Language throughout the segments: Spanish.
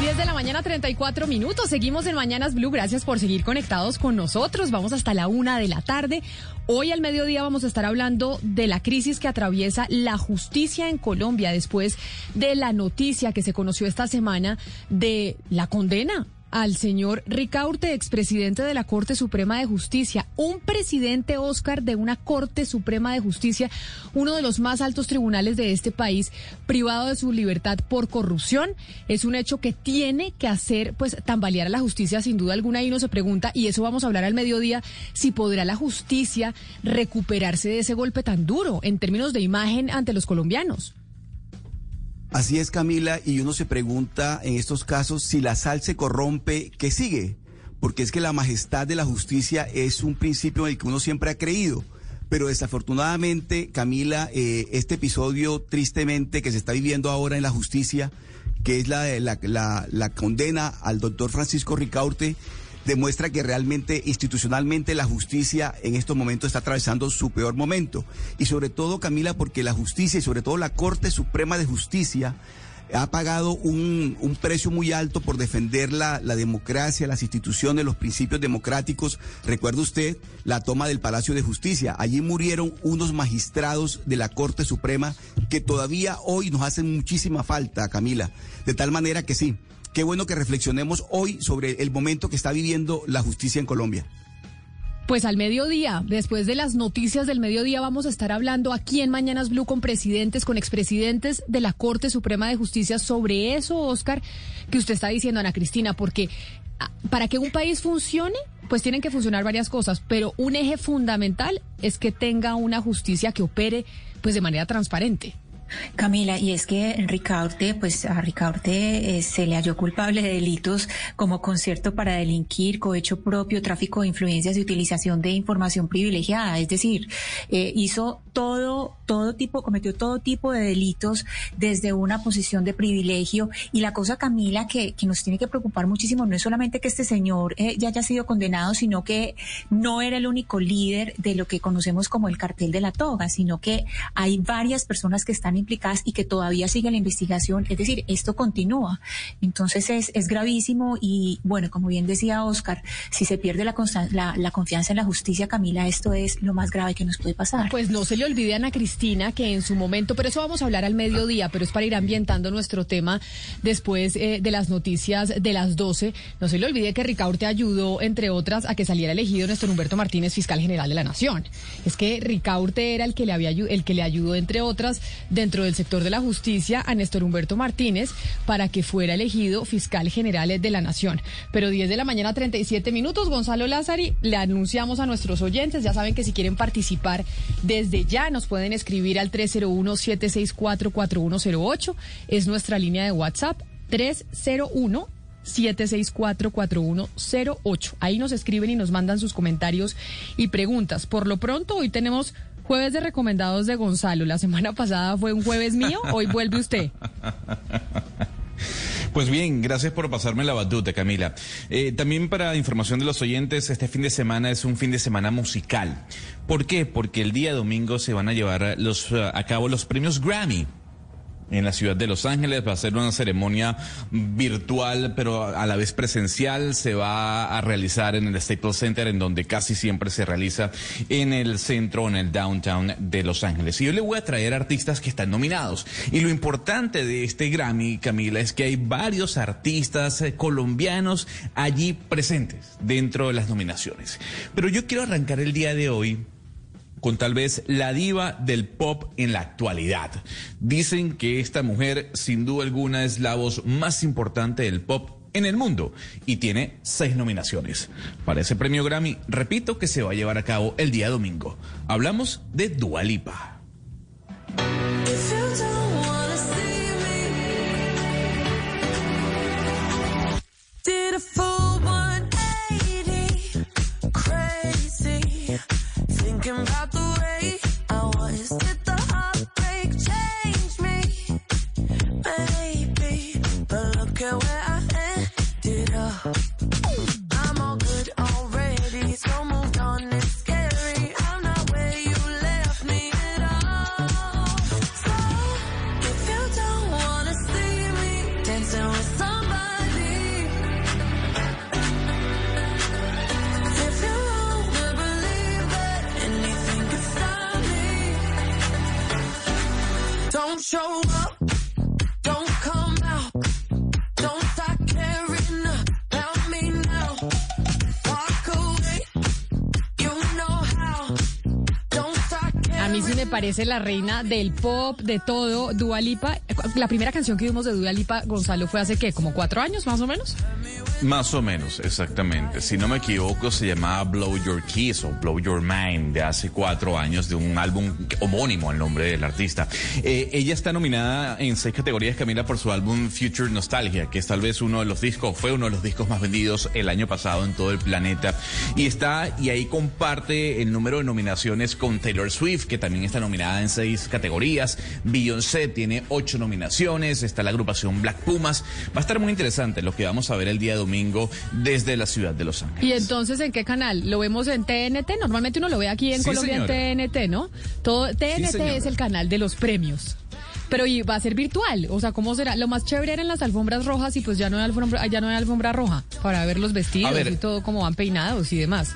10 de la mañana, 34 minutos. Seguimos en Mañanas Blue. Gracias por seguir conectados con nosotros. Vamos hasta la una de la tarde. Hoy al mediodía vamos a estar hablando de la crisis que atraviesa la justicia en Colombia después de la noticia que se conoció esta semana de la condena al señor Ricaurte, expresidente de la Corte Suprema de Justicia, un presidente Oscar de una Corte Suprema de Justicia, uno de los más altos tribunales de este país, privado de su libertad por corrupción. Es un hecho que tiene que hacer, pues, tambalear a la justicia, sin duda alguna, y uno se pregunta, y eso vamos a hablar al mediodía, si podrá la justicia recuperarse de ese golpe tan duro en términos de imagen ante los colombianos. Así es, Camila, y uno se pregunta en estos casos si la sal se corrompe, ¿qué sigue? Porque es que la majestad de la justicia es un principio en el que uno siempre ha creído. Pero desafortunadamente, Camila, eh, este episodio tristemente que se está viviendo ahora en la justicia, que es la, la, la, la condena al doctor Francisco Ricaurte, demuestra que realmente institucionalmente la justicia en estos momentos está atravesando su peor momento. Y sobre todo, Camila, porque la justicia y sobre todo la Corte Suprema de Justicia ha pagado un, un precio muy alto por defender la, la, democracia, las instituciones, los principios democráticos. Recuerda usted la toma del Palacio de Justicia. Allí murieron unos magistrados de la Corte Suprema que todavía hoy nos hacen muchísima falta, Camila. De tal manera que sí, qué bueno que reflexionemos hoy sobre el momento que está viviendo la justicia en Colombia. Pues al mediodía, después de las noticias del mediodía, vamos a estar hablando aquí en Mañanas Blue con presidentes, con expresidentes de la Corte Suprema de Justicia sobre eso, Oscar, que usted está diciendo, Ana Cristina, porque ah, para que un país funcione, pues tienen que funcionar varias cosas, pero un eje fundamental es que tenga una justicia que opere pues de manera transparente. Camila, y es que Ricaurte, pues a Ricaurte eh, se le halló culpable de delitos como concierto para delinquir, cohecho propio, tráfico de influencias y utilización de información privilegiada. Es decir, eh, hizo todo, todo tipo, cometió todo tipo de delitos desde una posición de privilegio. Y la cosa, Camila, que, que nos tiene que preocupar muchísimo no es solamente que este señor eh, ya haya sido condenado, sino que no era el único líder de lo que conocemos como el cartel de la toga, sino que hay varias personas que están implicadas y que todavía sigue la investigación. Es decir, esto continúa. Entonces es, es gravísimo y bueno, como bien decía Oscar, si se pierde la, confianza en la justicia, Camila, esto es lo más grave que nos puede pasar. Pues no se le olvide a Ana Cristina que en su momento, pero eso vamos a hablar al mediodía, pero es para ir ambientando nuestro tema después eh, de las noticias de las 12. No se le olvide que Ricaurte ayudó, entre otras, a que saliera elegido nuestro Humberto Martínez, fiscal general de la Nación. Es que Ricaurte era el que le había el que le ayudó, entre otras, de dentro del sector de la justicia a Néstor Humberto Martínez para que fuera elegido fiscal general de la Nación. Pero 10 de la mañana, 37 minutos, Gonzalo Lázari, le anunciamos a nuestros oyentes, ya saben que si quieren participar desde ya nos pueden escribir al 301-764-4108, es nuestra línea de WhatsApp, 301 764-4108. Ahí nos escriben y nos mandan sus comentarios y preguntas. Por lo pronto, hoy tenemos Jueves de recomendados de Gonzalo. La semana pasada fue un jueves mío, hoy vuelve usted. Pues bien, gracias por pasarme la batuta, Camila. Eh, también para información de los oyentes, este fin de semana es un fin de semana musical. ¿Por qué? Porque el día domingo se van a llevar los, a cabo los premios Grammy. En la ciudad de Los Ángeles. Va a ser una ceremonia virtual, pero a la vez presencial. Se va a realizar en el Staples Center, en donde casi siempre se realiza en el centro, en el downtown de Los Ángeles. Y yo le voy a traer artistas que están nominados. Y lo importante de este Grammy, Camila, es que hay varios artistas eh, colombianos allí presentes dentro de las nominaciones. Pero yo quiero arrancar el día de hoy con tal vez la diva del pop en la actualidad. Dicen que esta mujer, sin duda alguna, es la voz más importante del pop en el mundo y tiene seis nominaciones. Para ese premio Grammy, repito que se va a llevar a cabo el día domingo. Hablamos de Dua Lipa. Show up, don't come out, don't start caring about me now. Walk away, you know how. Don't start A mí sí me parece la reina del pop, de todo, Dua Lipa. La primera canción que vimos de Dua Lipa, Gonzalo, fue hace, ¿qué? ¿Como cuatro años, más o menos? Más o menos, exactamente. Si no me equivoco, se llamaba Blow Your Kiss o Blow Your Mind de hace cuatro años de un álbum homónimo al nombre del artista. Eh, ella está nominada en seis categorías, Camila, por su álbum Future Nostalgia, que es tal vez uno de los discos, fue uno de los discos más vendidos el año pasado en todo el planeta. Y está, y ahí comparte el número de nominaciones con Taylor Swift, que también está nominada en seis categorías. Beyoncé tiene ocho nominaciones. Está la agrupación Black Pumas. Va a estar muy interesante lo que vamos a ver el día domingo desde la ciudad de Los Ángeles. ¿Y entonces en qué canal? ¿Lo vemos en TNT? Normalmente uno lo ve aquí en Sí, Colombia señora. en TNT, ¿no? Todo, TNT es el canal de los premios. Pero y va a ser virtual, o sea, ¿cómo será? Lo más chévere eran las alfombras rojas y pues ya no hay alfombra, ya no hay alfombra roja para ver los vestidos ver. y todo cómo van peinados y demás.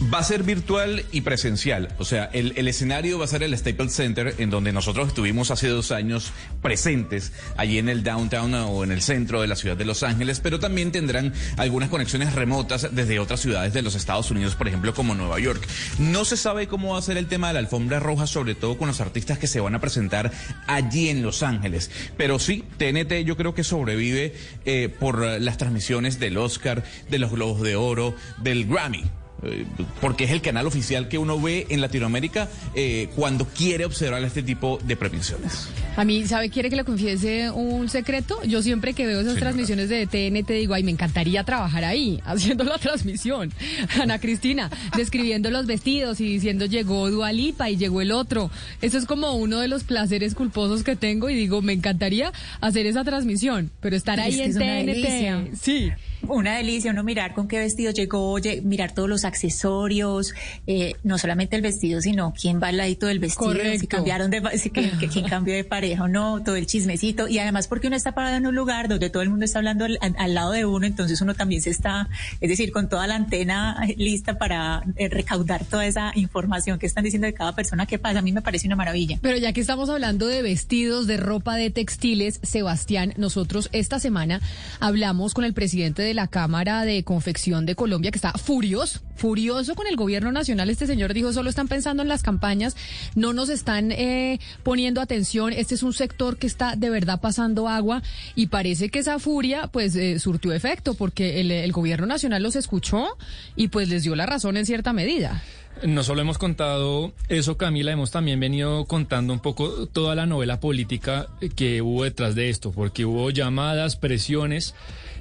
Va a ser virtual y presencial. O sea, el, el escenario va a ser el Staples Center, en donde nosotros estuvimos hace dos años presentes, allí en el downtown o en el centro de la ciudad de Los Ángeles, pero también tendrán algunas conexiones remotas desde otras ciudades de los Estados Unidos, por ejemplo, como Nueva York. No se sabe cómo va a ser el tema de la alfombra roja, sobre todo con los artistas que se van a presentar allí en Los Ángeles. Pero sí, TNT yo creo que sobrevive eh, por las transmisiones del Oscar, de los Globos de Oro, del Grammy. Eh, porque es el canal oficial que uno ve en Latinoamérica eh, cuando quiere observar este tipo de prevenciones. A mí, ¿sabe? ¿Quiere que le confiese un secreto? Yo siempre que veo esas Señora. transmisiones de TNT digo, ay, me encantaría trabajar ahí, haciendo la transmisión. Ana Cristina, describiendo los vestidos y diciendo, llegó Dualipa y llegó el otro. Eso es como uno de los placeres culposos que tengo y digo, me encantaría hacer esa transmisión, pero estar Es ahí que en es una delicia. TNT. Sí. Una delicia, uno mirar con qué vestido llegó, lle- mirar todos los accesorios, eh, no solamente el vestido, sino quién va al ladito del vestido, Correcto. si cambiaron de, pa- si, que, que- quién cambió de pareja o no, todo el chismecito. Y además porque uno está parado en un lugar donde todo el mundo está hablando al lado de uno, entonces uno también se está, es decir, con toda la antena lista para eh, recaudar toda esa información que están diciendo de cada persona que pasa. A mí me parece una maravilla. Pero ya que estamos hablando de vestidos, de ropa, de textiles, Sebastián, nosotros esta semana hablamos con el presidente de la Cámara de Confección de Colombia, que está furioso, furioso con el gobierno nacional. Este señor dijo, solo están pensando en las campañas, no nos están eh, poniendo atención. Este es un sector que está de verdad pasando agua y parece que esa furia pues eh, surtió efecto porque el, el gobierno nacional los escuchó y pues les dio la razón en cierta medida. No solo hemos contado eso, Camila, hemos también venido contando un poco toda la novela política que hubo detrás de esto, porque hubo llamadas, presiones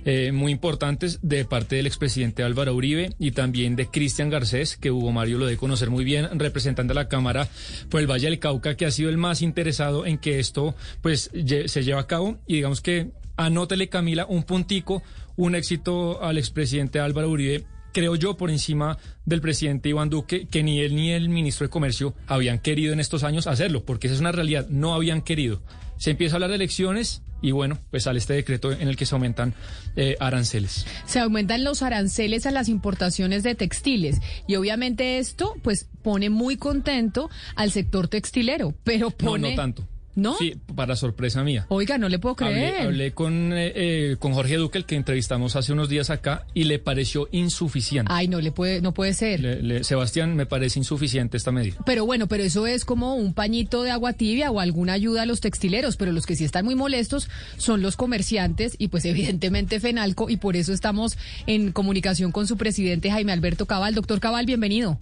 eh, muy importantes de parte del expresidente Álvaro Uribe y también de Cristian Garcés, que Hugo Mario lo debe conocer muy bien, representante de la Cámara por el Valle del Cauca, que ha sido el más interesado en que esto pues se lleve a cabo y digamos que anótele, Camila, un puntico, un éxito al expresidente Álvaro Uribe creo yo, por encima del presidente Iván Duque, que ni él ni el ministro de Comercio habían querido en estos años hacerlo, porque esa es una realidad, no habían querido. Se empieza a hablar de elecciones y bueno, pues sale este decreto en el que se aumentan eh, aranceles. Se aumentan los aranceles a las importaciones de textiles y obviamente esto pues pone muy contento al sector textilero, pero pone... No, no tanto. ¿No? Sí, para sorpresa mía. Oiga, no le puedo creer. Hablé, hablé con, eh, eh, con Jorge Duque, el que entrevistamos hace unos días acá, y le pareció insuficiente. Ay, no le puede, no puede ser. Le- le- Sebastián, me parece insuficiente esta medida. Pero bueno, pero eso es como un pañito de agua tibia o alguna ayuda a los textileros, pero los que sí están muy molestos son los comerciantes y pues evidentemente Fenalco y por eso estamos en comunicación con su presidente Jaime Alberto Cabal. Doctor Cabal, bienvenido.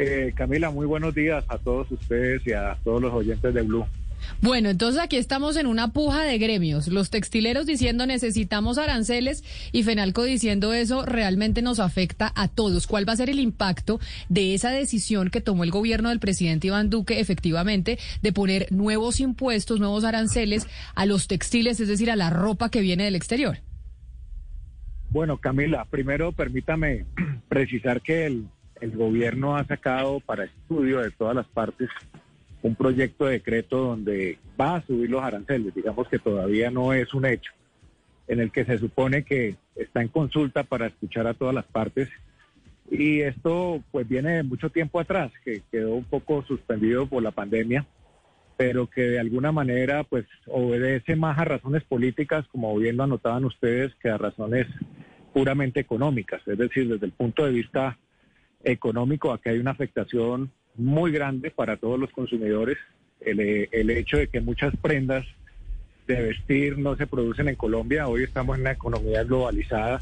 Eh, Camila, muy buenos días a todos ustedes y a todos los oyentes de Blue. Bueno, entonces aquí estamos en una puja de gremios. Los textileros diciendo necesitamos aranceles y Fenalco diciendo eso realmente nos afecta a todos. ¿Cuál va a ser el impacto de esa decisión que tomó el gobierno del presidente Iván Duque efectivamente de poner nuevos impuestos, nuevos aranceles a los textiles, es decir, a la ropa que viene del exterior? Bueno, Camila, primero permítame precisar que el, el gobierno ha sacado para estudio de todas las partes un proyecto de decreto donde va a subir los aranceles, digamos que todavía no es un hecho, en el que se supone que está en consulta para escuchar a todas las partes. Y esto pues viene de mucho tiempo atrás, que quedó un poco suspendido por la pandemia, pero que de alguna manera pues obedece más a razones políticas, como bien lo anotaban ustedes, que a razones puramente económicas. Es decir, desde el punto de vista económico, aquí hay una afectación muy grande para todos los consumidores. El, eh, el hecho de que muchas prendas de vestir no se producen en Colombia. Hoy estamos en una economía globalizada,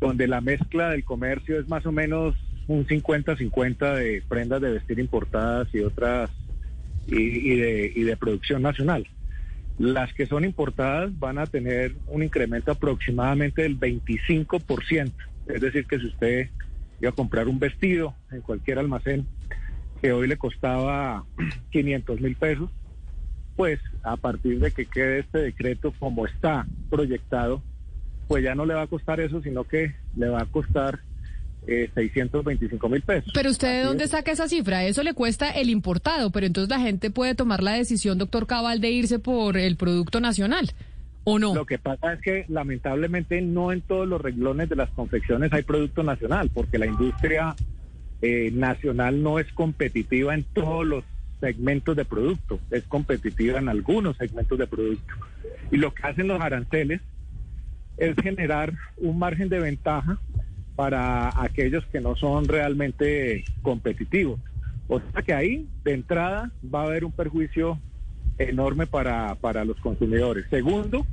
donde la mezcla del comercio es más o menos un 50-50 de prendas de vestir importadas y otras y, y de, y de producción nacional. Las que son importadas van a tener un incremento aproximadamente del 25%. Es decir, que si usted iba a comprar un vestido en cualquier almacén que hoy le costaba 500 mil pesos, pues a partir de que quede este decreto como está proyectado, pues ya no le va a costar eso, sino que le va a costar eh, 625 mil pesos. Pero usted de dónde saca esa cifra? Eso le cuesta el importado, pero entonces la gente puede tomar la decisión, doctor Cabal, de irse por el producto nacional. Lo que pasa es que lamentablemente no en todos los renglones de las confecciones hay producto nacional, porque la industria eh, nacional no es competitiva en todos los segmentos de producto, es competitiva en algunos segmentos de producto. Y lo que hacen los aranceles es generar un margen de ventaja para aquellos que no son realmente competitivos. O sea que ahí, de entrada, va a haber un perjuicio enorme para, para los consumidores. Segundo,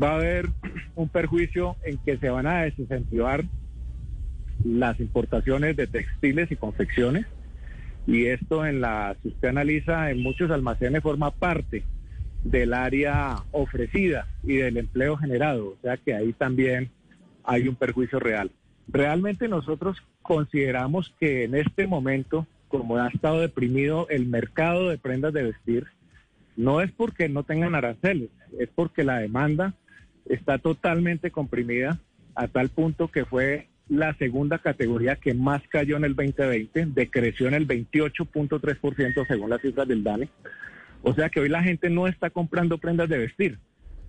va a haber un perjuicio en que se van a desincentivar las importaciones de textiles y confecciones. Y esto en la, si usted analiza, en muchos almacenes forma parte del área ofrecida y del empleo generado. O sea que ahí también hay un perjuicio real. Realmente nosotros consideramos que en este momento, como ha estado deprimido el mercado de prendas de vestir, no es porque no tengan aranceles, es porque la demanda está totalmente comprimida a tal punto que fue la segunda categoría que más cayó en el 2020, decreció en el 28.3% según las cifras del DANE. O sea que hoy la gente no está comprando prendas de vestir.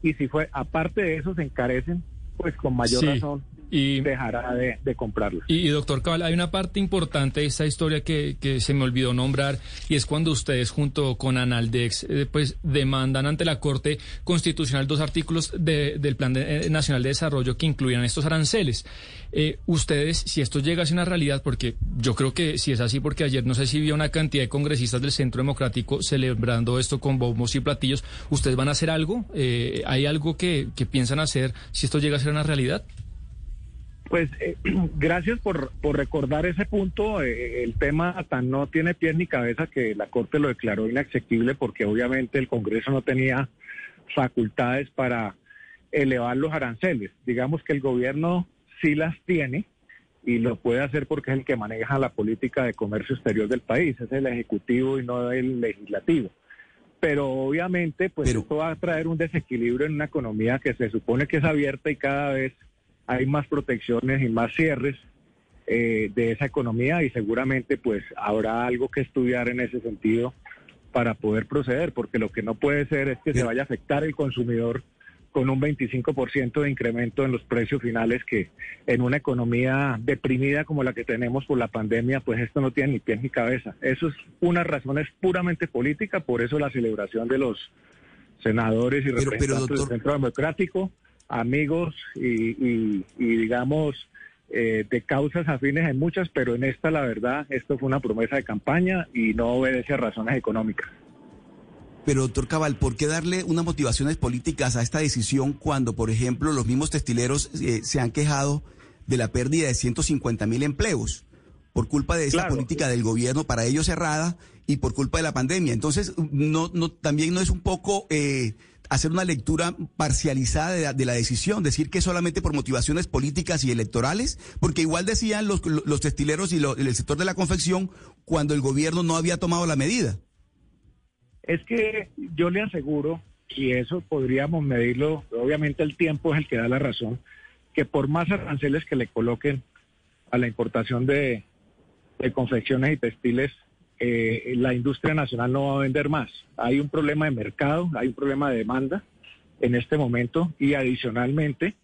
Y si fue, aparte de eso, se encarecen, pues con mayor Sí, razón y- dejará de, de. Y, y, doctor Cabal, hay una parte importante de esta historia que, que se me olvidó nombrar y es cuando ustedes junto con Analdex eh, pues demandan ante la Corte Constitucional dos artículos de- del Plan de- eh, Nacional de Desarrollo que incluían estos aranceles. Eh, ustedes, si esto llega a ser una realidad, porque yo creo que si es así, porque ayer no sé si vi una cantidad de congresistas del Centro Democrático celebrando esto con bombos y platillos, ¿ustedes van a hacer algo? Eh, ¿Hay algo que, que piensan hacer si esto llega a ser una realidad? Pues eh, gracias por, por recordar ese punto. Eh, el tema tan no tiene pies ni cabeza que la Corte lo declaró inaccesible porque obviamente el Congreso no tenía facultades para elevar los aranceles. Digamos que el gobierno sí las tiene y lo puede hacer porque es el que maneja la política de comercio exterior del país, es el ejecutivo y no el legislativo. Pero obviamente, pues esto va a traer un desequilibrio en una economía que se supone que es abierta y cada vez hay más protecciones y más cierres eh, de esa economía y seguramente pues habrá algo que estudiar en ese sentido para poder proceder, porque lo que no puede ser es que se vaya a afectar el consumidor con un 25% de incremento en los precios finales que en una economía deprimida como la que tenemos por la pandemia, pues esto no tiene ni pie ni cabeza. Eso es una razón es puramente política, por eso la celebración de los senadores y Pero- pero, representantes doctor- del Centro Democrático, amigos y, y- y, digamos eh, de causas afines hay muchas, pero en esta la verdad esto fue una promesa de campaña y no obedece a razones económicas. Pero, doctor Cabal, ¿por qué darle unas motivaciones políticas a esta decisión cuando, por ejemplo, los mismos textileros eh, se han quejado de la pérdida de 150 mil empleos por culpa de esa Claro. política del gobierno para ellos cerrada y por culpa de la pandemia? Entonces, no, no, también no es un poco eh, hacer una lectura parcializada de la, de la decisión, decir que solamente por motivaciones políticas y electorales, porque igual decían los, los textileros y el sector de la confección cuando el gobierno no había tomado la medida. Es que yo le aseguro, y eso podríamos medirlo, obviamente el tiempo es el que da la razón, que por más aranceles que le coloquen a la importación de confecciones y textiles, eh, la industria nacional no va a vender más. Hay un problema de mercado, hay un problema de demanda en este momento y adicionalmente,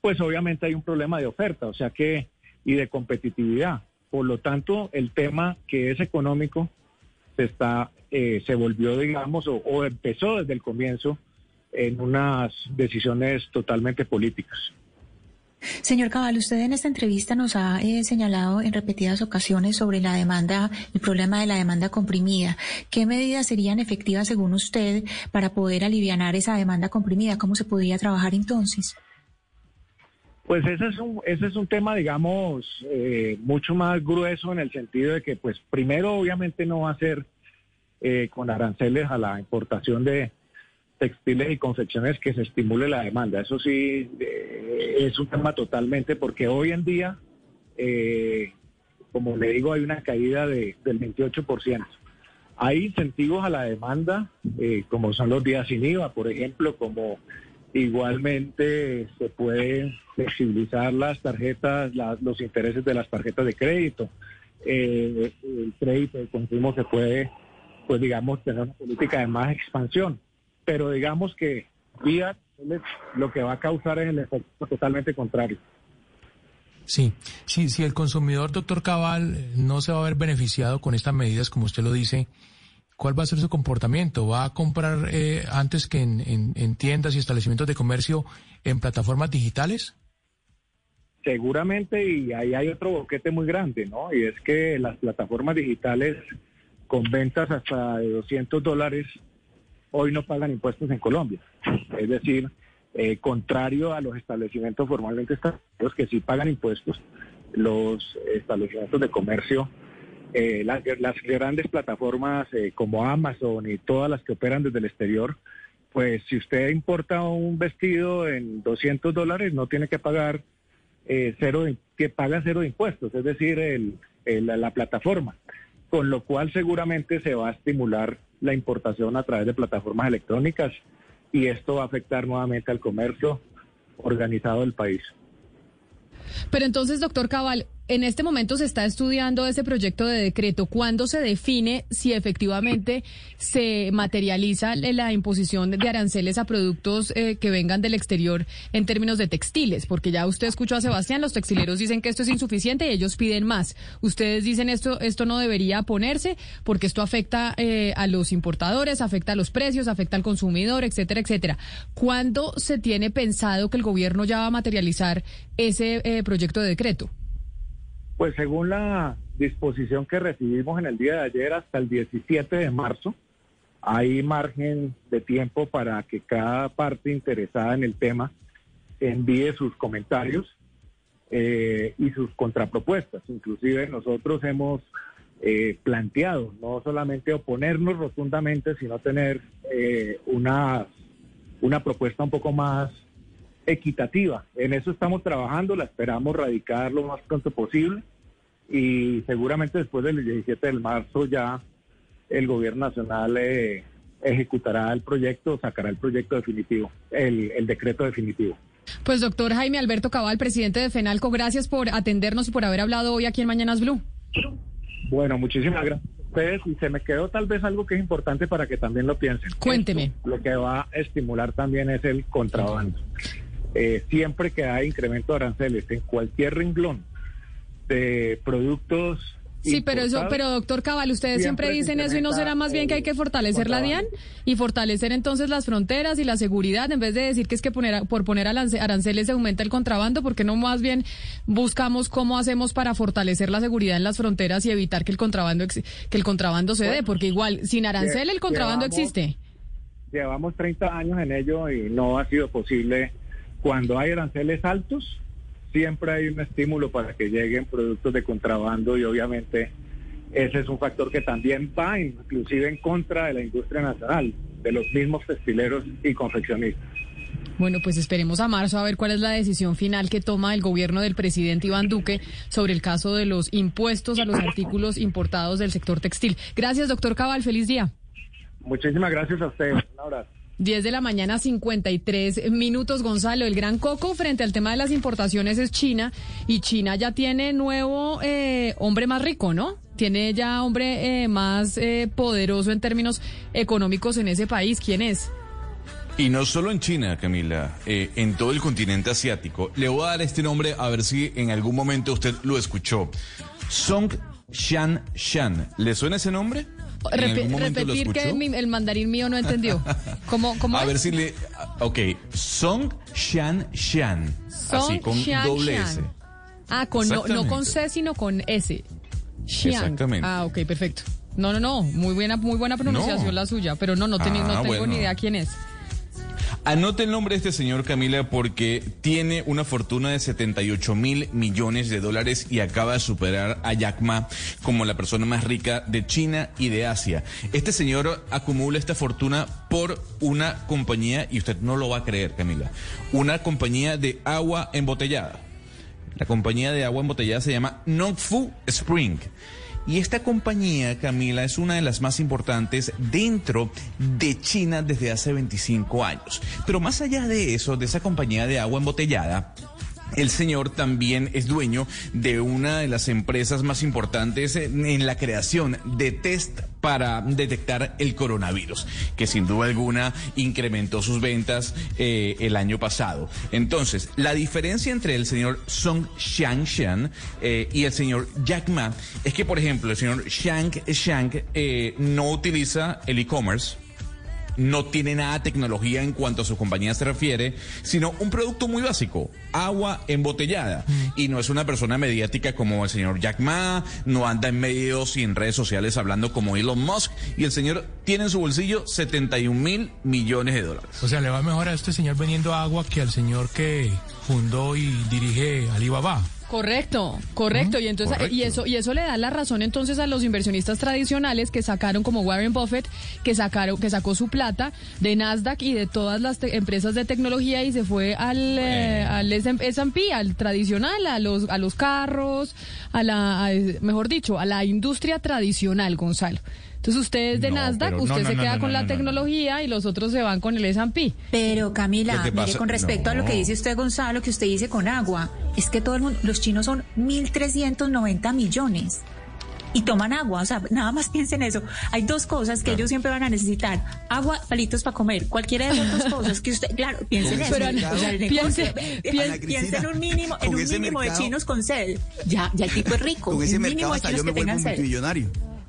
pues obviamente hay un problema de oferta, o sea que, y de competitividad. Por lo tanto, el tema que es económico se está, eh, se volvió, digamos, o, o empezó desde el comienzo en unas decisiones totalmente políticas. Señor Cabal, usted en esta entrevista nos ha eh, señalado en repetidas ocasiones sobre la demanda, el problema de la demanda comprimida. ¿Qué medidas serían efectivas según usted para poder aliviar esa demanda comprimida? ¿Cómo se podría trabajar entonces? Pues ese es un, ese es un tema, digamos, eh, mucho más grueso en el sentido de que, pues, primero, obviamente no va a ser eh, con aranceles a la importación de textiles y confecciones que se estimule la demanda. Eso sí eh, es un tema totalmente, porque hoy en día, eh, como le digo, hay una caída de, del 28%. Hay incentivos a la demanda, eh, como son los días sin IVA, por ejemplo, como igualmente se pueden flexibilizar las tarjetas, los intereses de las tarjetas de crédito. Eh, el crédito de consumo se puede, pues digamos, tener una política de más expansión. Pero digamos que vía lo que va a causar es el efecto totalmente contrario. Sí, sí, si el consumidor, doctor Cabal, eh, no se va a ver beneficiado con estas medidas, como usted lo dice, ¿cuál va a ser su comportamiento? ¿Va a comprar eh, antes que en, en- en tiendas y establecimientos de comercio en plataformas digitales? Seguramente, y ahí hay otro boquete muy grande, ¿no? Y es que las plataformas digitales con ventas hasta de 200 dólares hoy no pagan impuestos en Colombia. Es decir, eh, contrario a los establecimientos formalmente establecidos que sí pagan impuestos, los establecimientos de comercio, eh, las, grandes plataformas eh, como Amazon y todas las que operan desde el exterior, pues si usted importa un vestido en 200 dólares no tiene que pagar eh, cero que paga cero de impuestos, es decir, el, el- la plataforma, con lo cual seguramente se va a estimular la importación a través de plataformas electrónicas y esto va a afectar nuevamente al comercio organizado del país. Pero entonces, doctor Cabal, en este momento se está estudiando ese proyecto de decreto. ¿Cuándo se define si efectivamente se materializa la imposición de aranceles a productos eh, que vengan del exterior en términos de textiles? Porque ya usted escuchó a Sebastián, los textileros dicen que esto es insuficiente y ellos piden más. Ustedes dicen esto, esto no debería ponerse porque esto afecta eh, a los importadores, afecta a los precios, afecta al consumidor, etcétera, etcétera. ¿Cuándo se tiene pensado que el gobierno ya va a materializar ese eh, proyecto de decreto? Pues según la disposición que recibimos en el día de ayer hasta el 17 de marzo, hay margen de tiempo para que cada parte interesada en el tema envíe sus comentarios eh, y sus contrapropuestas. Inclusive nosotros hemos eh, planteado no solamente oponernos rotundamente, sino tener eh, una, una propuesta un poco más equitativa. En eso estamos trabajando, la esperamos radicar lo más pronto posible y seguramente después del 17 de marzo ya el gobierno nacional eh, ejecutará el proyecto, sacará el proyecto definitivo, el, el decreto definitivo. Pues doctor Jaime Alberto Cabal, presidente de FENALCO, gracias por atendernos y por haber hablado hoy aquí en Mañanas Blue. Bueno, muchísimas gracias. ustedes y se me quedó tal vez algo que es importante para que también lo piensen. Cuénteme. Esto lo que va a estimular también es el contrabando. Eh, siempre que hay incremento de aranceles en cualquier renglón de productos Sí, pero eso, pero doctor Cabal, ustedes siempre, dicen eso y no será más bien que hay que fortalecer la DIAN y fortalecer entonces las fronteras y la seguridad en vez de decir que es que poner, por poner aranceles se aumenta el contrabando, porque no más bien buscamos cómo hacemos para fortalecer la seguridad en las fronteras y evitar que el contrabando que el contrabando se dé, porque igual sin arancel el contrabando llevamos- existe. Llevamos 30 años en ello y no ha sido posible. Cuando hay aranceles altos, siempre hay un estímulo para que lleguen productos de contrabando y obviamente ese es un factor que también va inclusive en contra de la industria nacional, de los mismos textileros y confeccionistas. Bueno, pues esperemos a marzo a ver cuál es la decisión final que toma el gobierno del presidente Iván Duque sobre el caso de los impuestos a los artículos importados del sector textil. Gracias, doctor Cabal. Feliz día. Muchísimas gracias a ustedes. Un abrazo. 10 de la mañana, 53 minutos, Gonzalo. El gran coco frente al tema de las importaciones es China y China ya tiene nuevo eh, hombre más rico, ¿no? Tiene ya hombre eh, más eh, poderoso en términos económicos en ese país. ¿Quién es? Y no solo en China, Camila, eh, en todo el continente asiático. Le voy a dar este nombre a ver si en algún momento usted lo escuchó. Song Shan Shan. ¿Le suena ese nombre? ¿En Repe- algún momento lo repetir que mi- el mandarín mío no entendió. ¿Cómo, cómo A es? ver si le... Ok, Song Shan Shan. Song Así, con Xian doble Xian. S. Ah, con no, no con. C, sino con S. Xiang. Exactamente. Ah, ok, perfecto. No, no, no, muy buena, muy buena pronunciación No. la suya, pero no, no, teni- Ah, no tengo bueno. ni idea quién es. Anote el nombre de este señor, Camila, porque tiene una fortuna de 78 mil millones de dólares y acaba de superar a Jack Ma como la persona más rica de China y de Asia. Este señor acumula esta fortuna por una compañía, y usted no lo va a creer, Camila, una compañía de agua embotellada. La compañía de agua embotellada se llama Nongfu Spring. Y esta compañía, Camila, es una de las más importantes dentro de China desde hace 25 años. Pero más allá de eso, de esa compañía de agua embotellada, el señor también es dueño de una de las empresas más importantes en la creación de test para detectar el coronavirus, que sin duda alguna incrementó sus ventas eh, el año pasado. Entonces, la diferencia entre el señor Song Xiangshan eh, y el señor Jack Ma es que, por ejemplo, el señor Shang Shang eh, no utiliza el e-commerce no tiene nada de tecnología en cuanto a su compañía se refiere, sino un producto muy básico, agua embotellada. Y no es una persona mediática como el señor Jack Ma, no anda en medios y en redes sociales hablando como Elon Musk, y el señor tiene en su bolsillo 71 mil millones de dólares. O sea, le va mejor a este señor vendiendo agua que al señor que fundó y dirige Alibaba. Correcto, correcto. Y entonces correcto. y eso y eso le da la razón entonces a los inversionistas tradicionales que sacaron como Warren Buffett que sacaron que sacó su plata de Nasdaq y de todas las te- empresas de tecnología y se fue al eh, al S&P, al tradicional, a los a los carros, a la a- mejor dicho, a la industria tradicional, Gonzalo. Entonces usted es de No, Nasdaq, no, usted no, se no, queda no, con no, la no, no. tecnología y los otros se van con el S&P. Pero Camila, mire, con respecto a lo que dice usted, Gonzalo, que usted dice con agua, es que todo el mundo, los chinos son 1.390 millones. Y toman agua, o sea, nada más piensen eso. Hay dos cosas que ellos siempre van a necesitar. Agua, palitos para comer. Cualquiera de esas dos cosas que usted, claro, piensen eso. ese mercado- O sea, el Piense- piense- en un mínimo, en un mínimo de chinos con sed. Ya, ya el tipo es rico. Con ese un mínimo mercado de chinos yo me que tengan sed.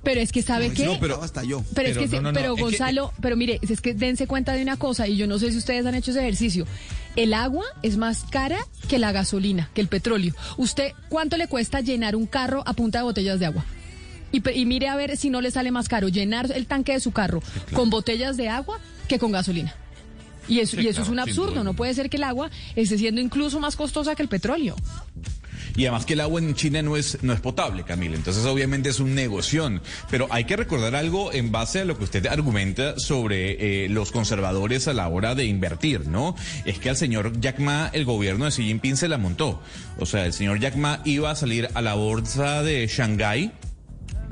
Pero es que sabe qué? ese mercado hasta yo. Pero, es Pero que, no, no, no, pero es que- Gonzalo, pero mire, es que dense cuenta de una cosa, y yo no sé si ustedes han hecho ese ejercicio. El agua es más cara que la gasolina, que el petróleo. ¿Usted cuánto le cuesta llenar un carro a punta de botellas de agua? Y, mire a ver si no le sale más caro llenar el tanque de su carro con botellas de agua que con gasolina. Y eso, Sí, y eso es un absurdo, no puede ser que el agua esté siendo incluso más costosa que el petróleo. Y además que el agua en China no es, no es potable, Camila. Entonces obviamente es un negoción. Pero hay que recordar algo en base a lo que usted argumenta sobre eh, los conservadores a la hora de invertir, ¿no? Es que al señor Jack Ma el gobierno de Xi Jinping se la montó. O sea, el señor Jack Ma iba a salir a la bolsa de Shanghái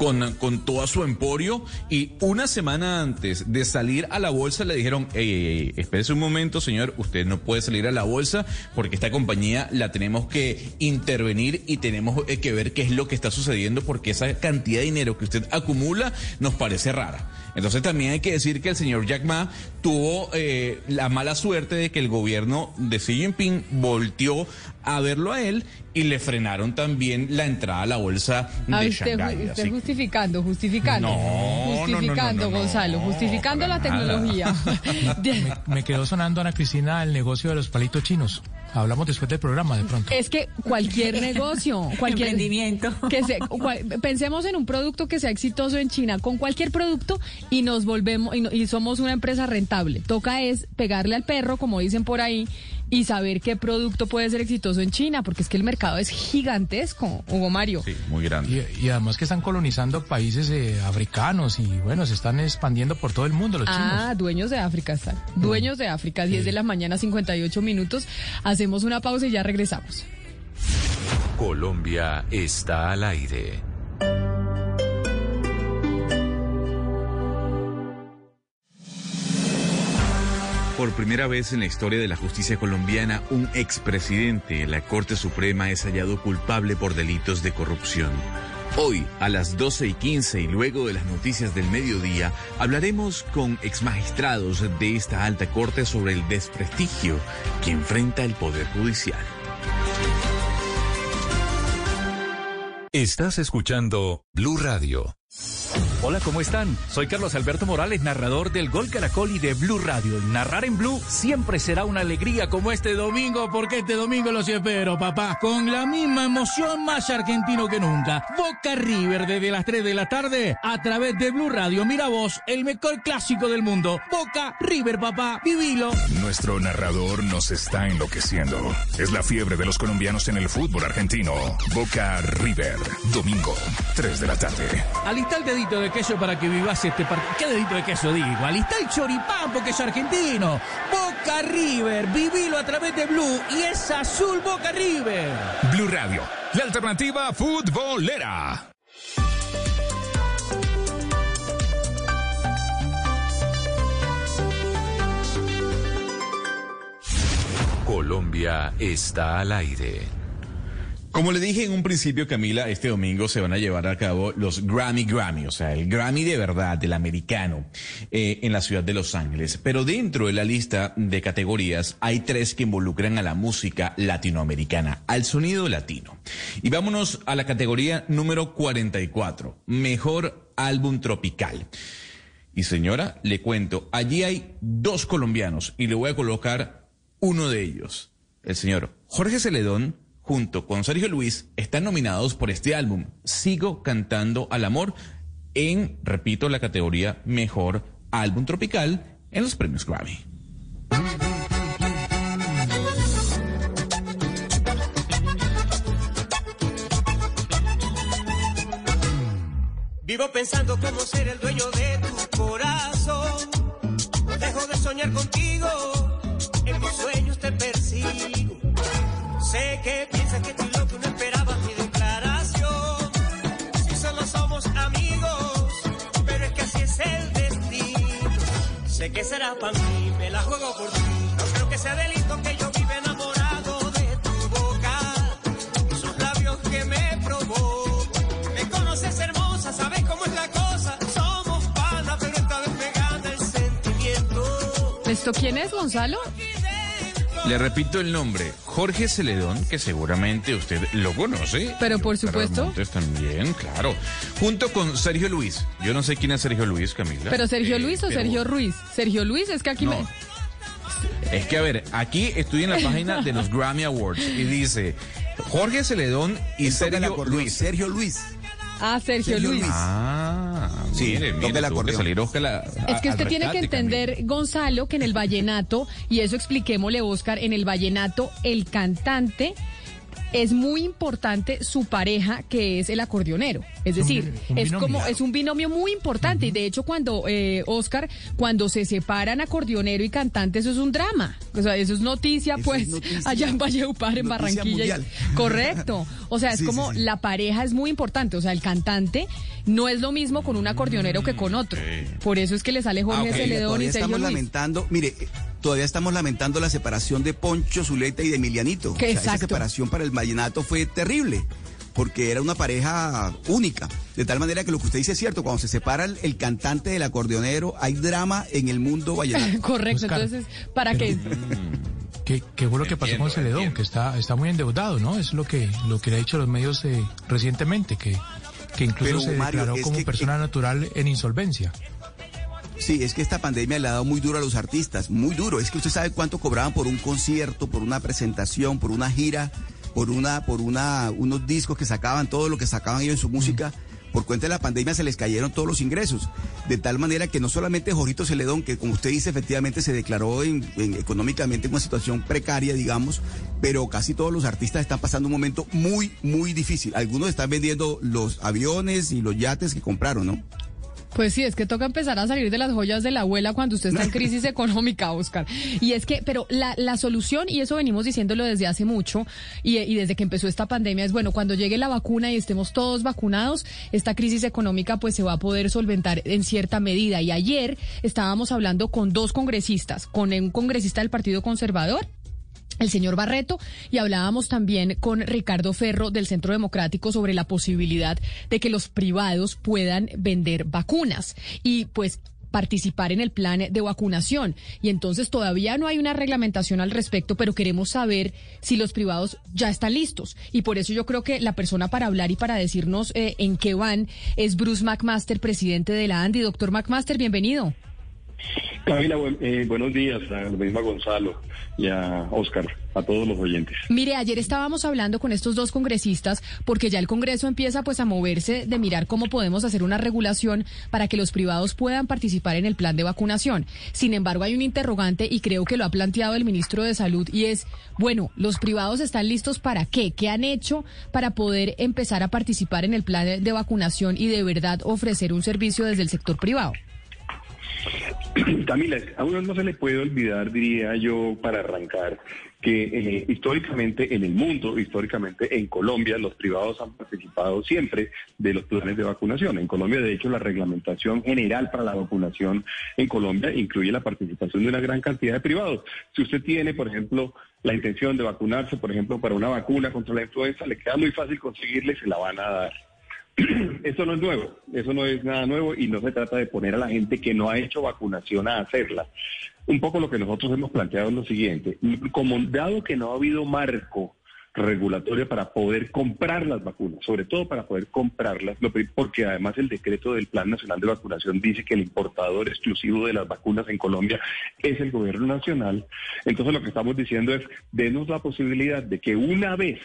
con, con todo su emporio y una semana antes de salir a la bolsa le dijeron, ey, ey, ey, espérese un momento, señor, usted no puede salir a la bolsa porque esta compañía la tenemos que intervenir y tenemos eh, que ver qué es lo que está sucediendo porque esa cantidad de dinero que usted acumula nos parece rara. Entonces también hay que decir que el señor Jack Ma tuvo eh, la mala suerte de que el gobierno de Xi Jinping volteó a verlo a él y le frenaron también la entrada a la bolsa Ah, de usted, Shanghái. usted Así- justificando, justificando. No, no, no, justificando, no, no, no, Gonzalo, justificando la nada. tecnología. Me, me quedó sonando, Ana Cristina, el negocio de los palitos chinos. Hablamos después del programa, de pronto. Es que cualquier negocio, cualquier Emprendimiento. que se, cual- pensemos en un producto que sea exitoso en China, con cualquier producto y nos volvemos y, no- y somos una empresa rentable. Toca es pegarle al perro, como dicen por ahí, y saber qué producto puede ser exitoso en China, porque es que el mercado es gigantesco, Hugo Mario. Sí, muy grande. Y, y además que están colonizando países eh, africanos y bueno, se están expandiendo por todo el mundo los chinos. Ah, dueños de África están. Dueños de África, 10 de la mañana, 58 minutos. Hacemos una pausa y ya regresamos. Colombia está al aire. Por primera vez en la historia de la justicia colombiana, un expresidente de la Corte Suprema es hallado culpable por delitos de corrupción. Hoy, a las 12 y 15 y luego de las noticias del mediodía, hablaremos con exmagistrados de esta alta corte sobre el desprestigio que enfrenta el Poder Judicial. Estás escuchando Blue Radio. Hola, ¿cómo están? Soy Carlos Alberto Morales, narrador del Gol Caracol y de Blue Radio. Narrar en Blue siempre será una alegría como este domingo, porque este domingo los espero, papá. Con la misma emoción, más argentino que nunca. Boca River desde las 3 de la tarde a través de Blue Radio. Mira vos, el mejor clásico del mundo. Boca River, papá. Vivilo. Nuestro narrador nos está enloqueciendo. Es la fiebre de los colombianos en el fútbol argentino. Boca River, domingo, 3 de la tarde. Alista el dedito de queso para que vivas este partido. ¿Qué dedito de queso digo? Alista el choripán porque es argentino. Boca River, vivilo a través de Blue y es azul Boca River. Blue Radio, la alternativa futbolera. Colombia está al aire. Como le dije en un principio, Camila, este domingo se van a llevar a cabo los Grammy Grammy, o sea, el Grammy de verdad, del americano, eh, en la ciudad de Los Ángeles. Pero dentro de la lista de categorías hay tres que involucran a la música latinoamericana, al sonido latino. Y vámonos a la categoría número 44, Mejor Álbum Tropical. Y señora, le cuento, allí hay dos colombianos y le voy a colocar uno de ellos. El señor Jorge Celedón, junto con Sergio Luis, están nominados por este álbum, Sigo cantando al amor, en, repito, la categoría Mejor Álbum Tropical en los premios Grammy. Vivo pensando cómo ser el dueño de tu corazón. Dejo de soñar contigo. En mis sueños te persigo. Sé que piensas que estoy loco no esperabas mi declaración. Si solo somos amigos, pero es que así es el destino. Sé que será para mí, me la juego por ti. No creo que sea delito que yo viva enamorado de tu boca. Esos labios que me provocan. Me conoces hermosa, sabes cómo es la cosa. Somos panas, pero esta vez me gana el sentimiento. ¿Esto quién es, Gonzalo? Le repito el nombre, Jorge Celedón, que seguramente usted lo conoce. Pero por supuesto. Montes también, claro. Junto con Sergio Luis. Yo no sé quién es Sergio Luis, Camila. ¿Pero Sergio Eh, Luis o pero- Sergio Ruiz? Sergio Luis, es que aquí No. me... Es que, a ver, aquí estoy en la página de los Grammy Awards y dice Jorge Celedón y Sergio Luis. Sergio Luis. Ah, Sergio, Sergio Luis. Luis. Ah, Sí, mire, el que salir Oscar Es que usted tiene que entender, Gonzalo, que en el vallenato, y eso expliquémosle, Oscar, en el vallenato, el cantante es muy importante su pareja, que es el acordeonero. Es decir, un es como es un binomio muy importante. Y de hecho, cuando eh, Oscar, cuando se separan acordeonero y cantante, eso es un drama. O sea, eso es noticia, Eso pues, es noticia. allá en Valledupar, en Barranquilla. mundial. Correcto. O sea, es Sí, como sí. la pareja es muy importante. O sea, el cantante no es lo mismo con un acordeonero que con otro. Por eso es que le sale Jorge Ah. Celedón y Sergio estamos Luis. lamentando, mire, eh, todavía estamos lamentando la separación de Poncho Zuleta y de Emilianito. Que O sea, esa separación para el vallenato fue terrible, porque era una pareja única. De tal manera que lo que usted dice es cierto, cuando se separa el, el cantante del acordeonero, hay drama en el mundo vallenato. Correcto. Oscar, Entonces, ¿para qué? ¿Qué, qué fue lo que pasó con Celedón? Que está, está muy endeudado, ¿no? Es lo que, lo que le ha dicho los medios eh, recientemente, que, que incluso Pero, se Mario, declaró como que- persona natural en insolvencia. Sí, es que esta pandemia le ha dado muy duro a los artistas, muy duro. Es que usted sabe cuánto cobraban por un concierto, por una presentación, por una gira, por una, por una, unos discos que sacaban, todo lo que sacaban ellos en su música. Por cuenta de la pandemia se les cayeron todos los ingresos. De tal manera que no solamente Jorito Celedón, que como usted dice, efectivamente se declaró en- en- económicamente en una situación precaria, digamos, pero casi todos los artistas están pasando un momento muy, muy difícil. Algunos están vendiendo los aviones y los yates que compraron, ¿no? Pues sí, es que toca empezar a salir de las joyas de la abuela cuando usted está en crisis económica, Oscar. Y es que, pero la, la solución, y eso venimos diciéndolo desde hace mucho, y, y desde que empezó esta pandemia, es bueno, cuando llegue la vacuna y estemos todos vacunados, esta crisis económica pues se va a poder solventar en cierta medida. Y ayer estábamos hablando con dos congresistas, con un congresista del Partido Conservador el señor Barreto y hablábamos también con Ricardo Ferro del Centro Democrático sobre la posibilidad de que los privados puedan vender vacunas y pues participar en el plan de vacunación. Y entonces todavía no hay una reglamentación al respecto, pero queremos saber si los privados ya están listos. Y por eso yo creo que la persona para hablar y para decirnos eh, en qué van es Bruce McMaster, presidente de la ANDI. Doctor McMaster, bienvenido. Camila, buen- eh, buenos días a lo mismo a Gonzalo y a Oscar, a todos los oyentes. Mire, ayer estábamos hablando con estos dos congresistas porque ya el Congreso empieza pues a moverse de mirar cómo podemos hacer una regulación para que los privados puedan participar en el plan de vacunación. Sin embargo, hay un interrogante y creo que lo ha planteado el ministro de Salud y es, bueno, ¿los privados están listos para qué? ¿Qué han hecho para poder empezar a participar en el plan de vacunación y de verdad ofrecer un servicio desde el sector privado? Camila, a uno no se le puede olvidar, diría yo, para arrancar, que eh, históricamente en el mundo, históricamente en Colombia, los privados han participado siempre de los planes de vacunación. En Colombia, de hecho, la reglamentación general para la vacunación en Colombia incluye la participación de una gran cantidad de privados. Si usted tiene, por ejemplo, la intención de vacunarse, por ejemplo, para una vacuna contra la influenza, le queda muy fácil conseguirle, se la van a dar. Eso no es nuevo, eso no es nada nuevo y no se trata de poner a la gente que no ha hecho vacunación a hacerla. Un poco lo que nosotros hemos planteado es lo siguiente, como dado que no ha habido marco regulatorio para poder comprar las vacunas, sobre todo para poder comprarlas, porque además el decreto del Plan Nacional de Vacunación dice que el importador exclusivo de las vacunas en Colombia es el gobierno nacional. Entonces lo que estamos diciendo es, denos la posibilidad de que una vez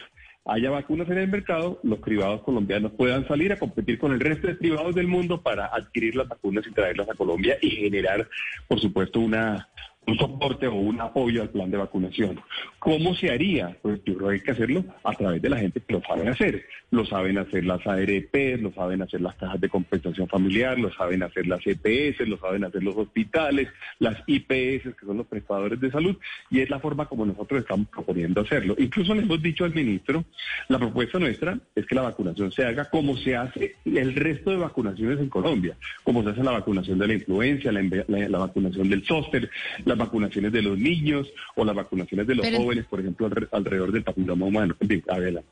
haya vacunas en el mercado, los privados colombianos puedan salir a competir con el resto de privados del mundo para adquirir las vacunas y traerlas a Colombia y generar, por supuesto, una un soporte o un apoyo al plan de vacunación. ¿Cómo se haría? Pues yo creo que hay que hacerlo a través de la gente que lo saben hacer. Lo saben hacer las ARP, lo saben hacer las cajas de compensación familiar, lo saben hacer las EPS, lo saben hacer los hospitales, las IPS, que son los prestadores de salud, y es la forma como nosotros estamos proponiendo hacerlo. Incluso le hemos dicho al ministro, la propuesta nuestra es que la vacunación se haga como se hace el resto de vacunaciones en Colombia, como se hace la vacunación de la influencia, la, la- la vacunación del zóster, las vacunaciones de los niños o las vacunaciones de los Pero- jóvenes, por ejemplo, alre- alrededor del papiloma humano. En fin, adelante.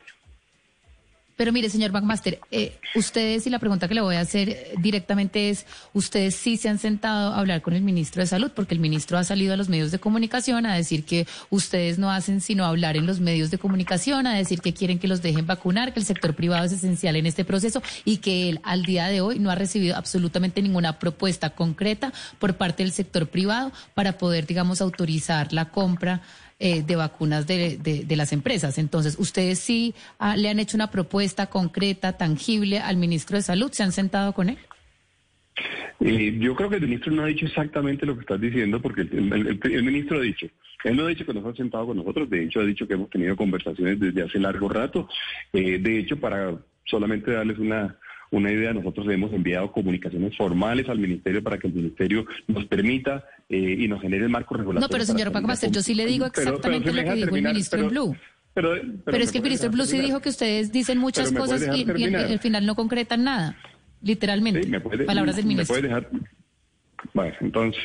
Pero mire, señor McMaster, eh, ustedes, y la pregunta que le voy a hacer eh, directamente es, ustedes sí se han sentado a hablar con el ministro de Salud, porque el ministro ha salido a los medios de comunicación a decir que ustedes no hacen sino hablar en los medios de comunicación, a decir que quieren que los dejen vacunar, que el sector privado es esencial en este proceso y que él al día de hoy no ha recibido absolutamente ninguna propuesta concreta por parte del sector privado para poder, digamos, autorizar la compra eh, de vacunas de, de- de las empresas. Entonces, ¿ustedes sí ah, le han hecho una propuesta concreta, tangible al ministro de Salud? ¿Se han sentado con él? Eh, yo creo que el ministro no ha dicho exactamente lo que estás diciendo, porque el, ministro ha dicho, Él no ha dicho que nos ha sentado con nosotros, de hecho ha dicho que hemos tenido conversaciones desde hace largo rato. Eh, de hecho, para solamente darles una, una idea, nosotros hemos enviado comunicaciones formales al ministerio para que el ministerio nos permita eh, y nos genere el marco regulatorio. No, pero señor Paco Master, yo sí le digo Pero- pero exactamente me lo que dijo el ministro pero- en Blue. Pero, Pero, es me que el ministro Blue sí dijo que ustedes dicen muchas me cosas y, y al- final no concretan nada, literalmente. Sí, me puede- Palabras del me ministro. puede dejar- Bueno, entonces,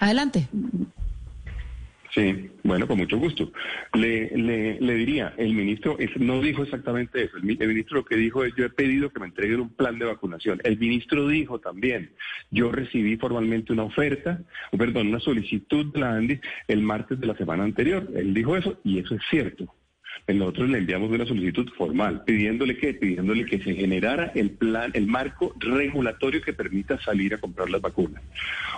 Adelante. Sí, bueno, con mucho gusto. Le, le, le diría, el ministro no dijo exactamente eso. El, mi- el ministro lo que dijo es, yo he pedido que me entreguen un plan de vacunación. El ministro dijo también, yo recibí formalmente una oferta, perdón, una solicitud de la ANDI el martes de la semana anterior. Él dijo eso y eso es cierto. Nosotros le enviamos una solicitud formal pidiéndole que pidiéndole que se generara el plan, el marco regulatorio que permita salir a comprar las vacunas.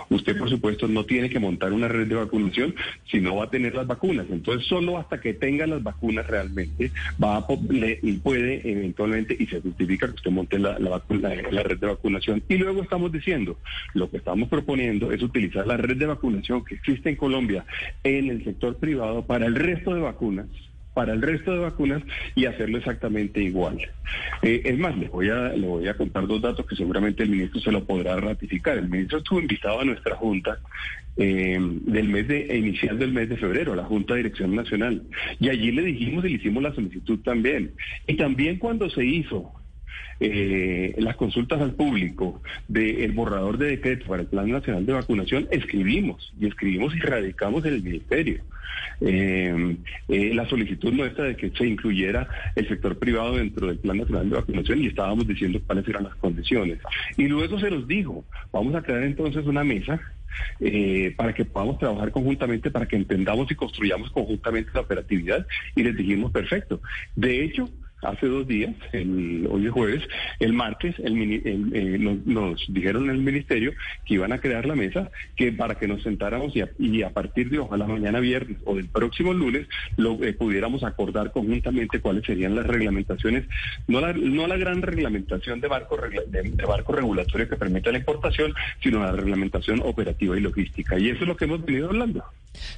Usted, por supuesto, no tiene que montar una red de vacunación si no va a tener las vacunas. Entonces, solo hasta que tenga las vacunas realmente va a, le- puede eventualmente y se justifica que usted monte la, la vacuna- la red de vacunación. Y luego estamos diciendo, lo que estamos proponiendo es utilizar la red de vacunación que existe en Colombia en el sector privado para el resto de vacunas para el resto de vacunas y hacerlo exactamente igual. Eh, es más, le voy, a, le voy a contar dos datos que seguramente el ministro se lo podrá ratificar. El ministro estuvo invitado a nuestra junta eh, del mes de inicial del mes de febrero, a la Junta de Dirección Nacional, y allí le dijimos y le hicimos la solicitud también. Y también cuando se hizo eh, las consultas al público del borrador de decreto para el Plan Nacional de Vacunación, escribimos y escribimos y radicamos en el Ministerio. Eh, eh, la solicitud nuestra de que se incluyera el sector privado dentro del Plan Nacional de Vacunación y estábamos diciendo cuáles eran las condiciones. Y luego se nos dijo, vamos a crear entonces una mesa para que podamos trabajar conjuntamente, para que entendamos y construyamos conjuntamente la operatividad y les dijimos perfecto. De hecho, hace dos días, el, hoy es jueves, el martes el, el, eh, nos, nos dijeron en el ministerio que iban a crear la mesa que para que nos sentáramos y a, y a partir de ojalá mañana viernes o del próximo lunes lo eh, pudiéramos acordar conjuntamente cuáles serían las reglamentaciones, no la, no la gran reglamentación de barco, regla- de, de barco regulatorio que permita la importación, sino la reglamentación operativa y logística. Y eso es lo que hemos venido hablando.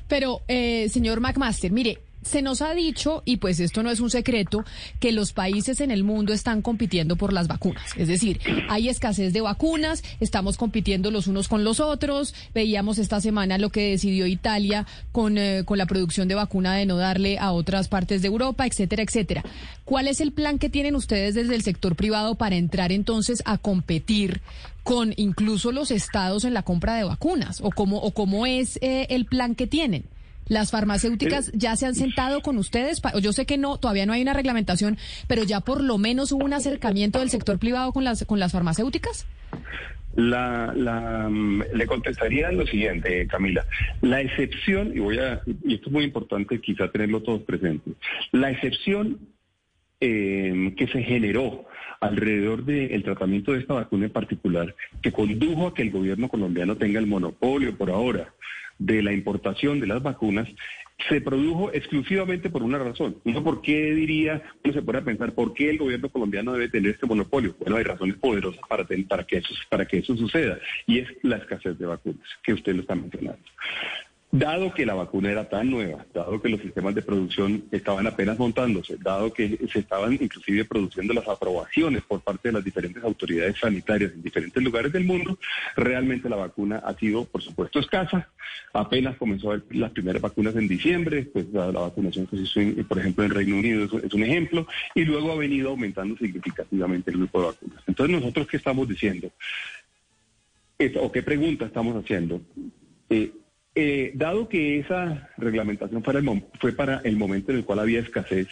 Pero, eh, señor McMaster, mire, se nos ha dicho, y pues esto no es un secreto, que los países en el mundo están compitiendo por las vacunas. Es decir, hay escasez de vacunas, estamos compitiendo los unos con los otros. Veíamos esta semana lo que decidió Italia con, eh, con la producción de vacuna de no darle a otras partes de Europa, etcétera, etcétera. ¿Cuál es el plan que tienen ustedes desde el sector privado para entrar entonces a competir con incluso los estados en la compra de vacunas? ¿O cómo, o cómo es eh, el plan que tienen? ¿Las farmacéuticas ya se han sentado con ustedes? Yo sé que no, todavía no hay una reglamentación, pero ya por lo menos hubo un acercamiento del sector privado con las, con las farmacéuticas. La, la, mm, le contestaría lo siguiente, Camila. La excepción, y voy a, y esto es muy importante quizá tenerlo todos presentes, la excepción eh, que se generó alrededor del tratamiento de esta vacuna en particular, que condujo a que el gobierno colombiano tenga el monopolio por ahora de la importación de las vacunas, se produjo exclusivamente por una razón. Uno, ¿por qué diría, uno se puede pensar, por qué el gobierno colombiano debe tener este monopolio? Bueno, hay razones poderosas para, para, que, eso, para que eso suceda, y es la escasez de vacunas, que usted lo está mencionando. Dado que la vacuna era tan nueva, dado que los sistemas de producción estaban apenas montándose, dado que se estaban inclusive produciendo las aprobaciones por parte de las diferentes autoridades sanitarias en diferentes lugares del mundo, realmente la vacuna ha sido, por supuesto, escasa. Apenas comenzó a haber las primeras vacunas en diciembre, pues la, vacunación que se hizo, en- por ejemplo, en Reino Unido es, un ejemplo, y luego ha venido aumentando significativamente el grupo de vacunas. Entonces, nosotros, ¿qué estamos diciendo? ¿O qué pregunta estamos haciendo? Eh, eh, dado que esa reglamentación fue para el momento en el cual había escasez,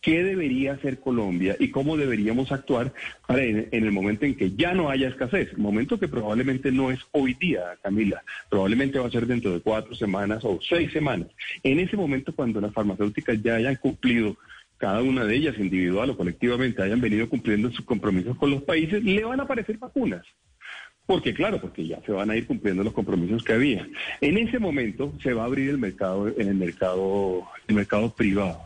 ¿qué debería hacer Colombia y cómo deberíamos actuar para en, en el momento en que ya no haya escasez? Momento que probablemente no es hoy día, Camila, probablemente va a ser dentro de cuatro semanas o seis semanas. En ese momento, cuando las farmacéuticas ya hayan cumplido cada una de ellas individual o colectivamente hayan venido cumpliendo sus compromisos con los países, le van a aparecer vacunas. Porque claro, porque ya se van a ir cumpliendo los compromisos que había. En ese momento se va a abrir el mercado en el mercado el mercado privado.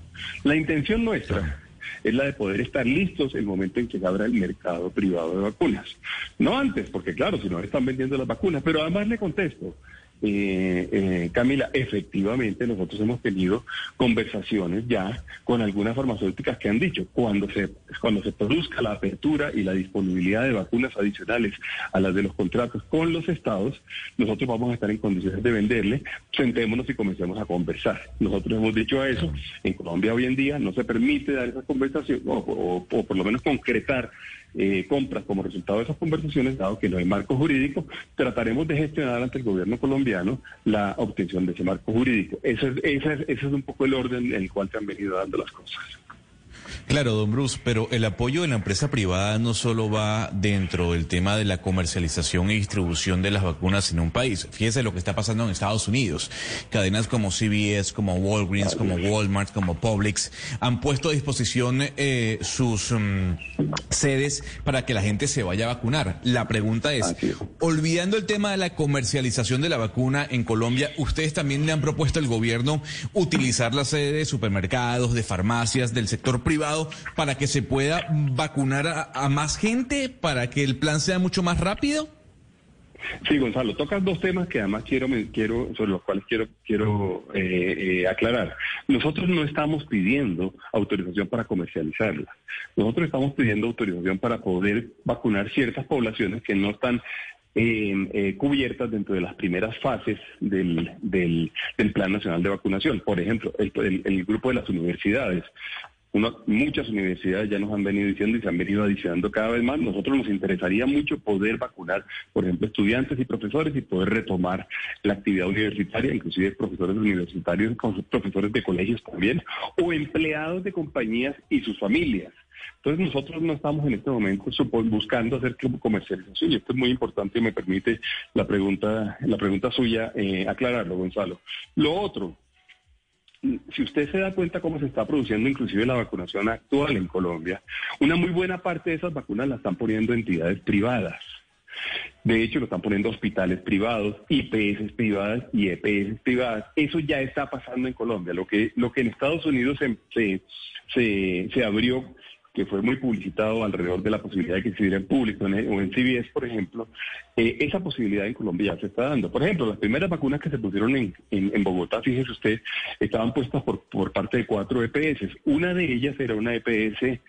La intención nuestra es la de poder estar listos el momento en que se abra el mercado privado de vacunas. No antes, porque claro, si no están vendiendo las vacunas, pero además le contesto, eh, eh, Camila, efectivamente nosotros hemos tenido conversaciones ya con algunas farmacéuticas que han dicho, cuando se, cuando se produzca la apertura y la disponibilidad de vacunas adicionales a las de los contratos con los estados, nosotros vamos a estar en condiciones de venderle, sentémonos y comencemos a conversar. Nosotros hemos dicho a eso, en Colombia hoy en día no se permite dar esa conversación o, o- o por lo menos concretar eh, compras como resultado de esas conversaciones, dado que no hay marco jurídico, trataremos de gestionar ante el gobierno colombiano la obtención de ese marco jurídico. Ese es, ese es, ese es un poco el orden en el cual se han venido dando las cosas. Claro, don Bruce, pero el apoyo de la empresa privada no solo va dentro del tema de la comercialización y distribución de las vacunas en un país. Fíjese lo que está pasando en Estados Unidos. Cadenas como CVS, como Walgreens, como Walmart, como Publix han puesto a disposición eh, sus mm, sedes para que la gente se vaya a vacunar. La pregunta es, olvidando el tema de la comercialización de la vacuna en Colombia, ¿ustedes también le han propuesto al gobierno utilizar la sede de supermercados, de farmacias, del sector privado para que se pueda vacunar a, más gente, para que el plan sea mucho más rápido? Sí, Gonzalo, tocas dos temas que además quiero, quiero sobre los cuales quiero, quiero eh, eh, aclarar. Nosotros no estamos pidiendo autorización para comercializarla. Nosotros estamos pidiendo autorización para poder vacunar ciertas poblaciones que no están eh, eh, cubiertas dentro de las primeras fases del, del, Plan Nacional de Vacunación. Por ejemplo, el grupo de las universidades. Una- muchas universidades ya nos han venido diciendo y se han venido adicionando cada vez más. Nosotros nos interesaría mucho poder vacunar, por ejemplo, estudiantes y profesores y poder retomar la actividad universitaria, inclusive profesores universitarios, profesores de colegios también, o empleados de compañías y sus familias. Entonces nosotros no estamos en este momento buscando hacer comercialización y esto es muy importante y me permite la pregunta, la pregunta suya eh, aclararlo, Gonzalo. Lo otro, si usted se da cuenta cómo se está produciendo inclusive la vacunación actual en Colombia, una muy buena parte de esas vacunas la están poniendo entidades privadas. De hecho, lo están poniendo hospitales privados, IPS privadas y EPS privadas. Eso ya está pasando en Colombia. Lo que, lo que en Estados Unidos se, se, se, se abrió, que fue muy publicitado alrededor de la posibilidad de que se diera en público o en CBS, por ejemplo, eh, esa posibilidad en Colombia ya se está dando. Por ejemplo, las primeras vacunas que se pusieron en, en, en Bogotá, fíjese usted, estaban puestas por, por parte de cuatro EPS. Una de ellas era una EPS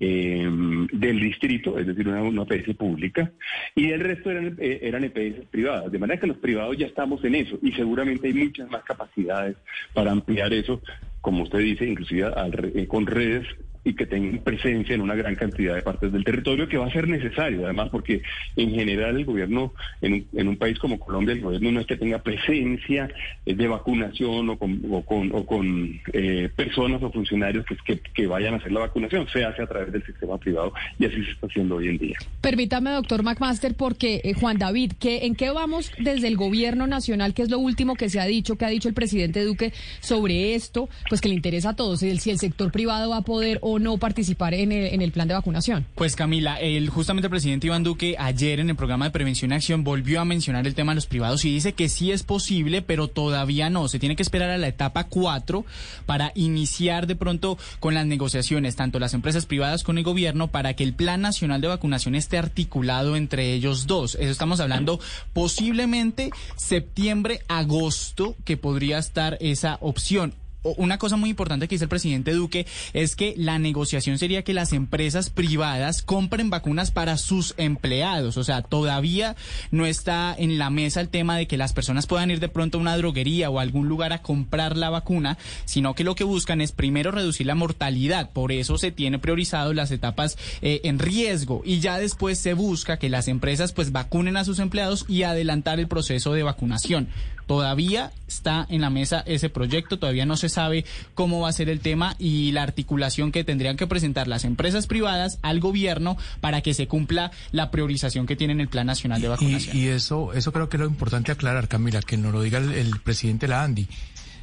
eh, del distrito, es decir, una, una EPS pública, y el resto eran, eh, eran EPS privadas. De manera que los privados ya estamos en eso y seguramente hay muchas más capacidades para ampliar eso, como usted dice, inclusive eh, con redes y que tengan presencia en una gran cantidad de partes del territorio que va a ser necesario, además, porque en general el gobierno, en un, en un país como Colombia, el gobierno no es que tenga presencia eh, de vacunación o con, o con, o con eh, personas o funcionarios que, que, que vayan a hacer la vacunación, se hace a través del sistema privado y así se está haciendo hoy en día. Permítame, doctor McMaster, porque eh, Juan David, ¿qué, ¿en qué vamos desde el gobierno nacional? ¿Qué es lo último que se ha dicho, que ha dicho el presidente Duque sobre esto? Pues que le interesa a todos, el- si el sector privado va a poder o no participar en el, en el plan de vacunación. Pues Camila, el, justamente el presidente Iván Duque ayer en el programa de Prevención y Acción volvió a mencionar el tema de los privados y dice que sí es posible, pero todavía no. Se tiene que esperar a la etapa 4 para iniciar de pronto con las negociaciones, tanto las empresas privadas con el gobierno, para que el Plan Nacional de Vacunación esté articulado entre ellos dos. Eso estamos hablando posiblemente septiembre, agosto, que podría estar esa opción una cosa muy importante que dice el presidente Duque es que la negociación sería que las empresas privadas compren vacunas para sus empleados. O sea, todavía no está en la mesa el tema de que las personas puedan ir de pronto a una droguería o a algún lugar a comprar la vacuna, sino que lo que buscan es primero reducir la mortalidad. Por eso se tiene priorizado las etapas eh, en riesgo y ya después se busca que las empresas pues vacunen a sus empleados y adelantar el proceso de vacunación. Todavía está en la mesa ese proyecto, todavía no se sabe cómo va a ser el tema y la articulación que tendrían que presentar las empresas privadas al gobierno para que se cumpla la priorización que tiene en el Plan Nacional de Vacunación. Y, y eso, eso creo que es lo importante aclarar, Camila, que nos lo diga el, el presidente la Andy.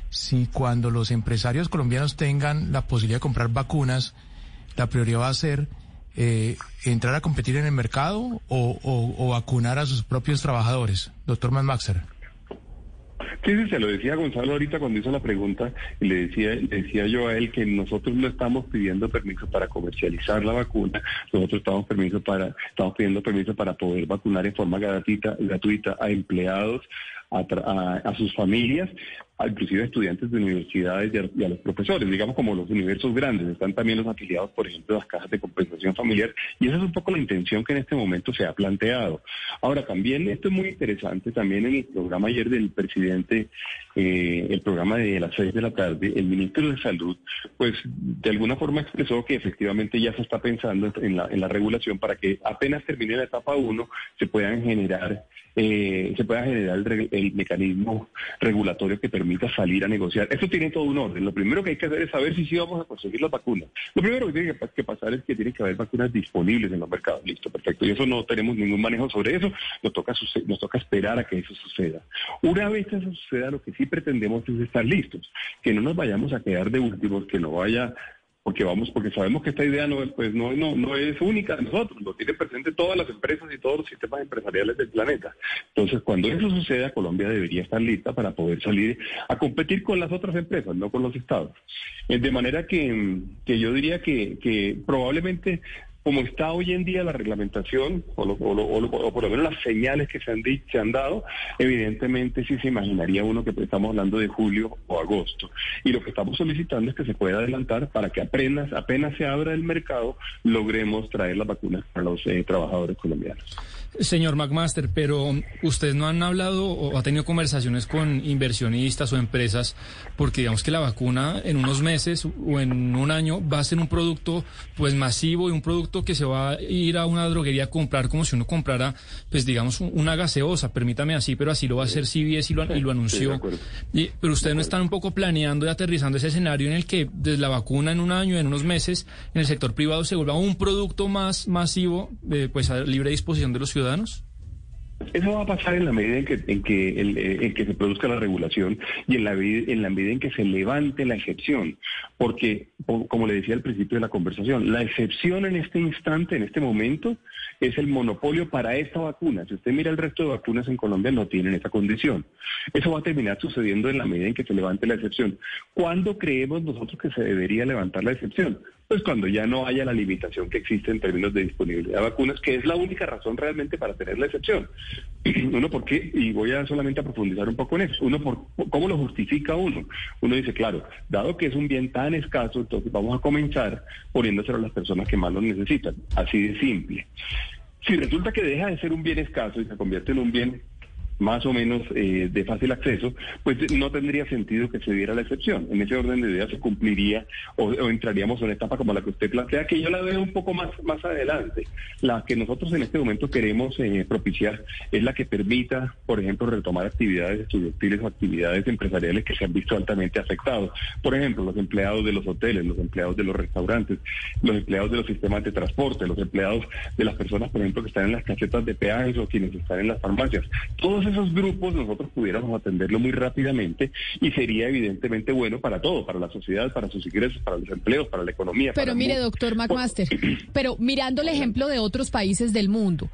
Si cuando los empresarios colombianos tengan la posibilidad de comprar vacunas, la prioridad va a ser eh, entrar a competir en el mercado o, o- o vacunar a sus propios trabajadores. Doctor Manmaxer. Sí, sí, se lo decía Gonzalo ahorita cuando hizo la pregunta y le decía, decía yo a él que nosotros no estamos pidiendo permiso para comercializar la vacuna, nosotros estamos permiso para, estamos pidiendo permiso para poder vacunar en forma gratuita, gratuita a empleados, a sus familias, a inclusive a estudiantes de universidades y a, los profesores, digamos como los universos grandes, están también los afiliados, por ejemplo, a las cajas de compensación familiar, y esa es un poco la intención que en este momento se ha planteado. Ahora, también esto es muy interesante, también en el programa ayer del presidente, eh, el programa de las seis de la tarde, el ministro de Salud, pues de alguna forma expresó que efectivamente ya se está pensando en la, en la regulación para que apenas termine la etapa 1 se puedan generar eh, se pueda generar el, el mecanismo regulatorio que permita salir a negociar. Esto tiene todo un orden. Lo primero que hay que hacer es saber si sí vamos a conseguir las vacunas. Lo primero que tiene que, pa- que pasar es que tiene que haber vacunas disponibles en los mercados. Listo, perfecto. Y eso no tenemos ningún manejo sobre eso. Nos toca, nos toca esperar a que eso suceda. Una vez eso suceda, lo que sí pretendemos es estar listos. Que no nos vayamos a quedar de últimos, que no vaya porque vamos, porque sabemos que esta idea no es, pues no, no, no es única de nosotros, lo tienen presente todas las empresas y todos los sistemas empresariales del planeta. Entonces, cuando eso suceda, Colombia debería estar lista para poder salir a competir con las otras empresas, no con los estados. Eh, De manera que, que yo diría que, que probablemente como está hoy en día la reglamentación, o, lo- o lo- o por lo menos las señales que se han, di- se han dado, evidentemente sí se imaginaría uno que estamos hablando de julio o agosto. Y lo que estamos solicitando es que se pueda adelantar para que apenas, apenas se abra el mercado, logremos traer las vacunas para los eh, trabajadores colombianos. Señor McMaster, pero ustedes no han hablado o ha tenido conversaciones con inversionistas o empresas porque digamos que la vacuna en unos meses o en un año va a ser un producto pues masivo y un producto que se va a ir a una droguería a comprar como si uno comprara pues digamos un- una gaseosa, permítame así, pero así lo va a hacer CBS y lo, y lo anunció. Y- pero ustedes no están un poco planeando y aterrizando ese escenario en el que desde la vacuna en un año, en unos meses, en el sector privado se vuelva un producto más masivo, eh, pues a libre disposición de los ciudadanos. Eso va a pasar en la medida en que, en que, el- eh, en que se produzca la regulación y en la, en la medida en que se levante la excepción. Porque, po- como le decía al principio de la conversación, la excepción en este instante, en este momento, es el monopolio para esta vacuna. Si usted mira el resto de vacunas en Colombia, no tienen esa condición. Eso va a terminar sucediendo en la medida en que se levante la excepción. ¿Cuándo creemos nosotros que se debería levantar la excepción? Pues cuando ya no haya la limitación que existe en términos de disponibilidad de vacunas, que es la única razón realmente para tener la excepción. Uno, ¿por qué? Y voy a solamente a profundizar un poco en eso. Uno, por, ¿cómo lo justifica uno? Uno dice, claro, dado que es un bien tan escaso, entonces vamos a comenzar poniéndoselo a las personas que más lo necesitan. Así de simple. Si resulta que deja de ser un bien escaso y se convierte en un bien más o menos eh, de fácil acceso, pues no tendría sentido que se diera la excepción. En ese orden de ideas se cumpliría o, entraríamos en una etapa como la que usted plantea, que yo la veo un poco más, más adelante. La que nosotros en este momento queremos eh, propiciar es la que permita, por ejemplo, retomar actividades estudiantiles o actividades empresariales que se han visto altamente afectados. Por ejemplo, los empleados de los hoteles, los empleados de los restaurantes, los empleados de los sistemas de transporte, los empleados de las personas, por ejemplo, que están en las casetas de peajes o quienes están en las farmacias. Todos esos grupos nosotros pudiéramos atenderlo muy rápidamente y sería evidentemente bueno para todo, para la sociedad, para sus ingresos, para los empleos, para la economía. Pero para mire, doctor McMaster, pero mirando el ejemplo de otros países del mundo,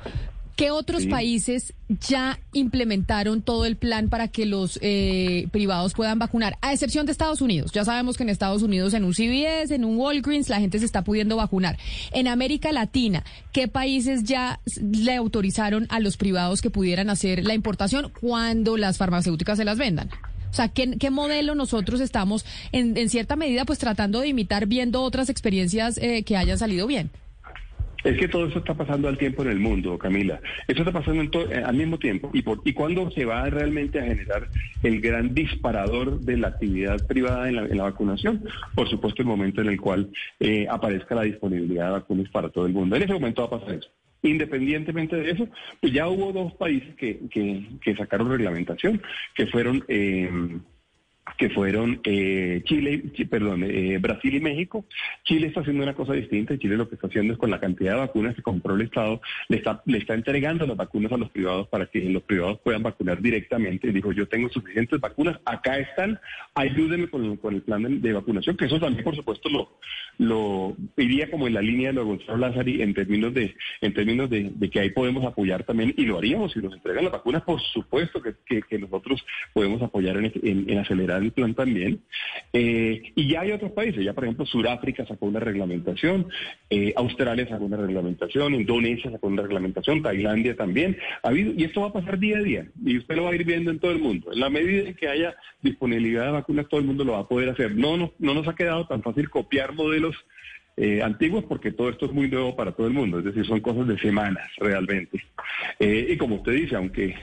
¿qué otros Sí. países ya implementaron todo el plan para que los eh, privados puedan vacunar? A excepción de Estados Unidos. Ya sabemos que en Estados Unidos, en un CVS, en un Walgreens, la gente se está pudiendo vacunar. En América Latina, ¿qué países ya le autorizaron a los privados que pudieran hacer la importación cuando las farmacéuticas se las vendan? O sea, ¿qué, qué modelo nosotros estamos, en, en cierta medida, pues tratando de imitar viendo otras experiencias eh, que hayan salido bien? Es que todo eso está pasando al tiempo en el mundo, Camila. Eso está pasando en eh, al mismo tiempo. ¿Y, por, ¿Y cuándo se va realmente a generar el gran disparador de la actividad privada en la, en la vacunación? Por supuesto, el momento en el cual eh, aparezca la disponibilidad de vacunas para todo el mundo. En ese momento va a pasar eso. Independientemente de eso, pues ya hubo dos países que, que, que sacaron reglamentación, que fueron... eh, que fueron eh, Chile, chi- perdón, eh, Brasil y México. Chile está haciendo una cosa distinta. Chile lo que está haciendo es con la cantidad de vacunas que compró el Estado, le está, le está entregando las vacunas a los privados para que los privados puedan vacunar directamente. Dijo, yo tengo suficientes vacunas, acá están, ayúdenme con, el plan de, vacunación, que eso también, por supuesto, lo, lo iría como en la línea de lo de Gonzalo Lázari en términos de, en términos de, de que ahí podemos apoyar también, y lo haríamos si nos entregan las vacunas, por supuesto que, que- que nosotros podemos apoyar en, en- en acelerar el plan también. Eh, y ya hay otros países, ya por ejemplo Sudáfrica sacó una reglamentación, eh, Australia sacó una reglamentación, Indonesia sacó una reglamentación, Tailandia también. Ha habido, y esto va a pasar día a día, y usted lo va a ir viendo en todo el mundo. En la medida en que haya disponibilidad de vacunas, todo el mundo lo va a poder hacer. No, no, no nos ha quedado tan fácil copiar modelos eh, antiguos porque todo esto es muy nuevo para todo el mundo, es decir, son cosas de semanas realmente. Eh, y como usted dice, aunque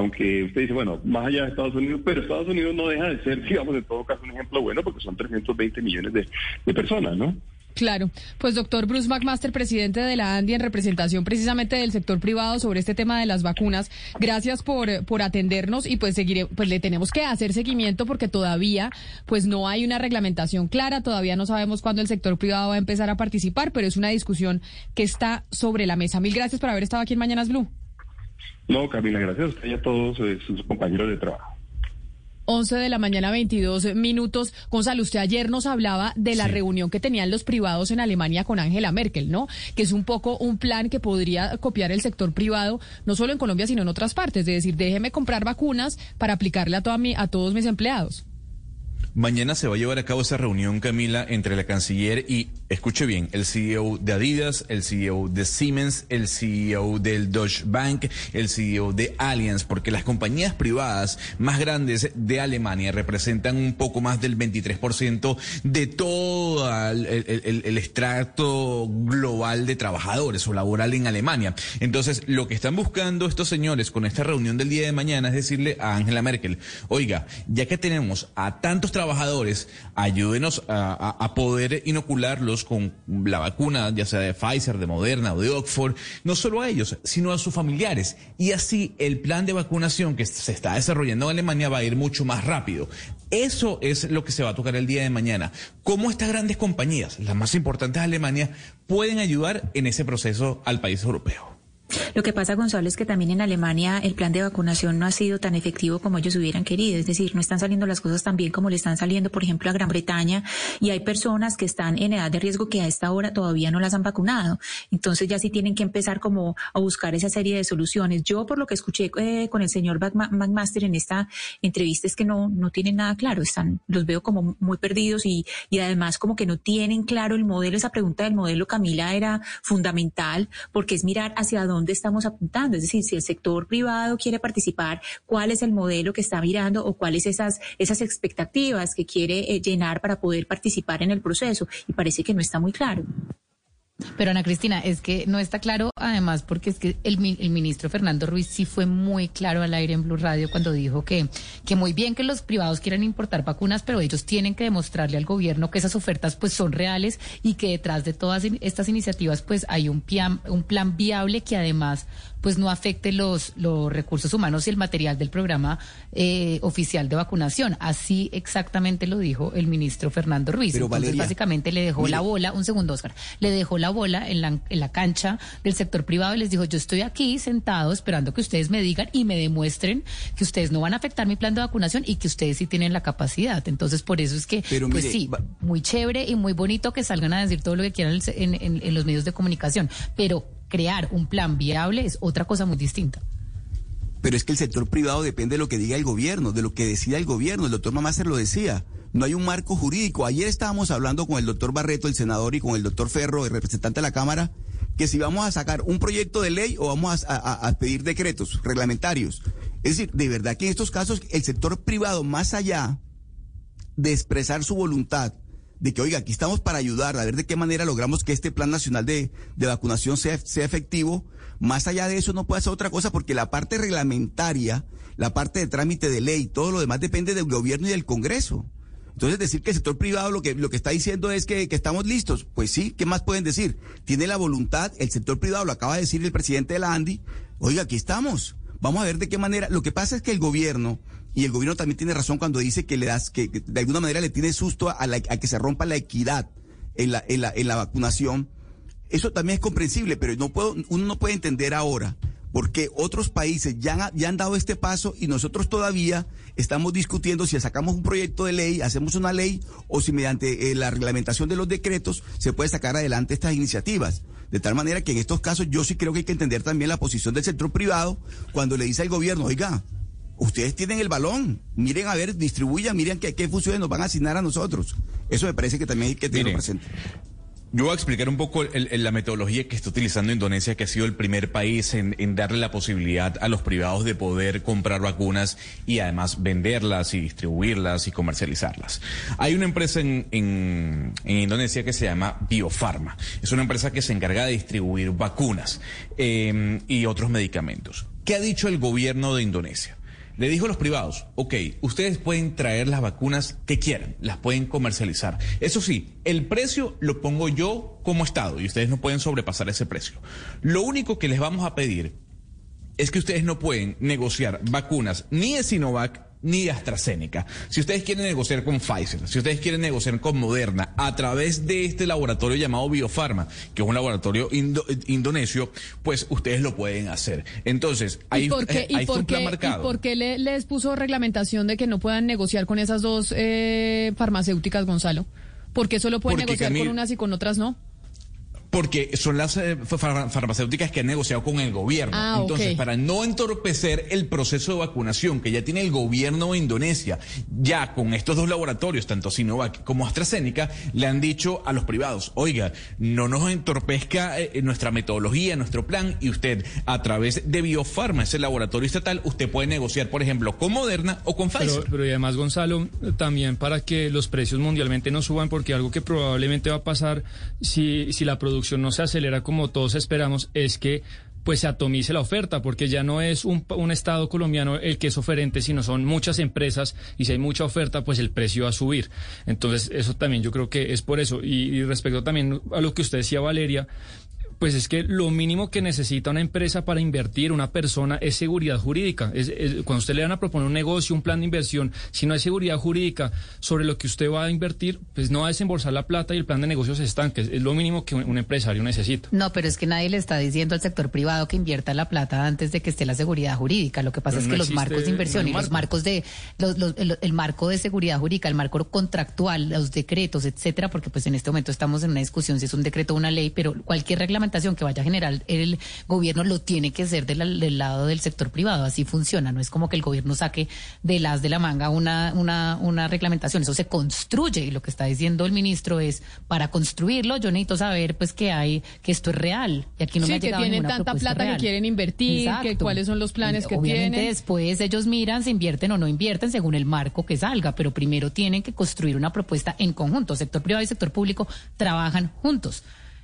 aunque usted dice, bueno, más allá de Estados Unidos, pero Estados Unidos no deja de ser, digamos, en todo caso un ejemplo bueno porque son 320 millones de, personas, ¿no? Claro, pues doctor Bruce McMaster, presidente de la ANDI en representación precisamente del sector privado sobre este tema de las vacunas, gracias por, por atendernos y pues seguiré, pues le tenemos que hacer seguimiento porque todavía pues no hay una reglamentación clara, todavía no sabemos cuándo el sector privado va a empezar a participar, pero es una discusión que está sobre la mesa. Mil gracias por haber estado aquí en Mañanas Blue. No, Camila, gracias a usted y a todos eh, sus compañeros de trabajo. 11 de la mañana, 22 minutos. Gonzalo, usted ayer nos hablaba de la reunión que tenían los privados en Alemania con Angela Merkel, ¿no? Que es un poco un plan que podría copiar el sector privado, no solo en Colombia, sino en otras partes. De decir, déjeme comprar vacunas para aplicarle a, toda mi, a todos mis empleados. Mañana se va a llevar a cabo esa reunión, Camila, entre la canciller y, escuche bien, el CEO de Adidas, el CEO de Siemens, el CEO del Deutsche Bank, el CEO de Allianz, porque las compañías privadas más grandes de Alemania representan un poco más del 23% de todo el, el- extracto global de trabajadores o laboral en Alemania. Entonces, lo que están buscando estos señores con esta reunión del día de mañana es decirle a Angela Merkel, oiga, ya que tenemos a tantos trabajadores, ayúdenos a, a- a poder inocularlos con la vacuna, ya sea de Pfizer, de Moderna o de Oxford, no solo a ellos, sino a sus familiares. Y así el plan de vacunación que se está desarrollando en Alemania va a ir mucho más rápido. Eso es lo que se va a tocar el día de mañana. ¿Cómo estas grandes compañías, las más importantes de Alemania, pueden ayudar en ese proceso al país europeo? Lo que pasa, Gonzalo, es que también en Alemania el plan de vacunación no ha sido tan efectivo como ellos hubieran querido. Es decir, no están saliendo las cosas tan bien como le están saliendo, por ejemplo, a Gran Bretaña. Y hay personas que están en edad de riesgo que a esta hora todavía no las han vacunado. Entonces ya sí tienen que empezar como a buscar esa serie de soluciones. Yo, por lo que escuché eh, con el señor McMaster en esta entrevista, es que no, no tienen nada claro. Están, los veo como muy perdidos y, y además como que no tienen claro el modelo. Esa pregunta del modelo, Camila, era fundamental porque es mirar hacia dónde estamos apuntando. Es decir, si el sector privado quiere participar, cuál es el modelo que está mirando o cuáles esas, esas expectativas que quiere eh, llenar para poder participar en el proceso. Y parece que no está muy claro. Pero Ana Cristina, es que no está claro, además, porque es que el, el ministro Fernando Ruiz sí fue muy claro al aire en Blue Radio cuando dijo que, que muy bien que los privados quieran importar vacunas, pero ellos tienen que demostrarle al gobierno que esas ofertas pues son reales y que detrás de todas estas iniciativas pues hay un un plan viable que además pues no afecte los, los recursos humanos y el material del programa eh, oficial de vacunación. Así exactamente lo dijo el ministro Fernando Ruiz. Pero, Entonces, Valeria, básicamente le dejó mire. la bola, un segundo, Oscar, le dejó la bola en la, en la cancha del sector privado y les dijo, yo estoy aquí sentado esperando que ustedes me digan y me demuestren que ustedes no van a afectar mi plan de vacunación y que ustedes sí tienen la capacidad. Entonces, por eso es que, Pero pues mire, sí, va- muy chévere y muy bonito que salgan a decir todo lo que quieran en, en- en los medios de comunicación, pero crear un plan viable es otra cosa muy distinta. Pero es que el sector privado depende de lo que diga el gobierno, de lo que decida el gobierno. El doctor Mamácer lo decía. No hay un marco jurídico. Ayer estábamos hablando con el doctor Barreto, el senador, y con el doctor Ferro, el representante de la Cámara, que si vamos a sacar un proyecto de ley o vamos a- a pedir decretos reglamentarios. Es decir, de verdad que en estos casos el sector privado, más allá de expresar su voluntad, de que, oiga, aquí estamos para ayudar, a ver de qué manera logramos que este plan nacional de, de vacunación sea, sea efectivo. Más allá de eso no puede hacer otra cosa porque la parte reglamentaria, la parte de trámite de ley, todo lo demás depende del gobierno y del Congreso. Entonces decir que el sector privado lo que, lo que está diciendo es que, que estamos listos, pues sí, ¿qué más pueden decir? Tiene la voluntad, el sector privado, lo acaba de decir el presidente de la ANDI, oiga, aquí estamos. Vamos a ver de qué manera. Lo que pasa es que el gobierno y el gobierno también tiene razón cuando dice que le das, que, de alguna manera le tiene susto a, la- a que se rompa la equidad en la, en la, en la vacunación. Eso también es comprensible, pero no puedo, uno no puede entender ahora por qué otros países ya han, ya han dado este paso y nosotros todavía estamos discutiendo si sacamos un proyecto de ley, hacemos una ley o si mediante eh, la reglamentación de los decretos se puede sacar adelante estas iniciativas. De tal manera que en estos casos yo sí creo que hay que entender también la posición del sector privado cuando le dice al gobierno, oiga, ustedes tienen el balón, miren a ver, distribuyan, miren qué, qué funciones nos van a asignar a nosotros. Eso me parece que también hay que tenerlo presente. Yo voy a explicar un poco el- el- la metodología que está utilizando Indonesia, que ha sido el primer país en, en darle la posibilidad a los privados de poder comprar vacunas y además venderlas y distribuirlas y comercializarlas. Hay una empresa en, en- en Indonesia que se llama Biofarma. Es una empresa que se encarga de distribuir vacunas eh, y otros medicamentos. ¿Qué ha dicho el gobierno de Indonesia? Le dijo a los privados, ok, ustedes pueden traer las vacunas que quieran, las pueden comercializar. Eso sí, el precio lo pongo yo como Estado y ustedes no pueden sobrepasar ese precio. Lo único que les vamos a pedir es que ustedes no pueden negociar vacunas ni de Sinovac ni de AstraZeneca. Si ustedes quieren negociar con Pfizer, si ustedes quieren negociar con Moderna a través de este laboratorio llamado Biofarma, que es un laboratorio indo- indonesio, pues ustedes lo pueden hacer. Entonces, ahí, ¿Y por qué, eh, y por un plan qué- y marcado. por qué le- les puso reglamentación de que no puedan negociar con esas dos eh, farmacéuticas, Gonzalo? ¿Por qué solo pueden Porque, negociar Camil- con unas y con otras no? Porque son las eh, far- farmacéuticas que han negociado con el gobierno. Ah, Entonces, para no entorpecer el proceso de vacunación que ya tiene el gobierno de Indonesia, ya con estos dos laboratorios, tanto Sinovac como AstraZeneca, le han dicho a los privados, oiga, no nos entorpezca eh, nuestra metodología, nuestro plan, y usted, a través de Biofarma, ese laboratorio estatal, usted puede negociar, por ejemplo, con Moderna o con Pfizer. Pero, pero y además, Gonzalo, también para que los precios mundialmente no suban, porque algo que probablemente va a pasar si, si la producción no se acelera como todos esperamos, es que pues se atomice la oferta, porque ya no es un, un Estado colombiano el que es oferente, sino son muchas empresas y si hay mucha oferta, pues el precio va a subir. Entonces, eso también yo creo que es por eso. Y respecto también a lo que usted decía, Valeria, pues es que lo mínimo que necesita una empresa para invertir, una persona, es seguridad jurídica. Es- es- cuando usted le van a proponer un negocio, un plan de inversión, si no hay seguridad jurídica sobre lo que usted va a invertir, pues no va a desembolsar la plata y el plan de negocios se estanque. Es, lo mínimo que un, un empresario necesita. No, pero es que nadie le está diciendo al sector privado que invierta la plata antes de que esté la seguridad jurídica. Lo que pasa Pero es no que los marcos de inversión y los marco. marcos de los- los- el, el marco de seguridad jurídica, el marco contractual, los decretos, etcétera, porque pues en este momento estamos en una discusión si es un decreto o una ley, pero cualquier que vaya a generar el gobierno lo tiene que ser de la- del lado del sector privado. Así funciona. No es como que el gobierno saque de las de la manga una una una reglamentación. Eso se construye y lo que está diciendo el ministro es para construirlo yo necesito saber pues que hay que esto es real y aquí no me sí, ha que llegado tienen ninguna tanta plata real. que quieren invertir, que Exacto. cuáles son los planes que Obviamente tienen. después ellos miran si invierten o no invierten según el marco que salga, pero primero tienen que construir una propuesta en conjunto. Sector privado y sector público trabajan juntos.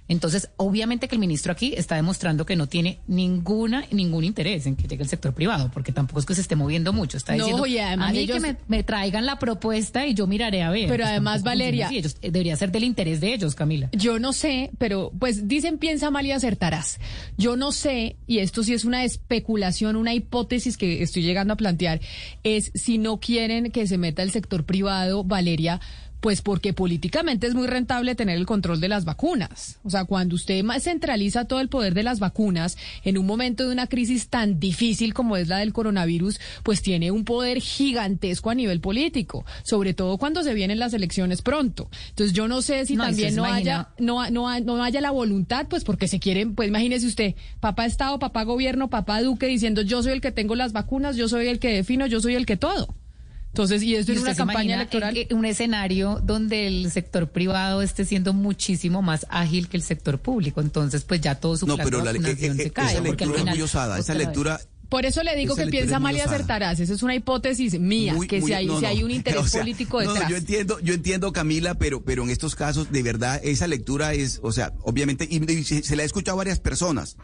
Entonces, obviamente que el ministro aquí está demostrando que no tiene ninguna ningún interés en que llegue el sector privado, porque tampoco es que se esté moviendo mucho. Está No, diciendo y además a mí ellos- que me, me traigan la propuesta y yo miraré a ver. Pero Pues además, Valeria- así. Ellos- eh, debería ser del interés de ellos, Camila. Yo no sé, pero pues dicen piensa mal y acertarás. Yo no sé, y esto sí es una especulación, una hipótesis que estoy llegando a plantear, es si no quieren que se meta el sector privado, Valeria, pues porque políticamente es muy rentable tener el control de las vacunas. O sea, cuando usted centraliza todo el poder de las vacunas en un momento de una crisis tan difícil como es la del coronavirus, pues tiene un poder gigantesco a nivel político, sobre todo cuando se vienen las elecciones pronto. Entonces yo no sé si No, también no haya no, no, no haya la voluntad, pues porque se quieren, pues imagínese usted, papá Estado, papá gobierno, papá Duque diciendo yo soy el que tengo las vacunas, yo soy el que defino, yo soy el que todo. Entonces, y esto ¿Y es una campaña electoral. en- en un escenario donde el sector privado esté siendo muchísimo más ágil que el sector público. Entonces, pues ya todo su No, plan pero de la, eh, vacunación eh, se cae. esa lectura es muy osada. Esa lectura Por eso le digo Esa que piensa mal y acertarás. Esa es una hipótesis mía, Muy- que muy- si hay, no, si hay un interés O sea, político no, no, detrás. yo entiendo, yo entiendo, Camila, pero, pero en estos casos, de verdad, esa lectura es, o sea, obviamente, y, y se, se la he escuchado a varias personas,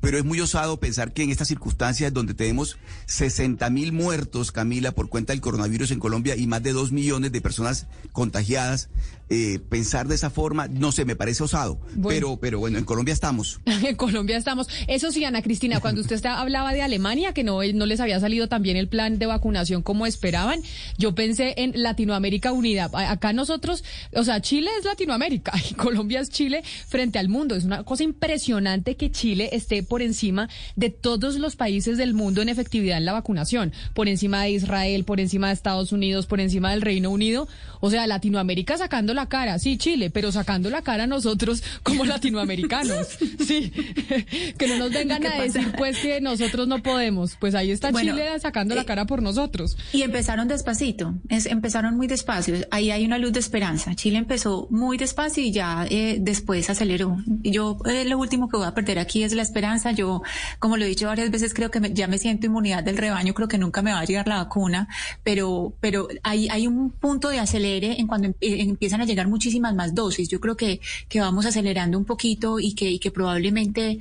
pero es muy osado pensar que en estas circunstancias donde tenemos 60 mil muertos, Camila, por cuenta del coronavirus en Colombia y más de 2 millones de personas contagiadas, eh, pensar de esa forma, no sé, me parece osado. Pero, pero bueno, en Colombia estamos. En Colombia estamos. Eso sí, Ana Cristina, cuando usted está- hablaba de Alemania, que no, no les había salido también el plan de vacunación como esperaban, yo pensé en Latinoamérica unida. Acá nosotros, o sea, Chile es Latinoamérica y Colombia es Chile frente al mundo. Es una cosa impresionante que Chile esté por encima de todos los países del mundo en efectividad en la vacunación. Por encima de Israel, por encima de Estados Unidos, por encima del Reino Unido. O sea, Latinoamérica sacando la cara, sí, Chile, pero sacando la cara nosotros como latinoamericanos. Sí, que no nos vengan ¿Qué a pasa? decir pues que nosotros no podemos. Pues ahí está Bueno, Chile sacando la eh, cara por nosotros. Y empezaron despacito, es, empezaron muy despacio. Ahí hay una luz de esperanza. Chile empezó muy despacio y ya eh, después aceleró. Yo eh, lo último que voy a perder aquí es la esperanza. Yo, como lo he dicho varias veces, creo que me- ya me siento inmunidad del rebaño. Creo que nunca me va a llegar la vacuna, pero, pero hay, hay un punto de acelere en cuando empie- empiezan a llegar muchísimas más dosis. Yo creo que, que vamos acelerando un poquito y que, y que probablemente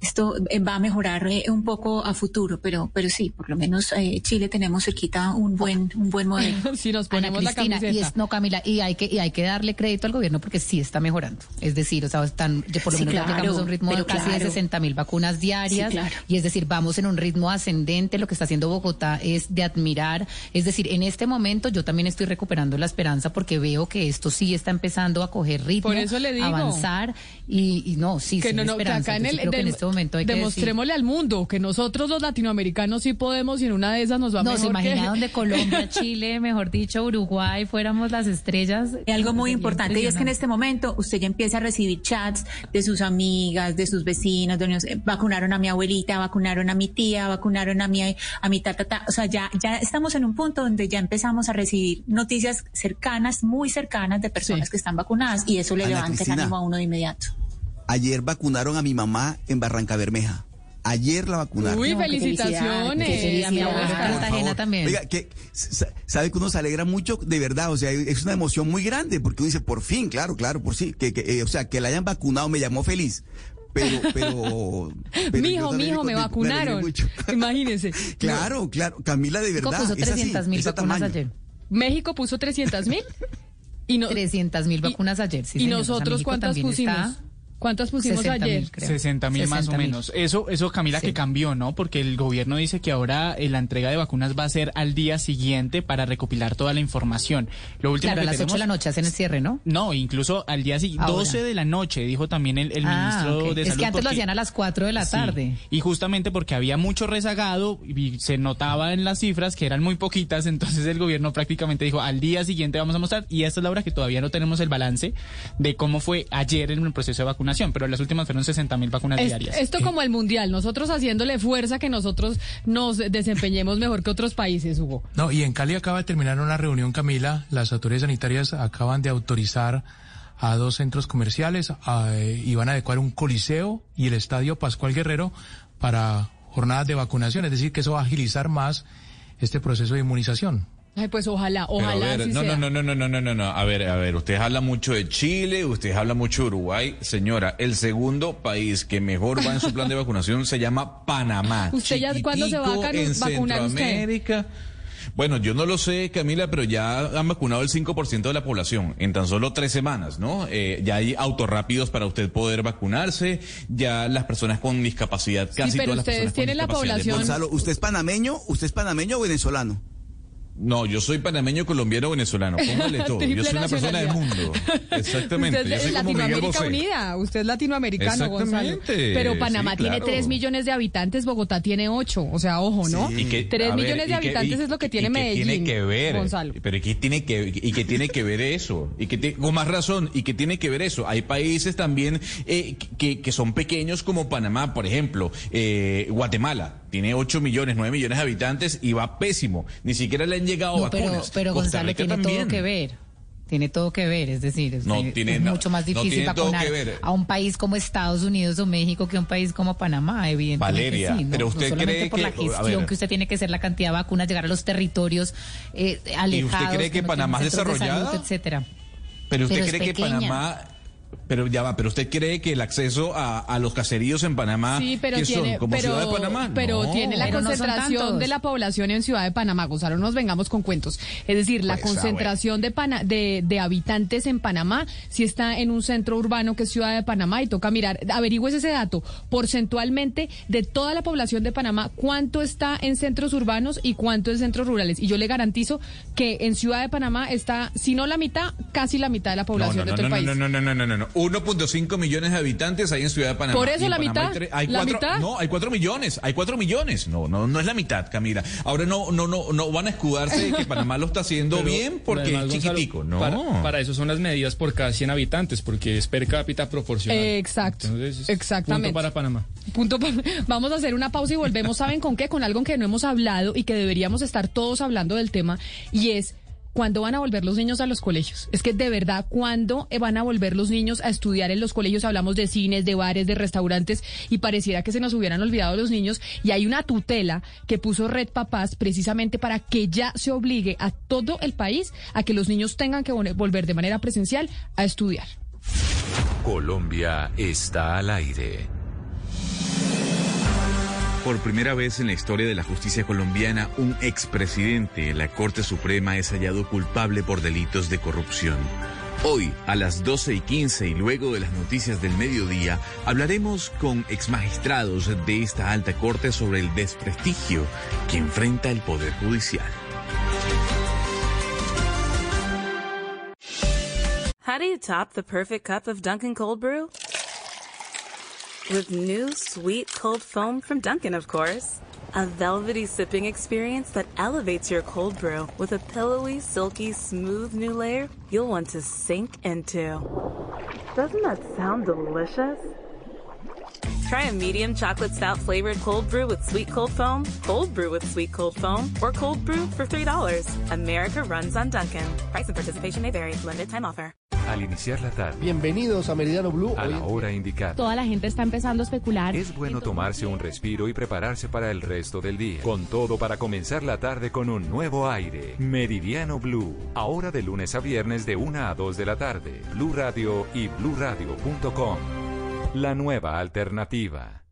esto eh, va a mejorar eh, un poco a futuro, pero, pero sí, por lo menos eh, Chile tenemos cerquita un buen, un buen modelo. si nos Ana Cristina, y es, no Camila y hay que y hay que darle crédito al gobierno porque sí está mejorando es decir o sea están por lo Sí, menos ya claro, llegamos a un ritmo de casi de claro. 60 mil vacunas diarias Sí, claro. y es decir vamos en un ritmo ascendente lo que está haciendo Bogotá es de admirar es decir en este momento yo también estoy recuperando la esperanza porque veo que esto sí está empezando a coger ritmo Por eso le digo. avanzar y, y no sí que sí no, no, que acá en, sí el, del- este momento hay que decir- demostrémosle al mundo que nosotros los latinoamericanos sí podemos y en una de esas nos va no, mejor se imagina que- donde Colombia, Chile, mejor dicho, Uruguay, fuéramos las estrellas. Y algo muy importante y es que en este momento usted ya empieza a recibir chats de sus amigas, de sus vecinos, de, eh, vacunaron a mi abuelita, vacunaron a mi tía, vacunaron a mi a mi tata, ta. o sea, ya ya estamos en un punto donde ya empezamos a recibir noticias cercanas, muy cercanas de personas que están vacunadas y eso le Ana levanta el Cristina. ánimo a uno de inmediato. Ayer vacunaron a mi mamá en Barranca Bermeja. Ayer la vacunaron. Uy, felicitaciones. Qué felicidad, mi abuelo Por Cartagena favor. también. Oiga, que sa- sabe que uno se alegra mucho, de verdad, o sea, es una emoción muy grande, porque uno dice, por fin, claro, claro, por sí, que, que, eh, o sea, que la hayan vacunado me llamó feliz. Pero, pero, pero mijo, mijo, me vacunaron. mucho. Imagínese. Claro, claro, Camila, de México verdad. puso es así, 300 mil vacunas tamaño. ayer. México puso 300 mil. Y no, 300 mil vacunas ayer. sí, ¿Y señor. O sea, nosotros México cuántas pusimos? está- ¿Cuántas pusimos 60.000, ayer? creo. 60 mil más o 60.000. menos. Eso, eso Camila, Sí. que cambió, ¿no? Porque el gobierno dice que ahora eh, la entrega de vacunas va a ser al día siguiente para recopilar toda la información. Lo último Claro, a que las 8 de tenemos- la noche hacen el cierre, ¿no? No, incluso al día siguiente, Ahora. 12 de la noche, dijo también el, el Ah, ministro de Es Salud. que antes lo hacían a las 4 de la Sí, tarde. Y justamente porque había mucho rezagado y se notaba en las cifras que eran muy poquitas, entonces el gobierno prácticamente dijo al día siguiente vamos a mostrar y esta es la hora que todavía no tenemos el balance de cómo fue ayer en el proceso de vacunación, pero las últimas fueron 60 mil vacunas Es- diarias. esto como el mundial, nosotros haciéndole fuerza que nosotros nos desempeñemos mejor que otros países, Hugo. No, y en Cali acaba de terminar una reunión, Camila. Las autoridades sanitarias acaban de autorizar a dos centros comerciales a- y van a adecuar un coliseo y el estadio Pascual Guerrero para jornadas de vacunación. Es decir, que eso va a agilizar más este proceso de inmunización. Ay, pues ojalá, ojalá ver, así no, sea. no, no, no, no, no, no, no. A ver, a ver, ustedes hablan mucho de Chile, ustedes hablan mucho de Uruguay. Señora, el segundo país que mejor va en su plan de vacunación se llama Panamá. ¿Usted ya cuándo se va a en vacunar usted? Centroamérica. Bueno, yo no lo sé, Camila, pero ya han vacunado el 5% de la población en tan solo tres semanas, ¿no? Eh, ya hay autorrápidos para usted poder vacunarse, ya las personas con discapacidad, casi pero todas las ustedes personas con tienen la discapacidad de población- Gonzalo, ¿usted es panameño? ¿Usted es panameño o venezolano? No, yo soy panameño, colombiano, venezolano. Póngale todo. Yo soy una persona del mundo. Exactamente. Usted Yo es soy como Miguel Latinoamérica. Unida, usted es latinoamericano, Gonzalo. Exactamente, Pero Panamá sí, tiene claro. 3 millones de habitantes, Bogotá tiene 8, o sea, ojo, ¿no? Y que, 3 a ver, millones de y habitantes y- es lo que y tiene Medellín. tiene que ver, Gonzalo. pero ¿qué tiene que y que tiene que ver eso? Y que ti- con más razón y que tiene que ver eso. Hay países también eh, que, que son pequeños como Panamá, por ejemplo, eh, Guatemala tiene 8 millones, 9 millones de habitantes y va pésimo. Ni siquiera le han llegado No, pero, vacunas. pero Costa Gonzalo Rica tiene también. todo que ver. Tiene todo que ver, es decir, es, No tiene mucho más difícil vacunar que a un país como Estados Unidos o México que a un país como Panamá, evidentemente. Valeria, sí, ¿no? pero usted cree por la que- a gestión que usted tiene que hacer la cantidad de vacunas, llegar a los territorios eh, alejados. cree que no Panamá es centros de desarrollada? salud, etcétera. Pero usted Pero cree que. Panamá Pero ya va, pero usted cree que el acceso a, a los caseríos en Panamá, Sí, pero ¿qué tiene, son? ¿Como pero, Ciudad de Panamá? pero No. tiene la Pero concentración de la población en Ciudad de Panamá. Gonzalo, no nos vengamos con cuentos. Es decir, la Pues, ah, concentración de, Pana- de, de habitantes en Panamá sí está en un centro urbano que es Ciudad de Panamá y toca mirar, averigües ese dato, porcentualmente de toda la población de Panamá, cuánto está en centros urbanos y cuánto en centros rurales. Y yo le garantizo que en Ciudad de Panamá está, si no la mitad, casi la mitad de la población no, de todo no, el país. no, no, no, no, no, no, no. 1.5 millones de habitantes hay en Ciudad de Panamá. Por eso la Panamá mitad, hay hay la cuatro- mitad. No, hay 4 millones, hay 4 millones. No, no, no es la mitad, Camila. Ahora no, no, no, no van a escudarse de que Panamá lo está haciendo Pero- bien porque además, es Gonzalo, chiquitico. No. Para, para eso son las medidas por cada 100 habitantes, porque es per cápita proporcional. Exacto, Entonces, es exactamente. Punto para Panamá. Punto pa- Vamos a hacer una pausa y volvemos, ¿saben con qué? Con algo que no hemos hablado y que deberíamos estar todos hablando del tema y es ¿cuándo van a volver los niños a los colegios? Es que de verdad, ¿cuándo eh, van a volver los niños a estudiar en los colegios? Hablamos de cines, de bares, de restaurantes y pareciera que se nos hubieran olvidado los niños y hay una tutela que puso Red Papás precisamente para que ya se obligue a todo el país a que los niños tengan que vol- volver de manera presencial a estudiar. Colombia está al aire. Por primera vez en la historia de la justicia colombiana, un expresidente de la Corte Suprema es hallado culpable por delitos de corrupción. Hoy, a las 12 y 15 y luego de las noticias del mediodía, hablaremos con exmagistrados de esta alta corte sobre el desprestigio que enfrenta el Poder Judicial. How do you top the perfect cup of Dunkin' Cold Brew? With new sweet cold foam from Dunkin', of course. A velvety sipping experience that elevates your cold brew with a pillowy, silky, smooth new layer you'll want to sink into. Doesn't that sound delicious? Try a medium chocolate stout flavored cold brew with sweet cold foam, cold brew with sweet cold foam, or cold brew for $3. America runs on Dunkin'. Price and participation may vary. Limited time offer. Al iniciar la tarde, Bienvenidos a Meridiano Blue. a la hora indicada, Toda la gente está empezando a especular. es bueno tomarse un respiro y prepararse para el resto del día. Con todo para comenzar la tarde con un nuevo aire. Meridiano Blue. Ahora de lunes a viernes de 1 a 2 de la tarde. Blue Radio y bluradio.com. La nueva alternativa.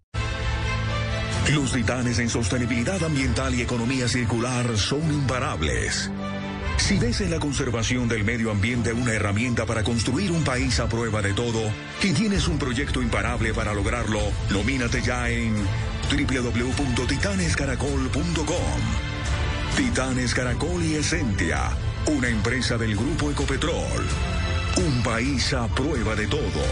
Los titanes en sostenibilidad ambiental y economía circular son imparables. Si ves en la conservación del medio ambiente una herramienta para construir un país a prueba de todo y tienes un proyecto imparable para lograrlo, nomínate ya en www.titanescaracol.com. Titanes Caracol y Esentia, una empresa del Grupo Ecopetrol. Un país a prueba de todo.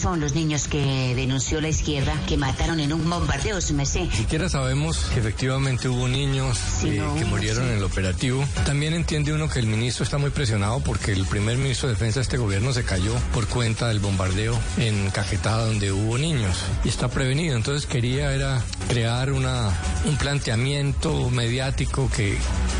Son los niños que denunció la izquierda que mataron en un bombardeo, su merced. Siquiera sabemos que efectivamente hubo niños eh, no, que murieron sí. en el operativo. También entiende uno que el ministro está muy presionado porque el primer ministro de Defensa de este gobierno se cayó por cuenta del bombardeo en Caquetá donde hubo niños y está prevenido. Entonces quería era crear una, un planteamiento mediático que,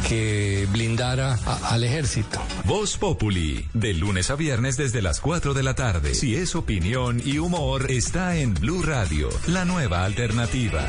que blindara al ejército. Voz Populi, de lunes a viernes desde las 4 de la tarde. Si es opinión y humor, está en Blue Radio, la nueva alternativa.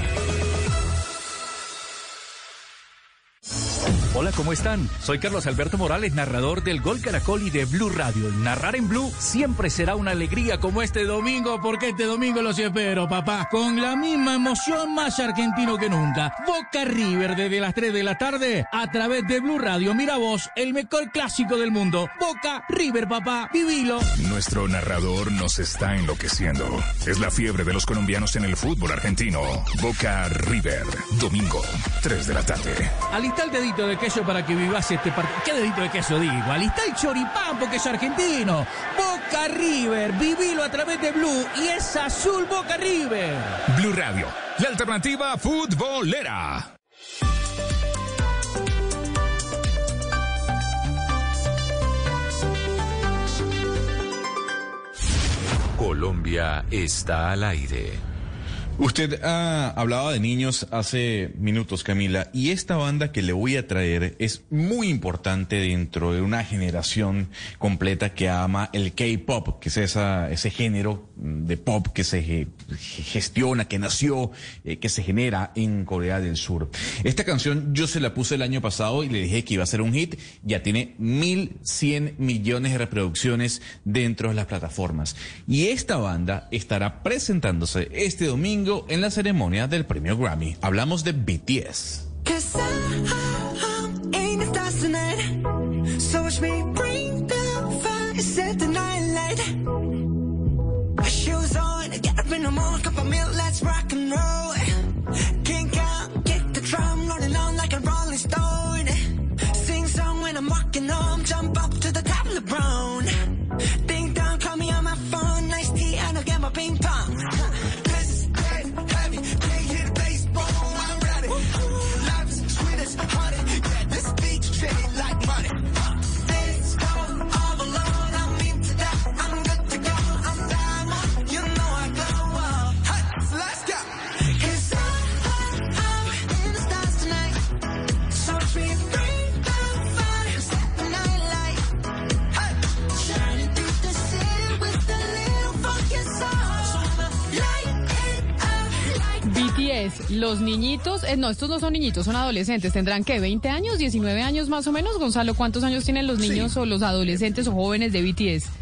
Hola, ¿cómo están? Soy Carlos Alberto Morales, narrador del Gol Caracol y de Blue Radio. Narrar en Blue siempre será una alegría como este domingo, porque este domingo los espero, papá. Con la misma emoción, más argentino que nunca. Boca River desde las 3 de la tarde a través de Blue Radio. Mira vos, el mejor clásico del mundo. Boca River, papá. Vivilo. Nuestro narrador nos está enloqueciendo. Es la fiebre de los colombianos en el fútbol argentino. Boca River, domingo, 3 de la tarde. Alista el dedito de queso para que vivase este partido. ¿Qué dedito de queso digo? Alistá el choripán porque es argentino. Boca River, vivilo a través de Blue y es azul Boca River. Blue Radio, la alternativa futbolera. Colombia está al aire. Usted ha hablaba de niños hace minutos, Camila, y esta banda que le voy a traer es muy importante dentro de una generación completa que ama el K-pop, que es esa, ese género de pop que se ge- gestiona, que nació, eh, que se genera en Corea del Sur. Esta canción yo se la puse el año pasado y le dije que iba a ser un hit. Ya tiene 1.100 millones de reproducciones dentro de las plataformas. Y esta banda estará presentándose este domingo en la ceremonia del premio Grammy. Hablamos de BTS. Cause I'm los niñitos, eh, no, estos no son niñitos, son adolescentes. ¿Tendrán qué? ¿20 años? ¿19 años más o menos? Gonzalo, ¿cuántos años tienen los niños o los adolescentes o jóvenes de BTS?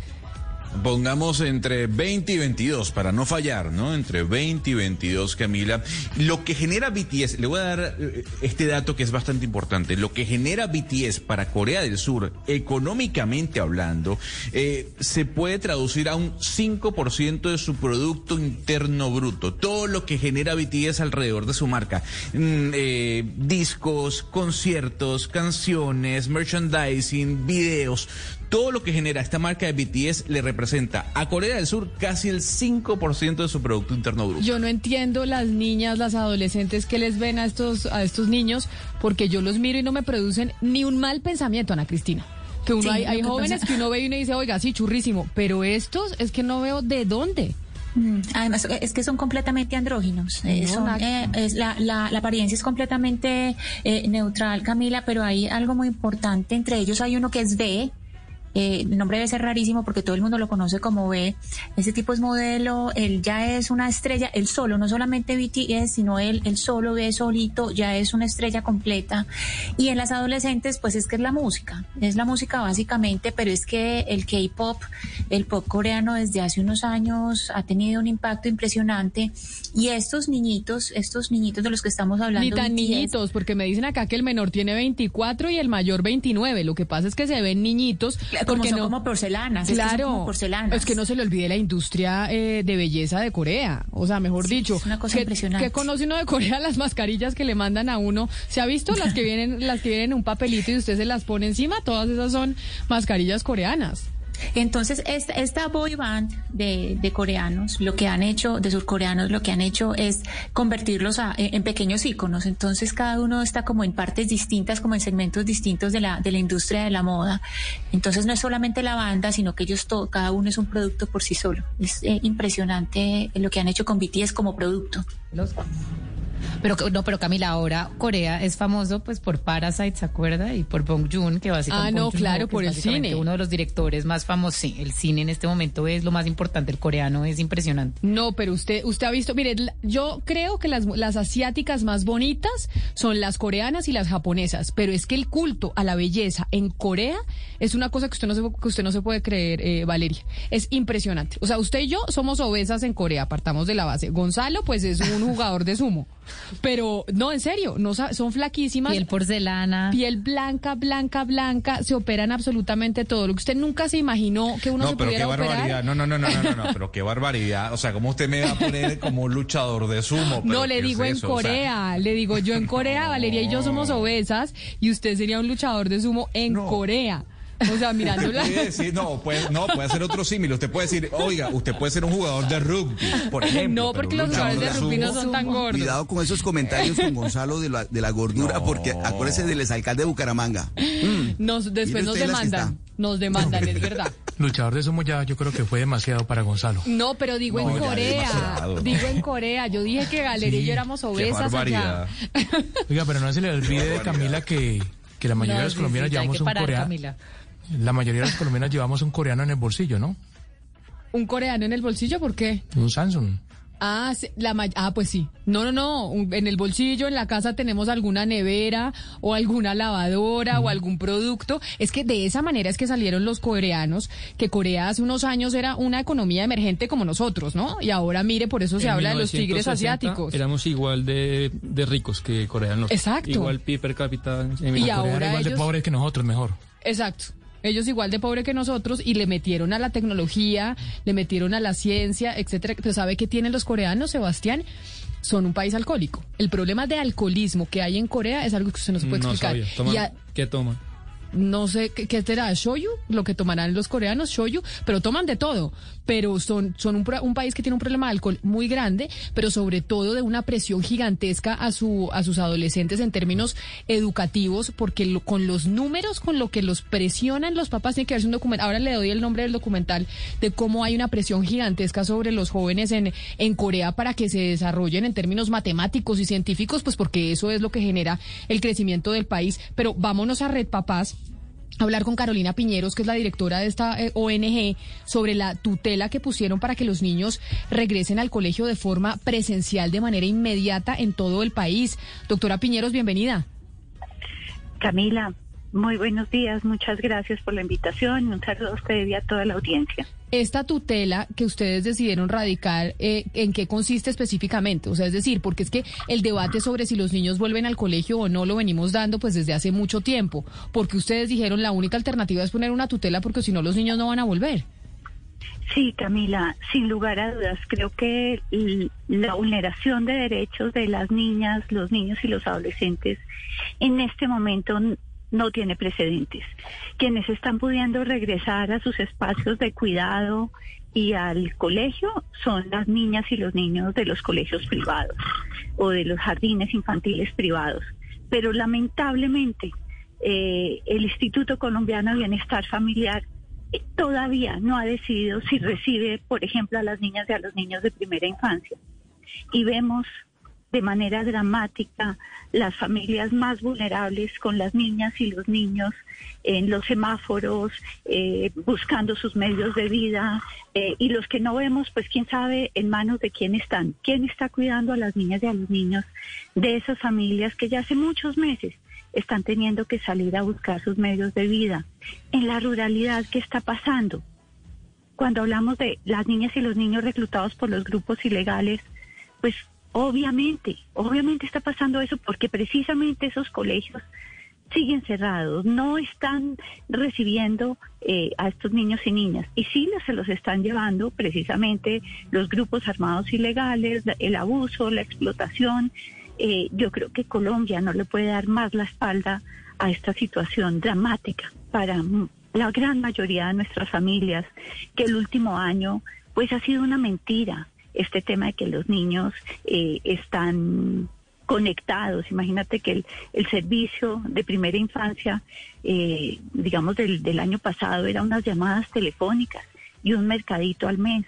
Pongamos entre 20 y 22 para no fallar, ¿no? Entre 20 y 22, Camila. Lo que genera BTS, le voy a dar eh, este dato que es bastante importante. Lo que genera BTS para Corea del Sur, económicamente hablando, eh, se puede traducir a un 5% de su Producto Interno Bruto. Todo lo que genera BTS alrededor de su marca. Mm, eh, discos, conciertos, canciones, merchandising, videos. Todo lo que genera esta marca de BTS le representa a Corea del Sur casi el 5% de su Producto Interno Bruto. Yo no entiendo las niñas, las adolescentes que les ven a estos, a estos niños, porque yo los miro y no me producen ni un mal pensamiento, Ana Cristina. Que uno Sí, hay, hay que jóvenes pasa- que uno ve y uno dice, oiga, sí, churrísimo, pero estos es que no veo de dónde. Mm, Además, es que son completamente andróginos. Eh, son, eh, es la, la, la apariencia es completamente eh, neutral, Camila, pero hay algo muy importante. Entre ellos hay uno que es B. eh, el nombre debe ser rarísimo porque todo el mundo lo conoce como B. Ese tipo es modelo, él ya es una estrella, él solo, no solamente BTS, sino él, él solo, B solito, ya es una estrella completa. Y en las adolescentes, pues es que es la música, es la música básicamente, pero es que el K-pop, el pop coreano desde hace unos años ha tenido un impacto impresionante. Y estos niñitos, estos niñitos de los que estamos hablando. Ni tan BTS, niñitos, porque me dicen acá que el menor tiene 24 y el mayor 29. Lo que pasa es que se ven niñitos. Como son no, como porcelanas, es que son Claro, como porcelanas. es que no se le olvide la industria eh, de belleza de Corea. O sea, mejor Sí, dicho, es una cosa ¿qué- impresionante. ¿qué conoce uno de Corea? Las mascarillas que le mandan a uno. ¿Se ha visto las que vienen, las que vienen en un papelito y usted se las pone encima? Todas esas son mascarillas coreanas. Entonces, esta, esta boy band de, coreanos, lo que han hecho, de surcoreanos, lo que han hecho es convertirlos a- en, en pequeños íconos. Entonces, cada uno está como en partes distintas, como en segmentos distintos de la, de la industria de la moda. Entonces, no es solamente la banda, sino que ellos, todo, cada uno es un producto por sí solo. Es eh, impresionante lo que han hecho con BTS como producto. Pero no, pero Camila, ahora Corea es famoso pues por Parasite, ¿se acuerda? Y por Bong Joon, que básicamente Ah, no, claro, por el cine. Uno de los directores más famosos, sí, el cine en este momento es lo más importante, el coreano es impresionante. No, pero usted, usted ha visto, mire, yo creo que las, las asiáticas más bonitas son las coreanas y las japonesas, pero es que el culto a la belleza en Corea es una cosa que usted no se, que usted no se puede creer, eh, Valeria. Es impresionante. O sea, usted y yo somos obesas en Corea, partamos de la base. Gonzalo, pues es un jugador de sumo. Pero, no, en serio, no son flaquísimas. Piel porcelana. Piel blanca, blanca, blanca, se operan absolutamente todo. Lo que usted nunca se imaginó que uno no, se pero qué barbaridad. operar. No, no, no, no, no, no, no, pero qué barbaridad. O sea, ¿cómo usted me va a poner como un luchador de sumo? ¿Pero No, le es digo en eso? O sea, Corea, le digo yo en Corea, Valeria y yo somos obesas y usted sería un luchador de sumo en Corea. O sea, mirándola. Puede decir, no, puede, no, puede hacer otro símil. Usted puede decir, oiga, usted puede ser un jugador de rugby, por ejemplo. No, porque los jugadores de rugby no son tan gordos. Cuidado con esos comentarios con Gonzalo de la, de la gordura, porque acuérdese del exalcalde de Bucaramanga. Mm. Nos, después nos demandan. Nos demandan, es verdad. luchador de sumo ya yo creo que fue demasiado para Gonzalo. No, pero digo en Corea. Digo en Corea. Yo dije que Galería y yo éramos obesas allá. Oiga, pero no se le olvide de Camila que, que la mayoría de los colombianos llevamos un coreano. La mayoría de los colombianos llevamos un coreano en el bolsillo, ¿no? ¿Un coreano en el bolsillo? ¿Por qué? Un Samsung. Ah, la ah, pues sí. No, no, no. En el bolsillo, en la casa tenemos alguna nevera o alguna lavadora o algún producto. Es que de esa manera es que salieron los coreanos, que Corea hace unos años era una economía emergente como nosotros, ¿no? Y ahora mire, por eso se habla de los tigres asiáticos. Éramos igual de, ricos que coreanos. Exacto. Igual PIB per cápita. Y ahora igual de pobres que nosotros, mejor. Exacto. Ellos igual de pobre que nosotros y le metieron a la tecnología, le metieron a la ciencia, etcétera. Pero ¿sabe qué tienen los coreanos, Sebastián? Son un país alcohólico. El problema de alcoholismo que hay en Corea es algo que usted no se puede explicar. ¿Qué toma? No sé qué, será, shoyu, lo que tomarán los coreanos, shoyu, pero toman de todo. Pero son, son un, un, país que tiene un problema de alcohol muy grande, pero sobre todo de una presión gigantesca a, su, a sus adolescentes en términos educativos, porque con los números, con lo que los presionan los papás, tiene que verse un documental. Ahora le doy el nombre del documental de cómo hay una presión gigantesca sobre los jóvenes en, en Corea para que se desarrollen en términos matemáticos y científicos, pues porque eso es lo que genera el crecimiento del país. Pero vámonos a Red Papás hablar con Carolina Piñeros, que es la directora de esta eh, ONG, sobre la tutela que pusieron para que los niños regresen al colegio de forma presencial de manera inmediata en todo el país. Doctora Piñeros, bienvenida. Camila, muy buenos días, muchas gracias por la invitación y un saludo a usted y a toda la audiencia. Esta tutela que ustedes decidieron radicar, eh, ¿en qué consiste específicamente? O sea, es decir, porque es que el debate sobre si los niños vuelven al colegio o no lo venimos dando pues desde hace mucho tiempo, porque ustedes dijeron la única alternativa es poner una tutela porque si no los niños no van a volver. Sí, Camila, sin lugar a dudas, creo que la vulneración de derechos de las niñas, los niños y los adolescentes en este momento no tiene precedentes. Quienes están pudiendo regresar a sus espacios de cuidado y al colegio son las niñas y los niños de los colegios privados o de los jardines infantiles privados. Pero lamentablemente eh, el Instituto Colombiano de Bienestar Familiar eh, todavía no ha decidido si recibe, por ejemplo, a las niñas y a los niños de primera infancia. Y vemos de manera dramática las familias más vulnerables con las niñas y los niños en los semáforos, eh, buscando sus medios de vida, eh, y los que no vemos, pues quién sabe en manos de quién están, quién está cuidando a las niñas y a los niños de esas familias que ya hace muchos meses están teniendo que salir a buscar sus medios de vida. En la ruralidad, ¿qué está pasando? Cuando hablamos de las niñas y los niños reclutados por los grupos ilegales, pues Obviamente, obviamente está pasando eso porque precisamente esos colegios siguen cerrados, no están recibiendo eh, a estos niños y niñas. Y sí se los están llevando precisamente los grupos armados ilegales, el abuso, la explotación. Eh, yo creo que Colombia no le puede dar más la espalda a esta situación dramática para la gran mayoría de nuestras familias, que el último año pues ha sido una mentira este tema de que los niños eh, están conectados. Imagínate que el, servicio de primera infancia, eh, digamos, del, año pasado era unas llamadas telefónicas y un mercadito al mes.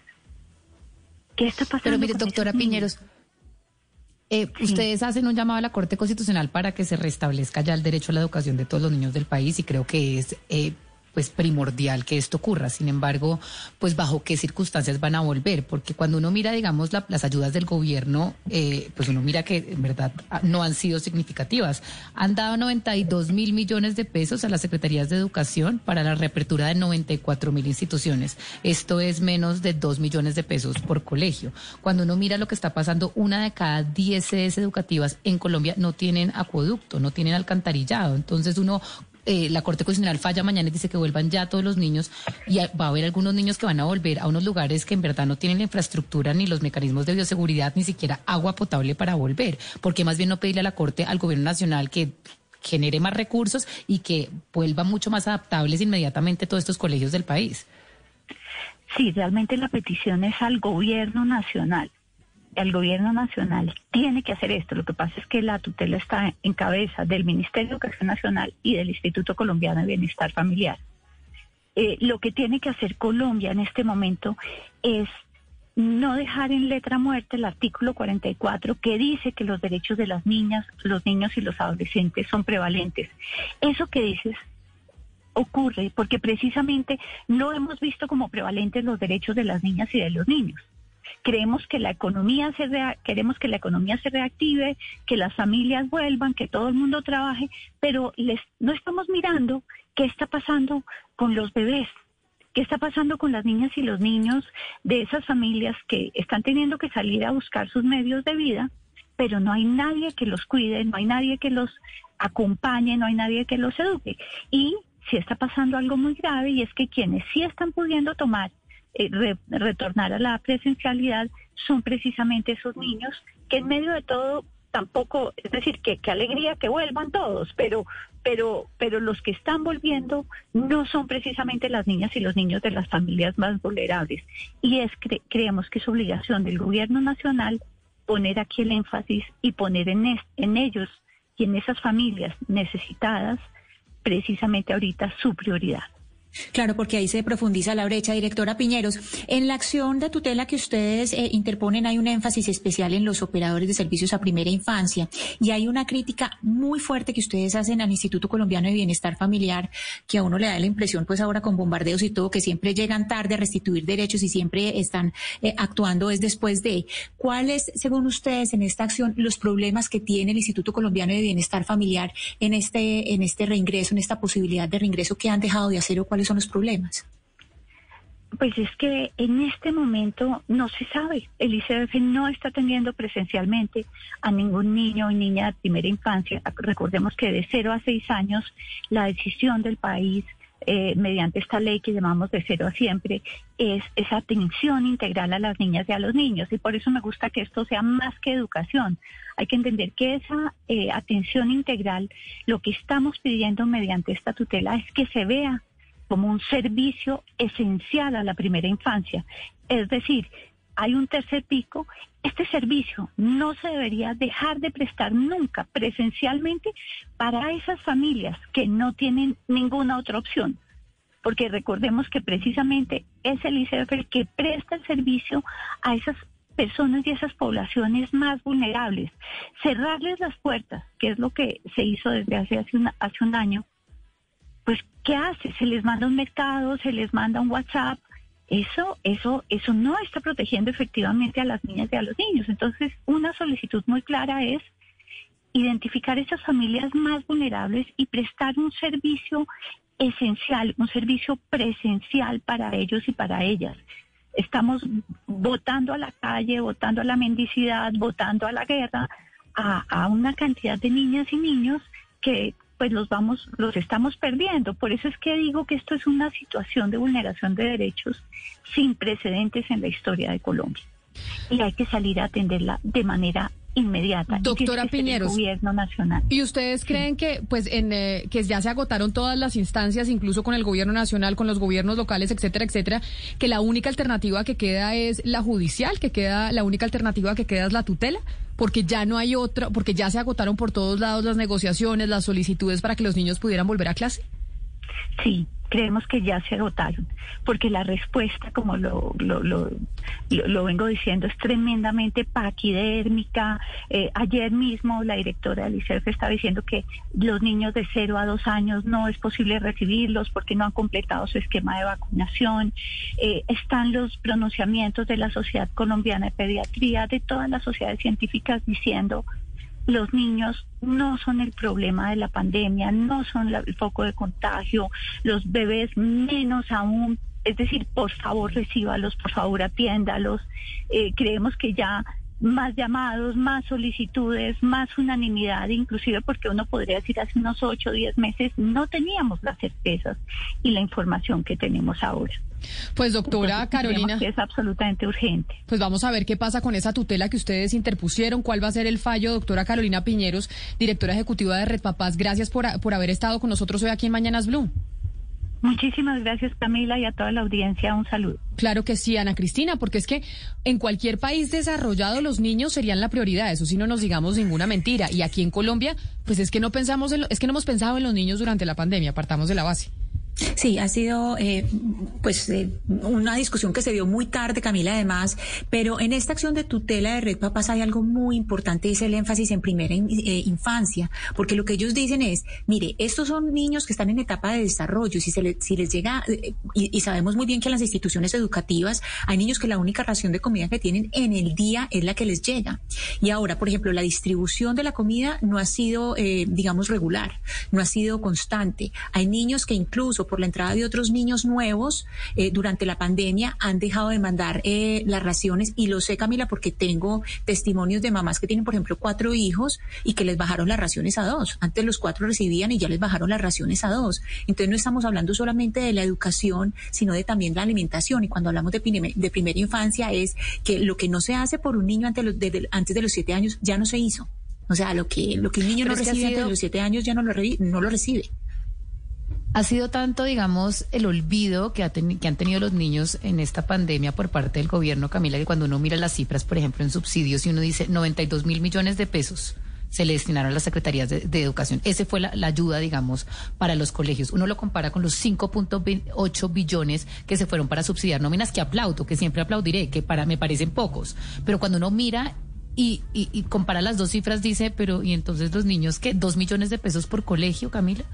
¿Qué está pasando? Pero mire, doctora Piñeros, eh, ustedes hacen un llamado a la Corte Constitucional para que se restablezca ya el derecho a la educación de todos los niños del país y creo que es pues primordial que esto ocurra. Sin embargo, pues bajo qué circunstancias van a volver, porque cuando uno mira, digamos, las ayudas del gobierno, eh, pues uno mira que en verdad no han sido significativas. Han dado 92 mil millones de pesos a las secretarías de educación para la reapertura de 94 mil instituciones. Esto es menos de 2 millones de pesos por colegio. Cuando uno mira lo que está pasando, una de cada 10 sedes educativas en Colombia no tienen acueducto, no tienen alcantarillado. Entonces uno eh, la Corte Constitucional falla mañana y dice que vuelvan ya todos los niños y va a haber algunos niños que van a volver a unos lugares que en verdad no tienen la infraestructura ni los mecanismos de bioseguridad, ni siquiera agua potable para volver. porque más bien no pedirle a la Corte, al Gobierno Nacional que genere más recursos y que vuelva mucho más adaptables inmediatamente todos estos colegios del país? Sí, realmente la petición es al Gobierno Nacional el gobierno nacional tiene que hacer esto. Lo que pasa es que la tutela está en cabeza del Ministerio de Educación Nacional y del Instituto Colombiano de Bienestar Familiar. Eh, lo que tiene que hacer Colombia en este momento es no dejar en letra muerta el artículo 44 que dice que los derechos de las niñas, los niños y los adolescentes son prevalentes. Eso que dices ocurre porque precisamente no hemos visto como prevalentes los derechos de las niñas y de los niños. Creemos que la economía se queremos que la economía se reactive, que las familias vuelvan, que todo el mundo trabaje, pero les, no estamos mirando qué está pasando con los bebés, qué está pasando con las niñas y los niños de esas familias que están teniendo que salir a buscar sus medios de vida, pero no hay nadie que los cuide, no hay nadie que los acompañe, no hay nadie que los eduque. Y si está pasando algo muy grave y es que quienes sí están pudiendo tomar, eh, retornar a la presencialidad son precisamente esos niños que en medio de todo tampoco, es decir, que qué alegría que vuelvan todos, pero, pero, pero los que están volviendo no son precisamente las niñas y los niños de las familias más vulnerables. Y es creemos que es obligación del gobierno nacional poner aquí el énfasis y poner en, en ellos y en esas familias necesitadas precisamente ahorita su prioridad. Claro, porque ahí se profundiza la brecha. Directora Piñeros, en la acción de tutela que ustedes eh, interponen hay un énfasis especial en los operadores de servicios a primera infancia y hay una crítica muy fuerte que ustedes hacen al Instituto Colombiano de Bienestar Familiar que a uno le da la impresión, pues ahora con bombardeos y todo, que siempre llegan tarde a restituir derechos y siempre están eh, actuando es después de. ¿Cuáles, según ustedes, en esta acción, los problemas que tiene el Instituto Colombiano de Bienestar Familiar en este, en este reingreso, en esta posibilidad de reingreso que han dejado de hacer o cuáles son los problemas? Pues es que en este momento no se sabe. El ICF no está atendiendo presencialmente a ningún niño o niña de primera infancia. Recordemos que de 0 a 6 años la decisión del país eh, mediante esta ley que llamamos de cero a siempre, es esa atención integral a las niñas y a los niños. Y por eso me gusta que esto sea más que educación. Hay que entender que esa eh, atención integral, lo que estamos pidiendo mediante esta tutela es que se vea como un servicio esencial a la primera infancia. Es decir, hay un tercer pico, este servicio no se debería dejar de prestar nunca presencialmente para esas familias que no tienen ninguna otra opción. Porque recordemos que precisamente es el ICF el que presta el servicio a esas personas y esas poblaciones más vulnerables. Cerrarles las puertas, que es lo que se hizo desde hace, hace, hace un año, pues ¿qué hace? Se les manda un mercado, se les manda un WhatsApp. Eso, eso, eso no está protegiendo efectivamente a las niñas y a los niños. Entonces, una solicitud muy clara es identificar esas familias más vulnerables y prestar un servicio esencial, un servicio presencial para ellos y para ellas. Estamos votando a la calle, votando a la mendicidad, votando a la guerra, a, a una cantidad de niñas y niños que pues los vamos, los estamos perdiendo. Por eso es que digo que esto es una situación de vulneración de derechos sin precedentes en la historia de Colombia. Y hay que salir a atenderla de manera inmediata. Doctora Piñeros. Gobierno nacional. ¿Y ustedes creen que, pues, en, eh, que ya se agotaron todas las instancias, incluso con el gobierno nacional, con los gobiernos locales, etcétera, etcétera, que la única alternativa que queda es la judicial, que queda, la única alternativa que queda es la tutela? Porque ya no hay otra, porque ya se agotaron por todos lados las negociaciones, las solicitudes para que los niños pudieran volver a clase. Sí, creemos que ya se agotaron, porque la respuesta, como lo, lo, lo, vengo diciendo, es tremendamente paquidérmica. Eh, ayer mismo la directora del ICEF estaba diciendo que los niños de 0 a 2 años no es posible recibirlos porque no han completado su esquema de vacunación. Eh, están los pronunciamientos de la Sociedad Colombiana de Pediatría, de todas las sociedades científicas diciendo los niños no son el problema de la pandemia, no son el foco de contagio, los bebés menos aún. Es decir, por favor recíbalos, por favor atiéndalos. Eh, creemos que ya más llamados, más solicitudes, más unanimidad, inclusive porque uno podría decir hace unos ocho o diez meses no teníamos las certezas y la información que tenemos ahora. Pues doctora Carolina. es absolutamente urgente. Pues vamos a ver qué pasa con esa tutela que ustedes interpusieron, cuál va a ser el fallo, doctora Carolina Piñeros, directora ejecutiva de Red Papás. Gracias por, por haber estado con nosotros hoy aquí en Mañanas Blue. Muchísimas gracias Camila y a toda la audiencia un saludo. Claro que sí, Ana Cristina, porque es que en cualquier país desarrollado los niños serían la prioridad, eso sí no nos digamos ninguna mentira. Y aquí en Colombia, pues es que no pensamos en es que no hemos pensado en los niños durante la pandemia, partamos de la base. Sí, ha sido eh, pues eh, una discusión que se dio muy tarde, Camila, además, pero en esta acción de tutela de Red Papás hay algo muy importante, es el énfasis en primera eh, infancia, porque lo que ellos dicen es, mire, estos son niños que están en etapa de desarrollo, si, se le- si les llega, eh, y, y sabemos muy bien que en las instituciones educativas hay niños que la única ración de comida que tienen en el día es la que les llega. Y ahora, por ejemplo, la distribución de la comida no ha sido, eh, digamos, regular, no ha sido constante. Hay niños que incluso por la entrada de otros niños nuevos eh, durante la pandemia han dejado de mandar eh, las raciones y lo sé, Camila, porque tengo testimonios de mamás que tienen, por ejemplo, cuatro hijos y que les bajaron las raciones a dos. Antes los cuatro recibían y ya les bajaron las raciones a dos. Entonces no estamos hablando solamente de la educación, sino de también la alimentación. Y cuando hablamos de, de primera infancia es que lo que no se hace por un niño antes de los, de- antes de los siete años ya no se hizo. O sea, lo que, lo que un niño Pero no recibe antes sido- de los siete años ya no lo, re- no lo recibe. Ha sido tanto, digamos, el olvido que, ha que han tenido los niños en esta pandemia por parte del gobierno, Camila, que cuando uno mira las cifras, por ejemplo, en subsidios, y uno dice 92 mil millones de pesos se le destinaron a las secretarías de, educación. Ese fue la, la ayuda, digamos, para los colegios. Uno lo compara con los 5.8 billones que se fueron para subsidiar nóminas, que aplaudo, que siempre aplaudiré, que para me parecen pocos. Pero cuando uno mira y, y, y compara las dos cifras, dice, pero ¿y entonces los niños qué? ¿Dos millones de pesos por colegio, Camila?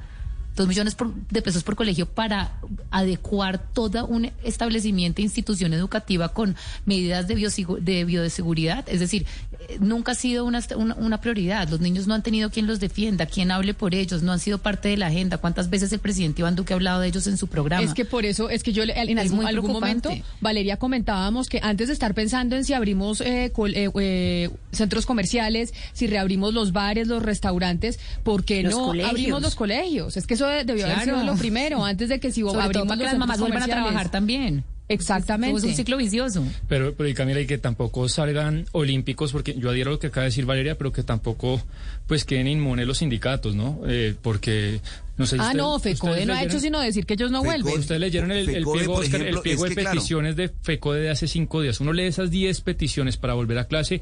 Dos millones por- de pesos por colegio para adecuar todo un establecimiento, institución educativa con medidas de, de bioseguridad. Es decir, eh, nunca ha sido una, una, una prioridad. Los niños no han tenido quien los defienda, quien hable por ellos, no han sido parte de la agenda. ¿Cuántas veces el presidente Iván Duque ha hablado de ellos en su programa? Es que por eso, es que yo en algún, momento, Valeria, comentábamos que antes de estar pensando en si abrimos eh, col- eh, eh, centros comerciales, si reabrimos los bares, los restaurantes, ¿por qué Los no colegios. abrimos los colegios? Es que eso debió haber Claro. sido lo primero, antes de que si Sobre todo para que los las mamás vuelvan a trabajar también. Exactamente. Es un ciclo vicioso. Pero, pero y Camila, y que tampoco salgan olímpicos, porque yo adhiero a lo que acaba de decir Valeria, pero que tampoco pues queden inmunes los sindicatos, ¿no? Eh, porque, no sé si Ah, usted- no, FECODE no ha hecho sino decir que ellos no vuelven. Ustedes leyeron el, el FECODE, pliego, por Oscar, ejemplo, el pliego es de claro. peticiones de FECODE de hace cinco días. Uno lee esas 10 peticiones para volver a clase,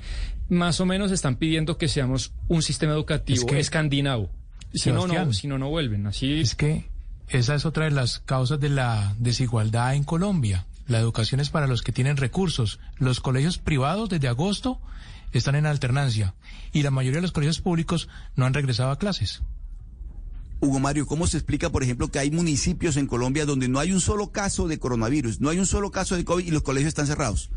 más o menos están pidiendo que seamos un sistema educativo Es que- escandinavo. Si no, no, si no, no vuelven. Así Es que esa es otra de las causas de la desigualdad en Colombia. La educación es para los que tienen recursos. Los colegios privados desde agosto están en alternancia y la mayoría de los colegios públicos no han regresado a clases. Hugo Mario, ¿cómo se explica, por ejemplo, que hay municipios en Colombia donde no hay un solo caso de coronavirus, no hay un solo caso de COVID y los colegios están cerrados?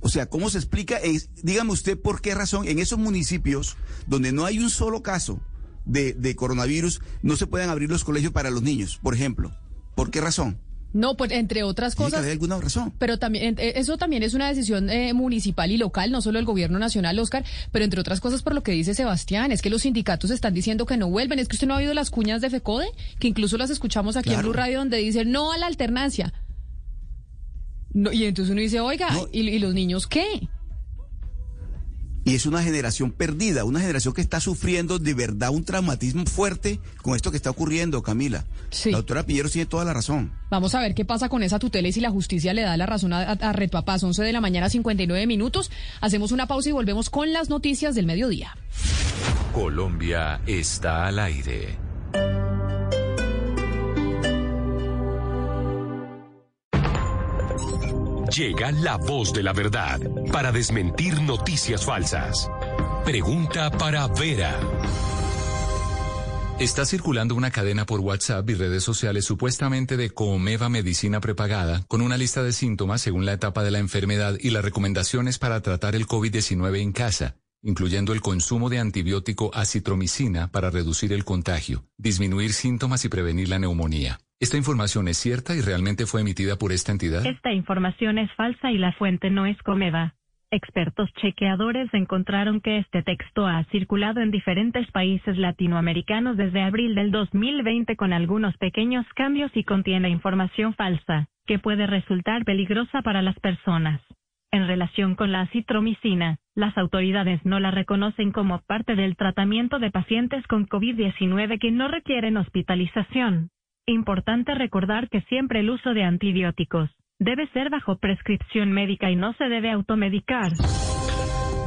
O sea, ¿cómo se explica? Dígame usted por qué razón en esos municipios donde no hay un solo caso de, de coronavirus no se pueden abrir los colegios para los niños, por ejemplo. ¿Por qué razón? No, pues entre otras cosas. haber alguna razón. Pero también eh, eso también es una decisión eh, municipal y local, no solo el gobierno nacional, Oscar, pero entre otras cosas por lo que dice Sebastián, es que los sindicatos están diciendo que no vuelven. Es que usted no ha oído las cuñas de FECODE, que incluso las escuchamos aquí en. Blue Radio, donde dicen no a la alternancia. No, y entonces uno dice, oiga, ¿y, y los niños qué? Y es una generación perdida, una generación que está sufriendo de verdad un traumatismo fuerte con esto que está ocurriendo, Camila. La doctora Pilleros tiene toda la razón. Vamos a ver qué pasa con esa tutela y si la justicia le da la razón a, a, a Red Papás. 11 de la mañana, 59 minutos. Hacemos una pausa y volvemos con las noticias del mediodía. Colombia está al aire. Llega la voz de la verdad para desmentir noticias falsas. Pregunta para Vera. Está circulando una cadena por WhatsApp y redes sociales supuestamente de Comeva Medicina Prepagada con una lista de síntomas según la etapa de la enfermedad y las recomendaciones para tratar el COVID-19 en casa, incluyendo el consumo de antibiótico acitromicina para reducir el contagio, disminuir síntomas y prevenir la neumonía. ¿Esta información es cierta y realmente fue emitida por esta entidad? Esta información es falsa y la fuente no es Comeva. Expertos chequeadores encontraron que este texto ha circulado en diferentes países latinoamericanos desde abril del 2020 con algunos pequeños cambios y contiene información falsa, que puede resultar peligrosa para las personas. En relación con la citromicina, las autoridades no la reconocen como parte del tratamiento de pacientes con COVID-19 que no requieren hospitalización. Importante recordar que siempre el uso de antibióticos debe ser bajo prescripción médica y no se debe automedicar.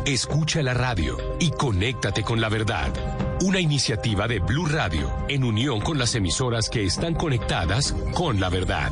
Escucha la radio y conéctate con la verdad. Una iniciativa de Blue Radio en unión con las emisoras que están conectadas con la verdad.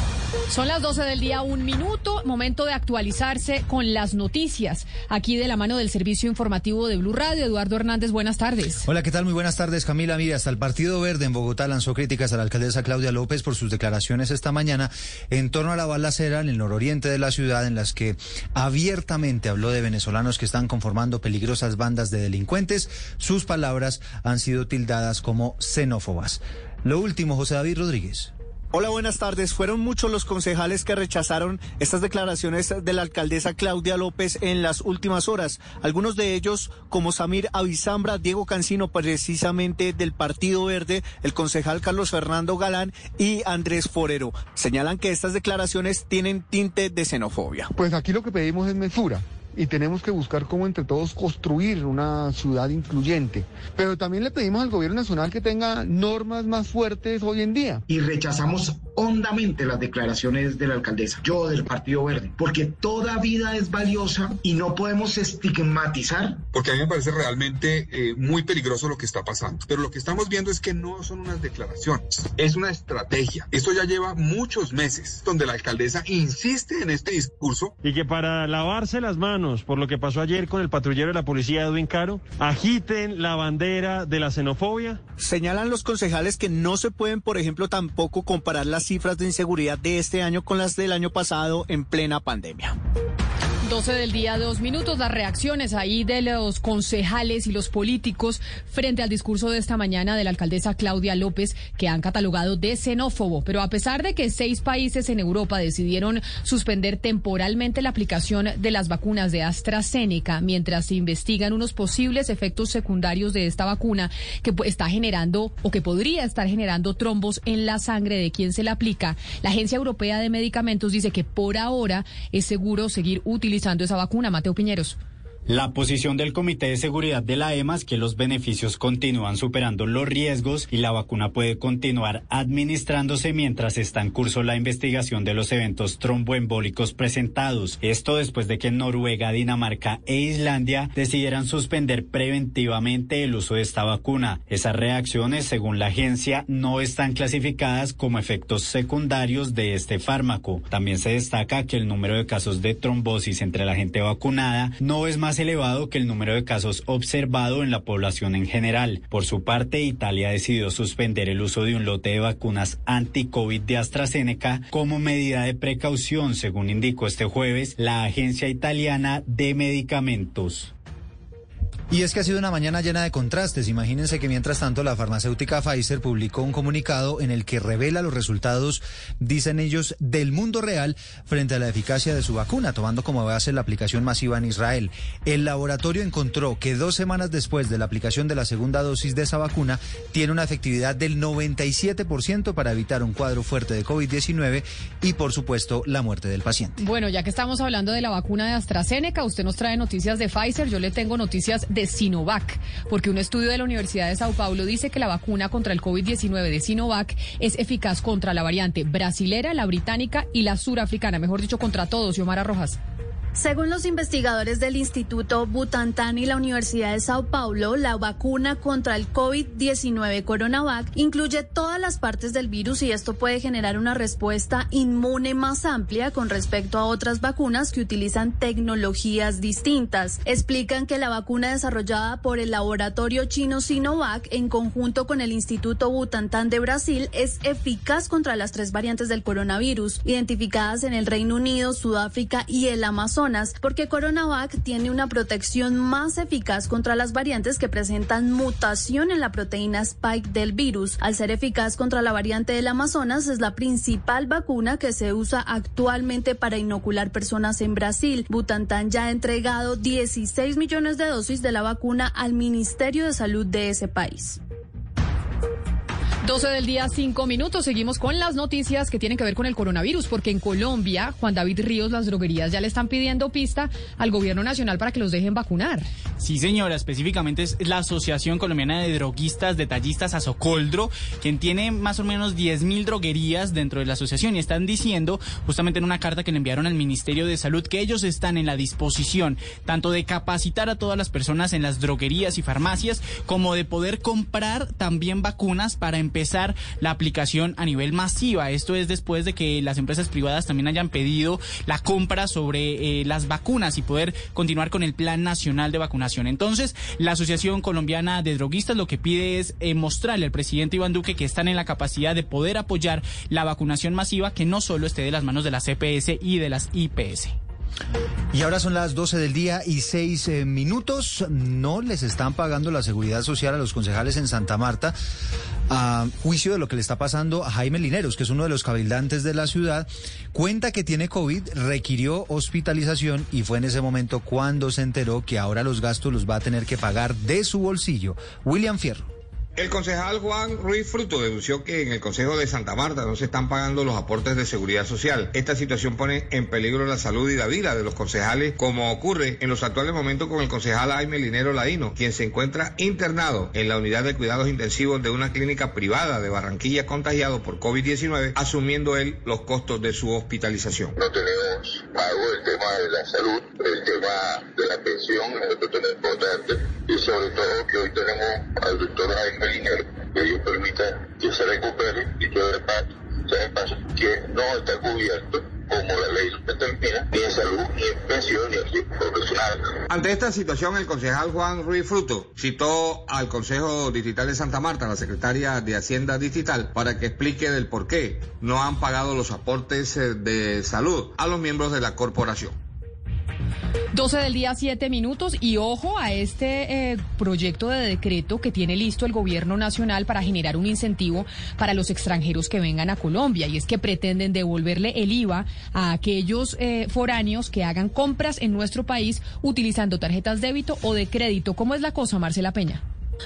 Son las 12 del día, un minuto, momento de actualizarse con las noticias. Aquí de la mano del Servicio Informativo de Blue Radio, Eduardo Hernández, buenas tardes. Hola, ¿qué tal? Muy buenas tardes, Camila. Mira, hasta el Partido Verde en Bogotá lanzó críticas a la alcaldesa Claudia López por sus declaraciones esta mañana en torno a la balacera en el nororiente de la ciudad, en las que abiertamente habló de venezolanos que están conformando peligrosas bandas de delincuentes. Sus palabras han sido tildadas como xenófobas. Lo último, José David Rodríguez. Hola, buenas tardes. Fueron muchos los concejales que rechazaron estas declaraciones de la alcaldesa Claudia López en las últimas horas. Algunos de ellos, como Samir Avizambra, Diego Cancino, precisamente del Partido Verde, el concejal Carlos Fernando Galán y Andrés Forero, señalan que estas declaraciones tienen tinte de xenofobia. Pues aquí lo que pedimos es mesura y tenemos que buscar cómo entre todos construir una ciudad incluyente. Pero también le pedimos al gobierno nacional que tenga normas más fuertes hoy en día. Y rechazamos hondamente las declaraciones de la alcaldesa, yo del Partido Verde, porque toda vida es valiosa y no podemos estigmatizar. Porque a mí me parece realmente eh, muy peligroso lo que está pasando. Pero lo que estamos viendo es que no son unas declaraciones, es una estrategia. Esto ya lleva muchos meses donde la alcaldesa insiste en este discurso. Y que para lavarse las manos por lo que pasó ayer con el patrullero de la policía Edwin Caro, agiten la bandera de la xenofobia. Señalan los concejales que no se pueden, por ejemplo, tampoco comparar las cifras de inseguridad de este año con las del año pasado en plena pandemia. 12 del día, dos minutos. Las reacciones ahí de los concejales y los políticos frente al discurso de esta mañana de la alcaldesa Claudia López, que han catalogado de xenófobo. Pero a pesar de que seis países en Europa decidieron suspender temporalmente la aplicación de las vacunas de AstraZeneca mientras se investigan unos posibles efectos secundarios de esta vacuna que está generando o que podría estar generando trombos en la sangre de quien se la aplica, la Agencia Europea de Medicamentos dice que por ahora es seguro seguir utilizando esa vacuna, Mateo Piñeros. La posición del Comité de Seguridad de la EMA es que los beneficios continúan superando los riesgos y la vacuna puede continuar administrándose mientras está en curso la investigación de los eventos tromboembólicos presentados. Esto después de que Noruega, Dinamarca e Islandia decidieran suspender preventivamente el uso de esta vacuna. Esas reacciones, según la agencia, no están clasificadas como efectos secundarios de este fármaco. También se destaca que el número de casos de trombosis entre la gente vacunada no es más elevado que el número de casos observado en la población en general. Por su parte, Italia decidió suspender el uso de un lote de vacunas anti-COVID de AstraZeneca como medida de precaución, según indicó este jueves la Agencia Italiana de Medicamentos. Y es que ha sido una mañana llena de contrastes. Imagínense que mientras tanto la farmacéutica Pfizer publicó un comunicado en el que revela los resultados, dicen ellos, del mundo real frente a la eficacia de su vacuna, tomando como base la aplicación masiva en Israel. El laboratorio encontró que dos semanas después de la aplicación de la segunda dosis de esa vacuna, tiene una efectividad del 97% para evitar un cuadro fuerte de COVID-19 y, por supuesto, la muerte del paciente. Bueno, ya que estamos hablando de la vacuna de AstraZeneca, usted nos trae noticias de Pfizer, yo le tengo noticias de Sinovac, porque un estudio de la Universidad de Sao Paulo dice que la vacuna contra el COVID-19 de Sinovac es eficaz contra la variante brasilera, la británica y la surafricana, mejor dicho, contra todos. Xiomara Rojas. Según los investigadores del Instituto Butantan y la Universidad de Sao Paulo, la vacuna contra el COVID-19 Coronavac incluye todas las partes del virus y esto puede generar una respuesta inmune más amplia con respecto a otras vacunas que utilizan tecnologías distintas. Explican que la vacuna desarrollada por el laboratorio chino Sinovac en conjunto con el Instituto Butantan de Brasil es eficaz contra las tres variantes del coronavirus identificadas en el Reino Unido, Sudáfrica y el Amazonas porque Coronavac tiene una protección más eficaz contra las variantes que presentan mutación en la proteína spike del virus. Al ser eficaz contra la variante del Amazonas, es la principal vacuna que se usa actualmente para inocular personas en Brasil. Butantan ya ha entregado 16 millones de dosis de la vacuna al Ministerio de Salud de ese país. 12 del día, 5 minutos. Seguimos con las noticias que tienen que ver con el coronavirus, porque en Colombia, Juan David Ríos, las droguerías ya le están pidiendo pista al gobierno nacional para que los dejen vacunar. Sí, señora, específicamente es la Asociación Colombiana de Droguistas Detallistas Asocoldro, quien tiene más o menos 10 mil droguerías dentro de la asociación y están diciendo, justamente en una carta que le enviaron al Ministerio de Salud, que ellos están en la disposición tanto de capacitar a todas las personas en las droguerías y farmacias, como de poder comprar también vacunas para empezar la aplicación a nivel masiva. Esto es después de que las empresas privadas también hayan pedido la compra sobre eh, las vacunas y poder continuar con el Plan Nacional de Vacunación. Entonces, la Asociación Colombiana de Droguistas lo que pide es eh, mostrarle al presidente Iván Duque que están en la capacidad de poder apoyar la vacunación masiva que no solo esté de las manos de la CPS y de las IPS. Y ahora son las 12 del día y 6 eh, minutos. No les están pagando la seguridad social a los concejales en Santa Marta a juicio de lo que le está pasando a Jaime Lineros, que es uno de los cabildantes de la ciudad. Cuenta que tiene COVID, requirió hospitalización y fue en ese momento cuando se enteró que ahora los gastos los va a tener que pagar de su bolsillo. William Fierro. El concejal Juan Ruiz Fruto denunció que en el Consejo de Santa Marta no se están pagando los aportes de seguridad social. Esta situación pone en peligro la salud y la vida de los concejales, como ocurre en los actuales momentos con el concejal Jaime Linero Laino, quien se encuentra internado en la unidad de cuidados intensivos de una clínica privada de Barranquilla contagiado por COVID-19, asumiendo él los costos de su hospitalización. No tenemos pago el tema de la salud, el tema de la pensión, es tema importante, y sobre todo que hoy tenemos al doctor Jaime dinero que Dios permita que se recupere y que de paso que no está cubierto como la ley determina, ni en salud, ni en pensión, ni en profesional. Ante esta situación, el concejal Juan Ruiz Fruto citó al Consejo Digital de Santa Marta, la secretaria de Hacienda Digital, para que explique del por qué no han pagado los aportes eh, de salud a los miembros de la corporación. 12 del día, 7 minutos. Y ojo a este eh, proyecto de decreto que tiene listo el gobierno nacional para generar un incentivo para los extranjeros que vengan a Colombia. Y es que pretenden devolverle el IVA a aquellos eh, foráneos que hagan compras en nuestro país utilizando tarjetas débito o de crédito. ¿Cómo es la cosa, Marcela Peña?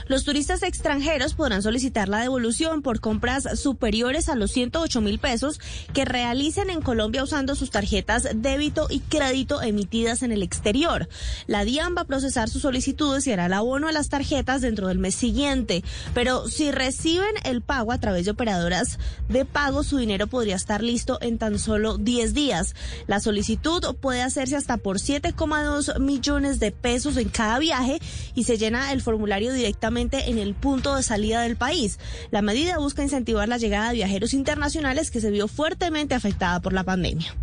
Los turistas extranjeros podrán solicitar la devolución por compras superiores a los 108 mil pesos que realicen en Colombia usando sus tarjetas débito y crédito emitidas en el exterior. La DIAN va a procesar sus solicitudes y hará el abono a las tarjetas dentro del mes siguiente. Pero si reciben el pago a través de operadoras de pago, su dinero podría estar listo en tan solo 10 días. La solicitud puede hacerse hasta por 7,2 millones de pesos en cada viaje y se llena el formulario en el punto de salida del país. La medida busca incentivar la llegada de viajeros internacionales que se vio fuertemente afectada por la pandemia.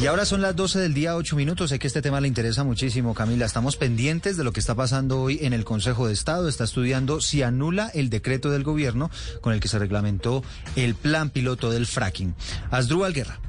Y ahora son las 12 del día, 8 minutos. Sé que este tema le interesa muchísimo, Camila. Estamos pendientes de lo que está pasando hoy en el Consejo de Estado. Está estudiando si anula el decreto del gobierno con el que se reglamentó el plan piloto del fracking. Asdrúbal Guerra.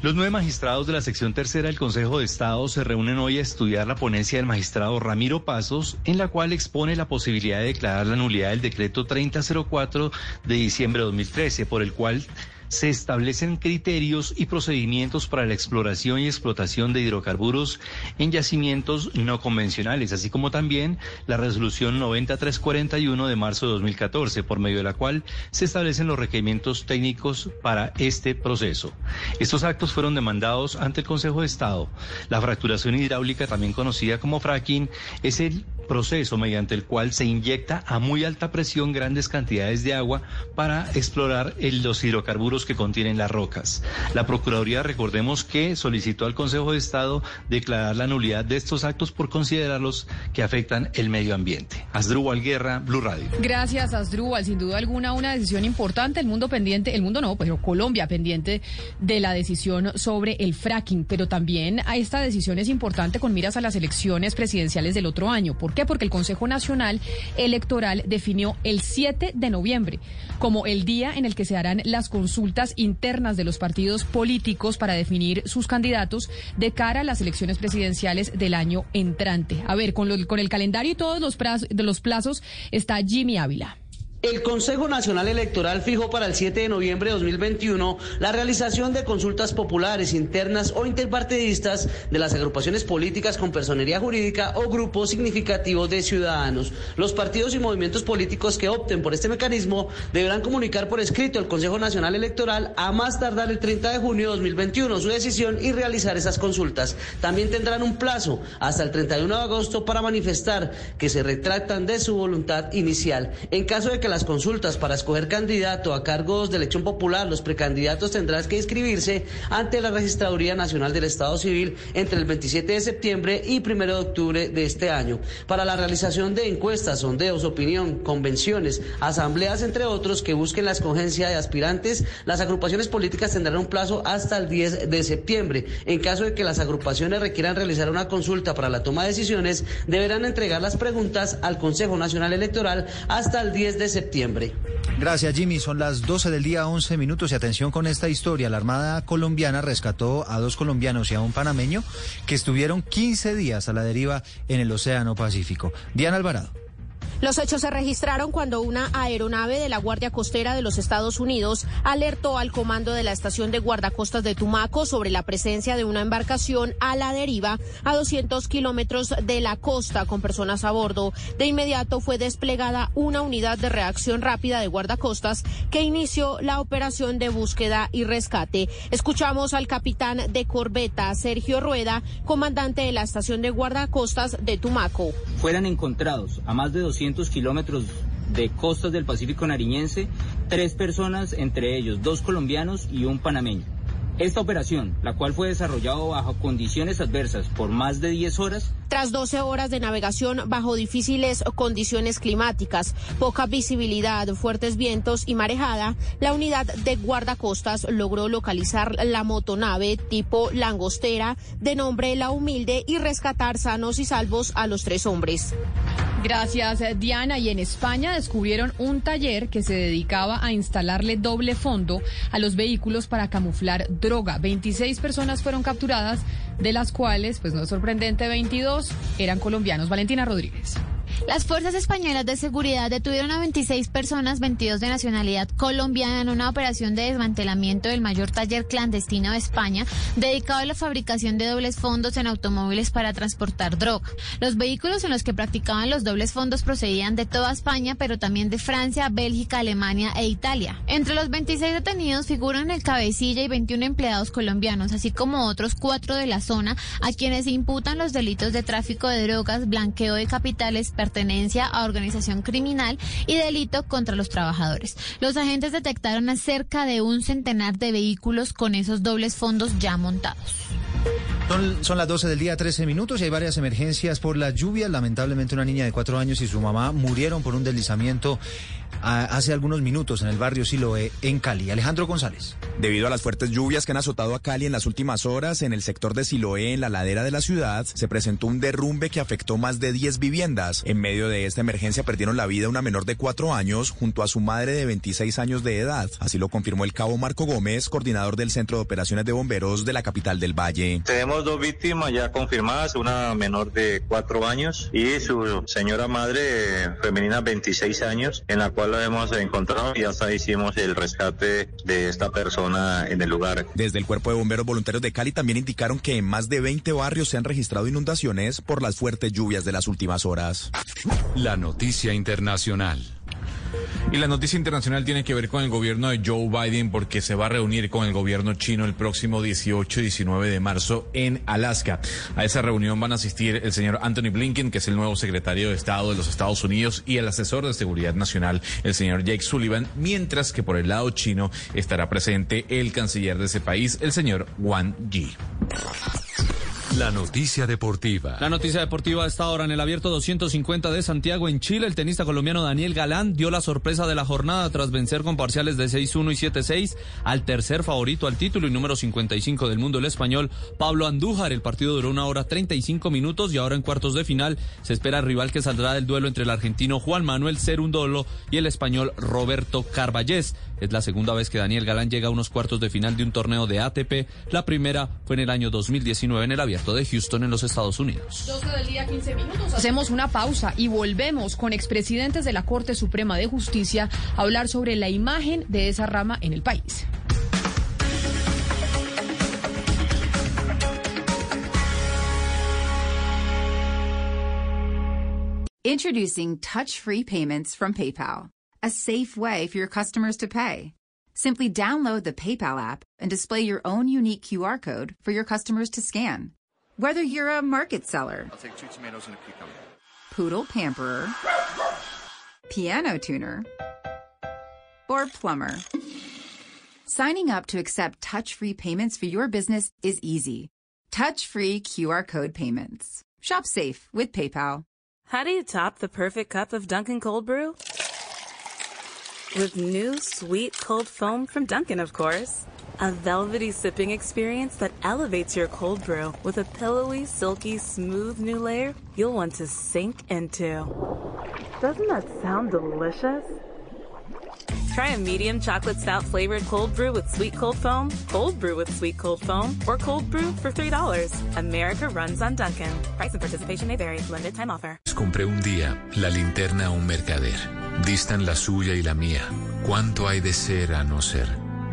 Los nueve magistrados de la sección tercera del Consejo de Estado se reúnen hoy a estudiar la ponencia del magistrado Ramiro Pasos, en la cual expone la posibilidad de declarar la nulidad del decreto 3004 de diciembre de 2013, por el cual se establecen criterios y procedimientos para la exploración y explotación de hidrocarburos en yacimientos no convencionales, así como también la resolución 9341 de marzo de 2014, por medio de la cual se establecen los requerimientos técnicos para este proceso. Estos actos fueron demandados ante el Consejo de Estado. La fracturación hidráulica, también conocida como fracking, es el proceso mediante el cual se inyecta a muy alta presión grandes cantidades de agua para explorar los hidrocarburos que contienen las rocas. La Procuraduría, recordemos que solicitó al Consejo de Estado declarar la nulidad de estos actos por considerarlos que afectan el medio ambiente. Asdrúbal Guerra, Blue Radio. Gracias, Asdrúbal. Sin duda alguna, una decisión importante. El mundo pendiente, el mundo no, pero Colombia pendiente de la decisión sobre el fracking. Pero también a esta decisión es importante con miras a las elecciones presidenciales del otro año. ¿Por Porque el Consejo Nacional Electoral definió el 7 de noviembre como el día en el que se harán las consultas internas de los partidos políticos para definir sus candidatos de cara a las elecciones presidenciales del año entrante. A ver, con, con el calendario y todos los plazos está Jimmy Ávila. El Consejo Nacional Electoral fijó para el 7 de noviembre de 2021 la realización de consultas populares, internas o interpartidistas de las agrupaciones políticas con personería jurídica o grupos significativos de ciudadanos. Los partidos y movimientos políticos que opten por este mecanismo deberán comunicar por escrito al Consejo Nacional Electoral a más tardar el 30 de junio de 2021 su decisión y realizar esas consultas. También tendrán un plazo hasta el 31 de agosto para manifestar que se retractan de su voluntad inicial. En caso de que las consultas para escoger candidato a cargos de elección popular, los precandidatos tendrán que inscribirse ante la Registraduría Nacional del Estado Civil entre el 27 de septiembre y 1 de octubre de este año. Para la realización de encuestas, sondeos, opinión, convenciones, asambleas, entre otros, que busquen la escogencia de aspirantes, las agrupaciones políticas tendrán un plazo hasta el 10 de septiembre. En caso de que las agrupaciones requieran realizar una consulta para la toma de decisiones, deberán entregar las preguntas al Consejo Nacional Electoral hasta el 10 de septiembre septiembre. Gracias, Jimmy. Son las 12 del día, 11 minutos. Y atención con esta historia. La Armada colombiana rescató a dos colombianos y a un panameño que estuvieron 15 días a la deriva en el Océano Pacífico. Diana Alvarado. Los hechos se registraron cuando una aeronave de la Guardia Costera de los Estados Unidos alertó al comando de la estación de guardacostas de Tumaco sobre la presencia de una embarcación a la deriva a 200 kilómetros de la costa con personas a bordo. De inmediato fue desplegada una unidad de reacción rápida de guardacostas que inició la operación de búsqueda y rescate. Escuchamos al capitán de corbeta Sergio Rueda, comandante de la estación de guardacostas de Tumaco. Fueran encontrados a más de 200 kilómetros de costas del Pacífico Nariñense, tres personas, entre ellos dos colombianos y un panameño. Esta operación, la cual fue desarrollada bajo condiciones adversas por más de 10 horas. Tras 12 horas de navegación bajo difíciles condiciones climáticas, poca visibilidad, fuertes vientos y marejada, la unidad de guardacostas logró localizar la motonave tipo langostera de nombre La Humilde y rescatar sanos y salvos a los tres hombres. Gracias, Diana. Y en España descubrieron un taller que se dedicaba a instalarle doble fondo a los vehículos para camuflar droga. 26 personas fueron capturadas, de las cuales, pues no es sorprendente, 22 eran colombianos. Valentina Rodríguez. Las fuerzas españolas de seguridad detuvieron a 26 personas, 22 de nacionalidad colombiana, en una operación de desmantelamiento del mayor taller clandestino de España, dedicado a la fabricación de dobles fondos en automóviles para transportar droga. Los vehículos en los que practicaban los dobles fondos procedían de toda España, pero también de Francia, Bélgica, Alemania e Italia. Entre los 26 detenidos figuran el cabecilla y 21 empleados colombianos, así como otros cuatro de la zona, a quienes imputan los delitos de tráfico de drogas, blanqueo de capitales, pertenencia a organización criminal y delito contra los trabajadores. Los agentes detectaron a cerca de un centenar de vehículos con esos dobles fondos ya montados. Son, las 12 del día, 13 minutos y hay varias emergencias por la lluvia. Lamentablemente una niña de cuatro años y su mamá murieron por un deslizamiento hace algunos minutos en el barrio Siloé, en Cali. Alejandro González. Debido a las fuertes lluvias que han azotado a Cali en las últimas horas, en el sector de Siloé, en la ladera de la ciudad, se presentó un derrumbe que afectó más de 10 viviendas. En medio de esta emergencia perdieron la vida una menor de cuatro años junto a su madre de 26 años de edad. Así lo confirmó el cabo Marco Gómez, coordinador del Centro de Operaciones de Bomberos de la capital del Valle. Tenemos dos víctimas ya confirmadas, una menor de cuatro años y su señora madre femenina 26 años, en la cual la hemos encontrado y hasta hicimos el rescate de esta persona en el lugar. Desde el Cuerpo de Bomberos Voluntarios de Cali también indicaron que en más de 20 barrios se han registrado inundaciones por las fuertes lluvias de las últimas horas. La noticia internacional. Y la noticia internacional tiene que ver con el gobierno de Joe Biden porque se va a reunir con el gobierno chino el próximo 18 y 19 de marzo en Alaska. A esa reunión van a asistir el señor Anthony Blinken, que es el nuevo secretario de Estado de los Estados Unidos, y el asesor de seguridad nacional, el señor Jake Sullivan, mientras que por el lado chino estará presente el canciller de ese país, el señor Wang Yi. La noticia deportiva. La noticia deportiva está ahora en el abierto 250 de Santiago en Chile. El tenista colombiano Daniel Galán dio la sorpresa de la jornada tras vencer con parciales de 6-1 y 7-6 al tercer favorito al título y número 55 del mundo, el español Pablo Andújar. El partido duró una hora 35 minutos y ahora en cuartos de final se espera el rival que saldrá del duelo entre el argentino Juan Manuel Cerundolo y el español Roberto Carballés. Es la segunda vez que Daniel Galán llega a unos cuartos de final de un torneo de ATP. La primera fue en el año 2019 en el abierto aeropuerto de Houston en los Estados Unidos. 12 del día, 15 minutos. Hacemos una pausa y volvemos con expresidentes de la Corte Suprema de Justicia a hablar sobre la imagen de esa rama en el país. Introducing touch-free payments from PayPal, a safe way for your customers to pay. Simply download the PayPal app and display your own unique QR code for your customers to scan. Whether you're a market seller, I'll take two tomatoes and a cucumber. poodle pamperer, piano tuner, or plumber. Signing up to accept touch-free payments for your business is easy. Touch-free QR code payments. Shop safe with PayPal. How do you top the perfect cup of Dunkin' Cold Brew? With new sweet cold foam from Dunkin', of course. A velvety sipping experience that elevates your cold brew with a pillowy, silky, smooth new layer you'll want to sink into. Doesn't that sound delicious? Try a medium chocolate stout flavored cold brew with sweet cold foam, cold brew with sweet cold foam, or cold brew for $3. America runs on Dunkin'. Price and participation may vary. Limited time offer. Compré un día la linterna a un mercader. Distan la suya y la mía. ¿Cuánto hay de ser a no ser?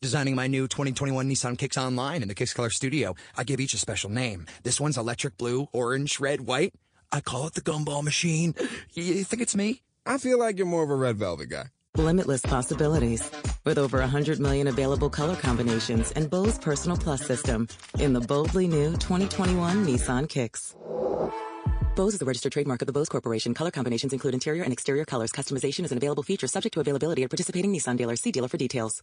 Designing my new 2021 Nissan Kicks Online in the Kicks Color Studio. I give each a special name. This one's electric blue, orange, red, white. I call it the gumball machine. You think it's me? I feel like you're more of a red velvet guy. Limitless possibilities. With over 100 million available color combinations and Bose Personal Plus system in the boldly new 2021 Nissan Kicks. Bose is the registered trademark of the Bose Corporation. Color combinations include interior and exterior colors. Customization is an available feature subject to availability at participating Nissan dealers. See dealer for details.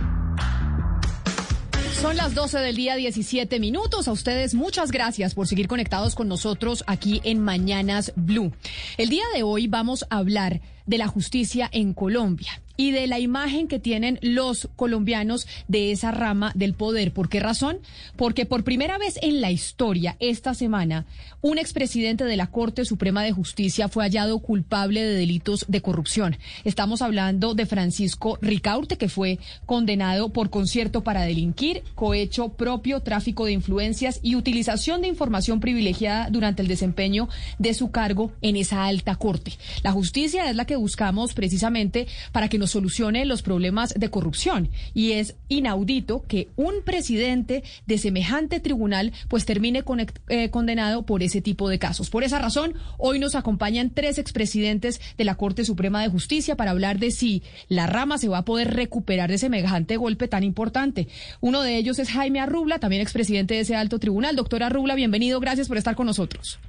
Son las 12 del día 17 minutos. A ustedes muchas gracias por seguir conectados con nosotros aquí en Mañanas Blue. El día de hoy vamos a hablar de la justicia en Colombia y de la imagen que tienen los colombianos de esa rama del poder. ¿Por qué razón? Porque por primera vez en la historia, esta semana, un expresidente de la Corte Suprema de Justicia fue hallado culpable de delitos de corrupción. Estamos hablando de Francisco Ricaurte, que fue condenado por concierto para delinquir, cohecho propio, tráfico de influencias y utilización de información privilegiada durante el desempeño de su cargo en esa alta corte. La justicia es la que buscamos precisamente para que nos solucione los problemas de corrupción y es inaudito que un presidente de semejante tribunal pues termine eh, condenado por ese tipo de casos. Por esa razón, hoy nos acompañan tres expresidentes de la Corte Suprema de Justicia para hablar de si la rama se va a poder recuperar de semejante golpe tan importante. Uno de ellos es Jaime Arrubla, también expresidente de ese alto tribunal. Doctor Arrubla, bienvenido, gracias por estar con nosotros.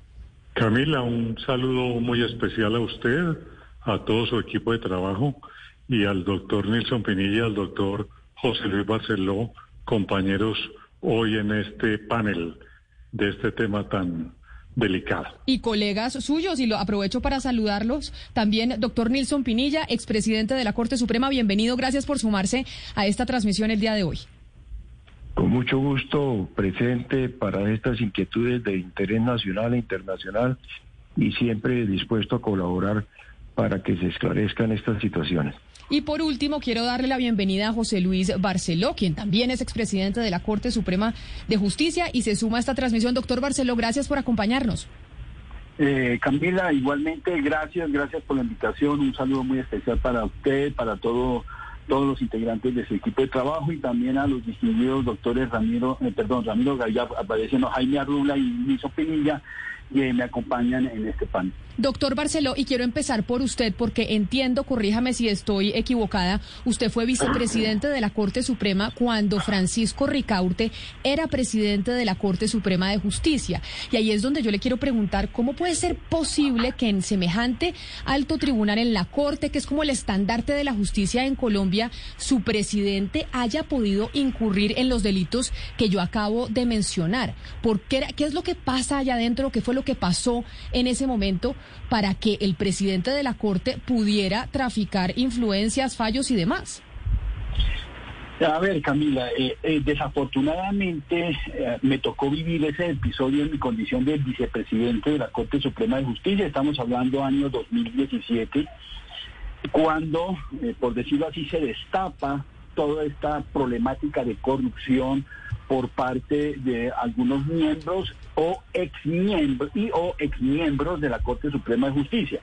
Camila, un saludo muy especial a usted, a todo su equipo de trabajo y al doctor Nilson Pinilla, al doctor José Luis Barceló, compañeros hoy en este panel de este tema tan delicado. y colegas suyos y lo aprovecho para saludarlos. También doctor Nilson Pinilla, expresidente de la Corte Suprema, bienvenido, gracias por sumarse a esta transmisión el día de hoy. Con mucho gusto presente para estas inquietudes de interés nacional e internacional y siempre dispuesto a colaborar para que se esclarezcan estas situaciones. Y por último, quiero darle la bienvenida a José Luis Barceló, quien también es expresidente de la Corte Suprema de Justicia y se suma a esta transmisión. Doctor Barceló, gracias por acompañarnos. Eh, Camila, igualmente, gracias, gracias por la invitación. Un saludo muy especial para usted, para todo, todos los integrantes de su equipo de trabajo y también a los distinguidos doctores Ramiro, eh, perdón, Ramiro Gaya, apareciendo Jaime Arrula y Luis Pinilla eh, me acompañan en este panel. Doctor Barceló, y quiero empezar por usted porque entiendo, corríjame si estoy equivocada, usted fue vicepresidente de la Corte Suprema cuando Francisco Ricaurte era presidente de la Corte Suprema de Justicia. Y ahí es donde yo le quiero preguntar cómo puede ser posible que en semejante alto tribunal en la Corte, que es como el estandarte de la justicia en Colombia, su presidente haya podido incurrir en los delitos que yo acabo de mencionar. ¿Por qué, ¿Qué es lo que pasa allá adentro? ¿Qué fue lo que pasó en ese momento? Para que el presidente de la Corte pudiera traficar influencias, fallos y demás. A ver, Camila, eh, eh, desafortunadamente eh, me tocó vivir ese episodio en mi condición de vicepresidente de la Corte Suprema de Justicia. Estamos hablando año 2017, cuando, por decirlo así, se destapa toda esta problemática de corrupción por parte de algunos miembros o exmiembros y o exmiembros de la Corte Suprema de Justicia.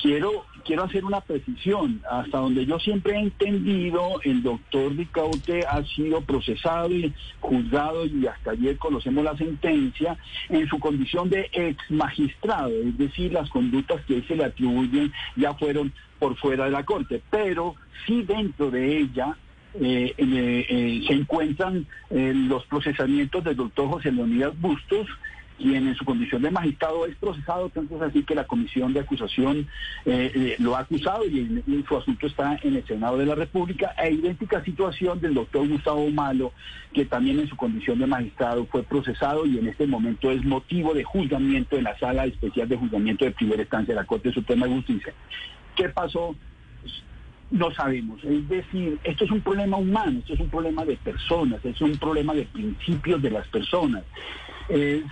Quiero, quiero hacer una precisión. Hasta donde yo siempre he entendido, el doctor Ricaute ha sido procesado y juzgado, y hasta ayer conocemos la sentencia, en su condición de ex magistrado, es decir, las conductas que se le atribuyen ya fueron por fuera de la Corte, pero sí dentro de ella eh, eh, se encuentran eh, los procesamientos del doctor José Leonidas Bustos, quien en su condición de magistrado es procesado, tanto es así que la comisión de acusación lo ha acusado y, su asunto está en el Senado de la República, e idéntica situación del doctor Gustavo Malo, que también en su condición de magistrado fue procesado y en este momento es motivo de juzgamiento en la Sala Especial de Juzgamiento de Primera Instancia de la Corte Suprema de Justicia. ¿Qué pasó? No sabemos. Es decir, esto es un problema humano, esto es un problema de personas, es un problema de principios de las personas. Es,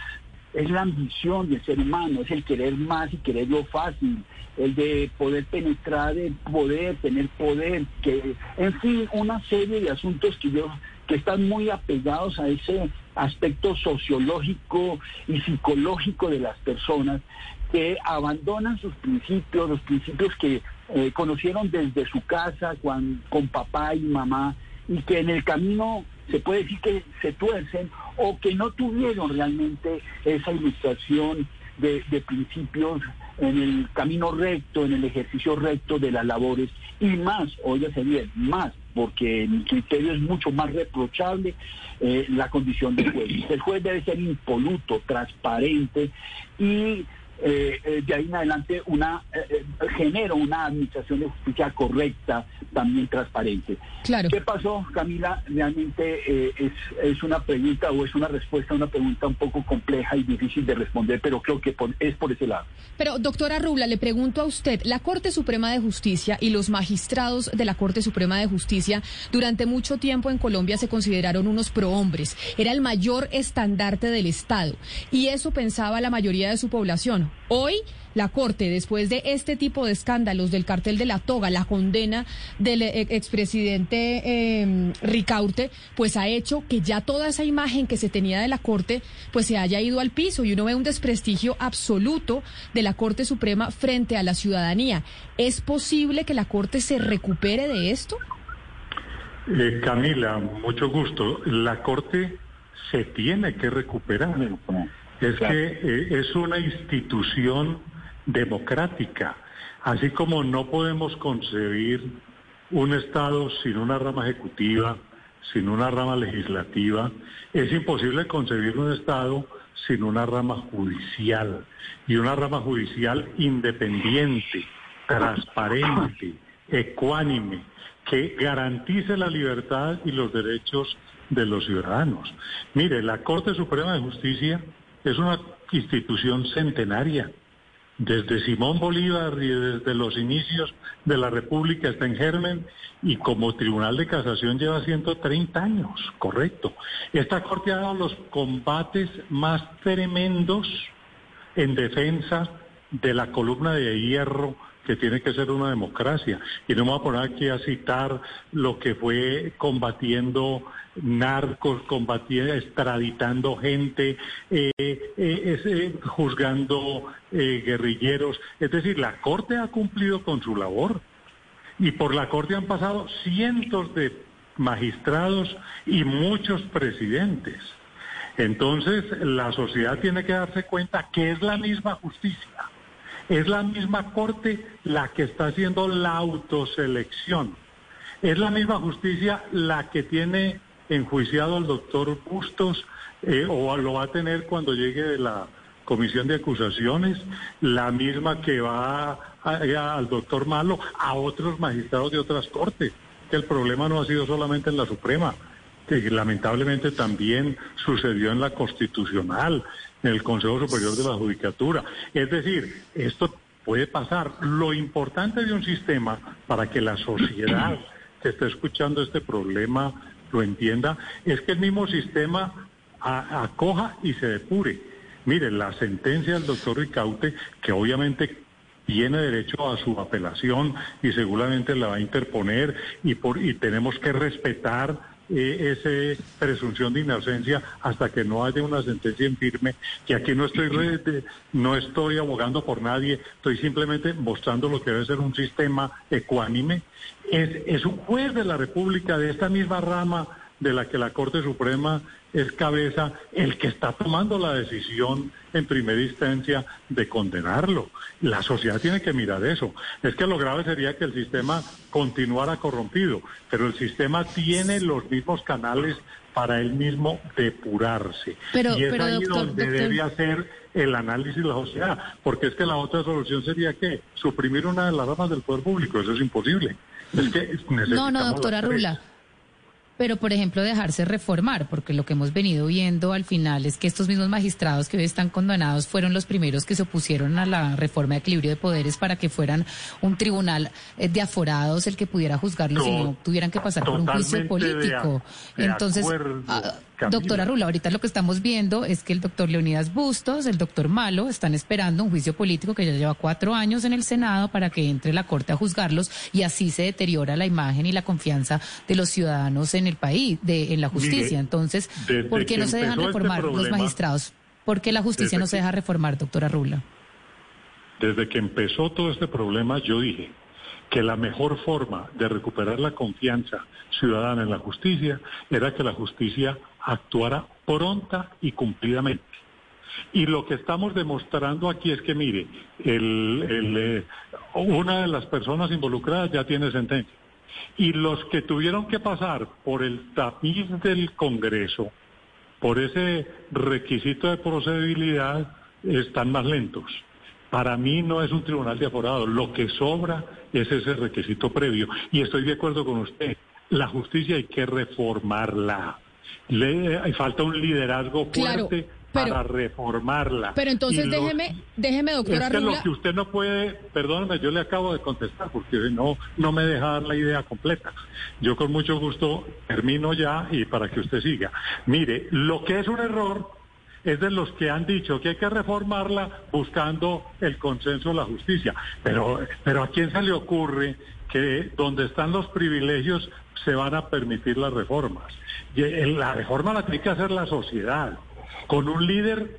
la ambición del ser humano, es el querer más y querer lo fácil, el de poder penetrar el poder, tener poder, que, en fin, una serie de asuntos que yo que están muy apegados a ese aspecto sociológico y psicológico de las personas que abandonan sus principios, los principios que eh, conocieron desde su casa con papá y mamá y que en el camino se puede decir que se tuercen o que no tuvieron realmente esa ilustración de, principios en el camino recto, en el ejercicio recto de las labores y más, óyase bien, más, porque mi criterio es mucho más reprochable eh, la condición del juez. El juez debe ser impoluto, transparente y eh, eh, de ahí en adelante una eh, genera una administración de justicia correcta, también transparente. Claro. ¿Qué pasó, Camila? Realmente es, es una pregunta o es una respuesta a una pregunta un poco compleja y difícil de responder, pero creo que es por ese lado. Pero, doctora Rubla, le pregunto a usted, la Corte Suprema de Justicia y los magistrados de la Corte Suprema de Justicia durante mucho tiempo en Colombia se consideraron unos prohombres. Era el mayor estandarte del Estado. Y eso pensaba la mayoría de su población. Hoy la Corte, después de este tipo de escándalos del cartel de la toga, la condena del eh, expresidente em, Ricaurte, pues ha hecho que ya toda esa imagen que se tenía de la Corte, pues se haya ido al piso y uno ve un desprestigio absoluto de la Corte Suprema frente a la ciudadanía. ¿Es posible que la Corte se recupere de esto? Eh, Camila, mucho gusto. La Corte se tiene que recuperar es que eh, es una institución democrática. Así como no podemos concebir un Estado sin una rama ejecutiva, sin una rama legislativa, es imposible concebir un Estado sin una rama judicial y una rama judicial independiente, transparente, ecuánime, que garantice la libertad y los derechos de los ciudadanos. Mire, la Corte Suprema de Justicia es una institución centenaria. Desde Simón Bolívar y desde los inicios de la República está en germen y como Tribunal de Casación lleva 130 años, correcto. Esta Corte ha dado los combates más tremendos en defensa de la columna de hierro que tiene que ser una democracia. Y no me voy a poner aquí a citar lo que fue combatiendo narcos, combatiendo, extraditando gente, eh, eh, eh, juzgando guerrilleros. Es decir, la Corte ha cumplido con su labor. Y por la Corte han pasado cientos de magistrados y muchos presidentes. Entonces, la sociedad tiene que darse cuenta que es la misma justicia, es la misma corte la que está haciendo la autoselección, es la misma justicia la que tiene enjuiciado al doctor Bustos eh, o lo va a tener cuando llegue de la comisión de acusaciones, la misma que va al doctor Malo, a otros magistrados de otras cortes. Que el problema no ha sido solamente en la Suprema, que lamentablemente también sucedió en la Constitucional, en el Consejo Superior de la Judicatura. Es decir, esto puede pasar. Lo importante de un sistema para que la sociedad que está escuchando este problema lo entienda es que el mismo sistema acoja y se depure. Mire, la sentencia del doctor Ricaute, que obviamente tiene derecho a su apelación y seguramente la va a interponer y, por, y tenemos que respetar eh, esa presunción de inocencia hasta que no haya una sentencia en firme, que aquí no estoy, no estoy abogando por nadie, estoy simplemente mostrando lo que debe ser un sistema ecuánime. Es, es un juez de la República de esta misma rama de la que la Corte Suprema es cabeza el que está tomando la decisión en primera instancia de condenarlo. La sociedad tiene que mirar eso. Es que lo grave sería que el sistema continuara corrompido, pero el sistema tiene los mismos canales para él mismo depurarse. Pero, y es pero, ahí doctor, donde doctor- debe hacer el análisis la sociedad, porque es que la otra solución sería que suprimir una de las ramas del poder público, eso es imposible. Es que No, necesitamos no, doctora. Rula. Pero, por ejemplo, dejarse reformar, porque lo que hemos venido viendo al final es que estos mismos magistrados que hoy están condenados fueron los primeros que se opusieron a la reforma de equilibrio de poderes para que fueran un tribunal eh, de aforados el que pudiera juzgarlos y no tuvieran que pasar por un juicio de político. a- de Entonces, Camila. doctora Rula, ahorita lo que estamos viendo es que el doctor Leonidas Bustos, el doctor Malo, están esperando un juicio político que ya lleva cuatro años en el Senado para que entre la Corte a juzgarlos y así se deteriora la imagen y la confianza de los ciudadanos en el país, de, en la justicia. Mire, Entonces, ¿por qué no se dejan este reformar los magistrados? ¿Por qué la justicia no se deja reformar, doctora Rula? Desde que empezó todo este problema, yo dije que la mejor forma de recuperar la confianza ciudadana en la justicia era que la justicia actuara pronta y cumplidamente. Y lo que estamos demostrando aquí es que, mire, el- eh, una de las personas involucradas ya tiene sentencia. Y los que tuvieron que pasar por el tapiz del Congreso, por ese requisito de procedibilidad, están más lentos. Para mí no es un tribunal de aforados, lo que sobra es ese requisito previo. Y estoy de acuerdo con usted, la justicia hay que reformarla. Le, hay falta un liderazgo Claro, fuerte pero- para reformarla. Pero entonces los- déjeme, déjeme, doctora es que Rula. lo que usted no puede, perdóneme, yo le acabo de contestar porque no, no me deja dar la idea completa. Yo con mucho gusto termino ya y para que usted siga. Mire, lo que es un error es de los que han dicho que hay que reformarla buscando el consenso de la justicia. Pero, pero ¿a quién se le ocurre que donde están los privilegios se van a permitir las reformas? Y, eh, La reforma la tiene que hacer la sociedad, con un líder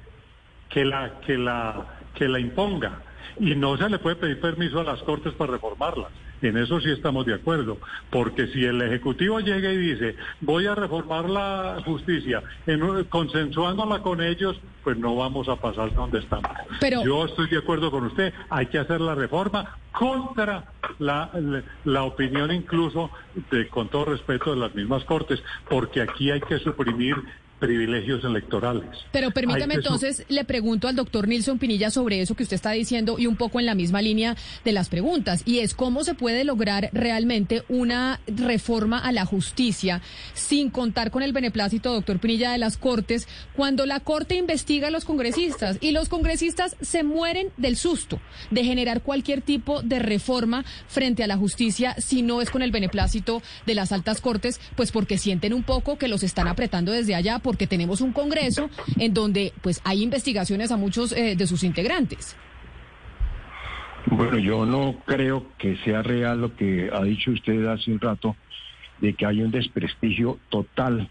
que la, que la, que la imponga. Y no se le puede pedir permiso a las Cortes para reformarlas. En eso sí estamos de acuerdo. Porque si el Ejecutivo llega y dice, voy a reformar la justicia, en consensuándola con ellos, pues no vamos a pasar donde estamos. Pero- Yo estoy de acuerdo con usted. Hay que hacer la reforma contra la, la, la opinión incluso, de, con todo respeto, de las mismas Cortes, porque aquí hay que suprimir privilegios electorales. Pero permítame que entonces, le pregunto al doctor Nilson Pinilla sobre eso que usted está diciendo y un poco en la misma línea de las preguntas, y es cómo se puede lograr realmente una reforma a la justicia sin contar con el beneplácito, doctor Pinilla, de las Cortes, cuando la Corte investiga a los congresistas y los congresistas se mueren del susto de generar cualquier tipo de reforma frente a la justicia si no es con el beneplácito de las altas Cortes, pues porque sienten un poco que los están apretando desde allá porque tenemos un Congreso en donde pues hay investigaciones a muchos eh, de sus integrantes. Bueno, yo no creo que sea real lo que ha dicho usted hace un rato, de que hay un desprestigio total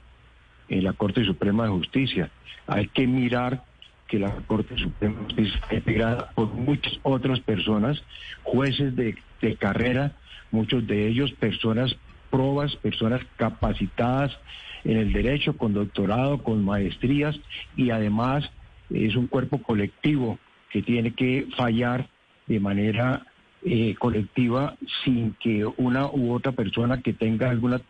en la Corte Suprema de Justicia. Hay que mirar que la Corte Suprema de Justicia está integrada por muchas otras personas, jueces de, de carrera, muchos de ellos personas probas, personas capacitadas en el derecho, con doctorado, con maestrías y además es un cuerpo colectivo que tiene que fallar de manera eh, colectiva sin que una u otra persona que tenga alguna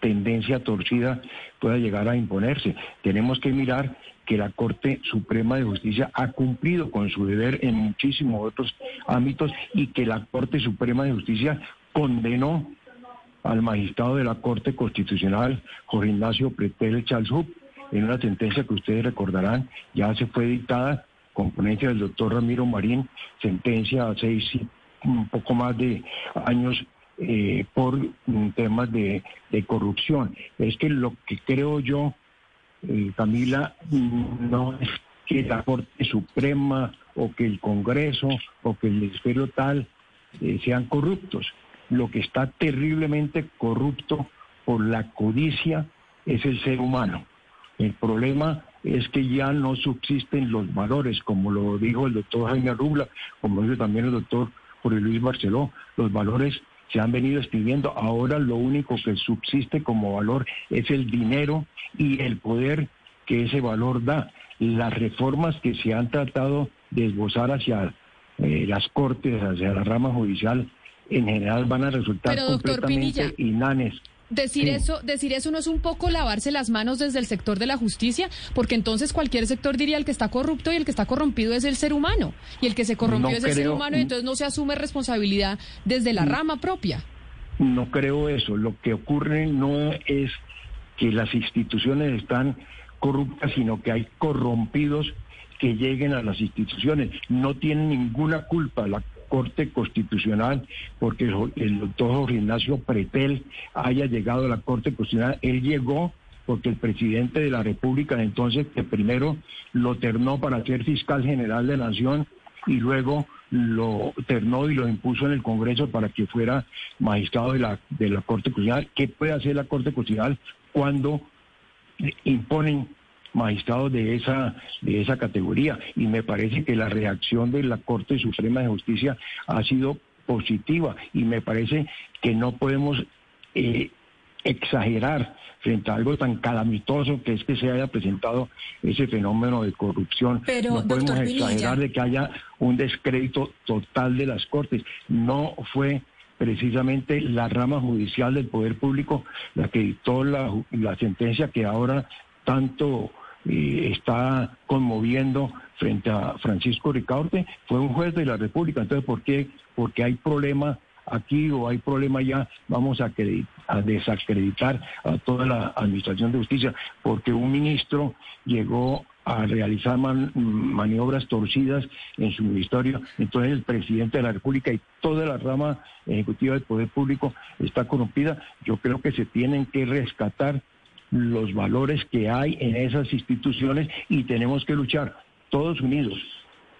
tendencia torcida pueda llegar a imponerse. Tenemos que mirar que la Corte Suprema de Justicia ha cumplido con su deber en muchísimos otros ámbitos y que la Corte Suprema de Justicia condenó al magistrado de la Corte Constitucional, Jorge Ignacio Pretel Chalzup, en una sentencia que ustedes recordarán, ya se fue dictada con ponencia del doctor Ramiro Marín, sentencia a seis, un poco más de años eh, por temas de, corrupción. Es que lo que creo yo, eh, Camila, no es que la Corte Suprema o que el Congreso o que el Ministerio tal eh, sean corruptos. Lo que está terriblemente corrupto por la codicia es el ser humano. El problema es que ya no subsisten los valores, como lo dijo el doctor Jaime Rubla, como dice también el doctor Jorge Luis Barceló, los valores se han venido escribiendo, ahora lo único que subsiste como valor es el dinero y el poder que ese valor da. Las reformas que se han tratado de esbozar hacia eh, las cortes, hacia la rama judicial, en general van a resultar completamente inanes. Decir eso, decir eso no es un poco lavarse las manos desde el sector de la justicia, porque entonces cualquier sector diría el que está corrupto y el que está corrompido es el ser humano, y el que se corrompió es el ser humano, y entonces no se asume responsabilidad desde la rama propia. No creo eso. Lo que ocurre no es que las instituciones están corruptas, sino que hay corrompidos que lleguen a las instituciones. No tienen ninguna culpa. La Corte Constitucional, porque el doctor Jorge Ignacio Pretel haya llegado a la Corte Constitucional. Él llegó porque el presidente de la República entonces, primero lo ternó para ser fiscal general de la Nación y luego lo ternó y lo impuso en el Congreso para que fuera magistrado de la, de la Corte Constitucional. ¿Qué puede hacer la Corte Constitucional cuando imponen magistrados de esa, de esa categoría. Y me parece que la reacción de la Corte Suprema de Justicia ha sido positiva y me parece que no podemos eh, exagerar frente a algo tan calamitoso que es que se haya presentado ese fenómeno de corrupción. Pero, no podemos exagerar de que haya un descrédito total de las Cortes. No fue precisamente la rama judicial del Poder Público la que dictó la, la sentencia que ahora tanto está conmoviendo frente a Francisco Ricaurte, fue un juez de la República. Entonces, ¿por qué? Porque hay problema aquí o hay problema allá, vamos a, a, desacreditar a toda la Administración de Justicia, porque un ministro llegó a realizar maniobras torcidas en su ministerio, entonces el presidente de la República y toda la rama ejecutiva del Poder Público está corrompida. Yo creo que se tienen que rescatar los valores que hay en esas instituciones y tenemos que luchar todos unidos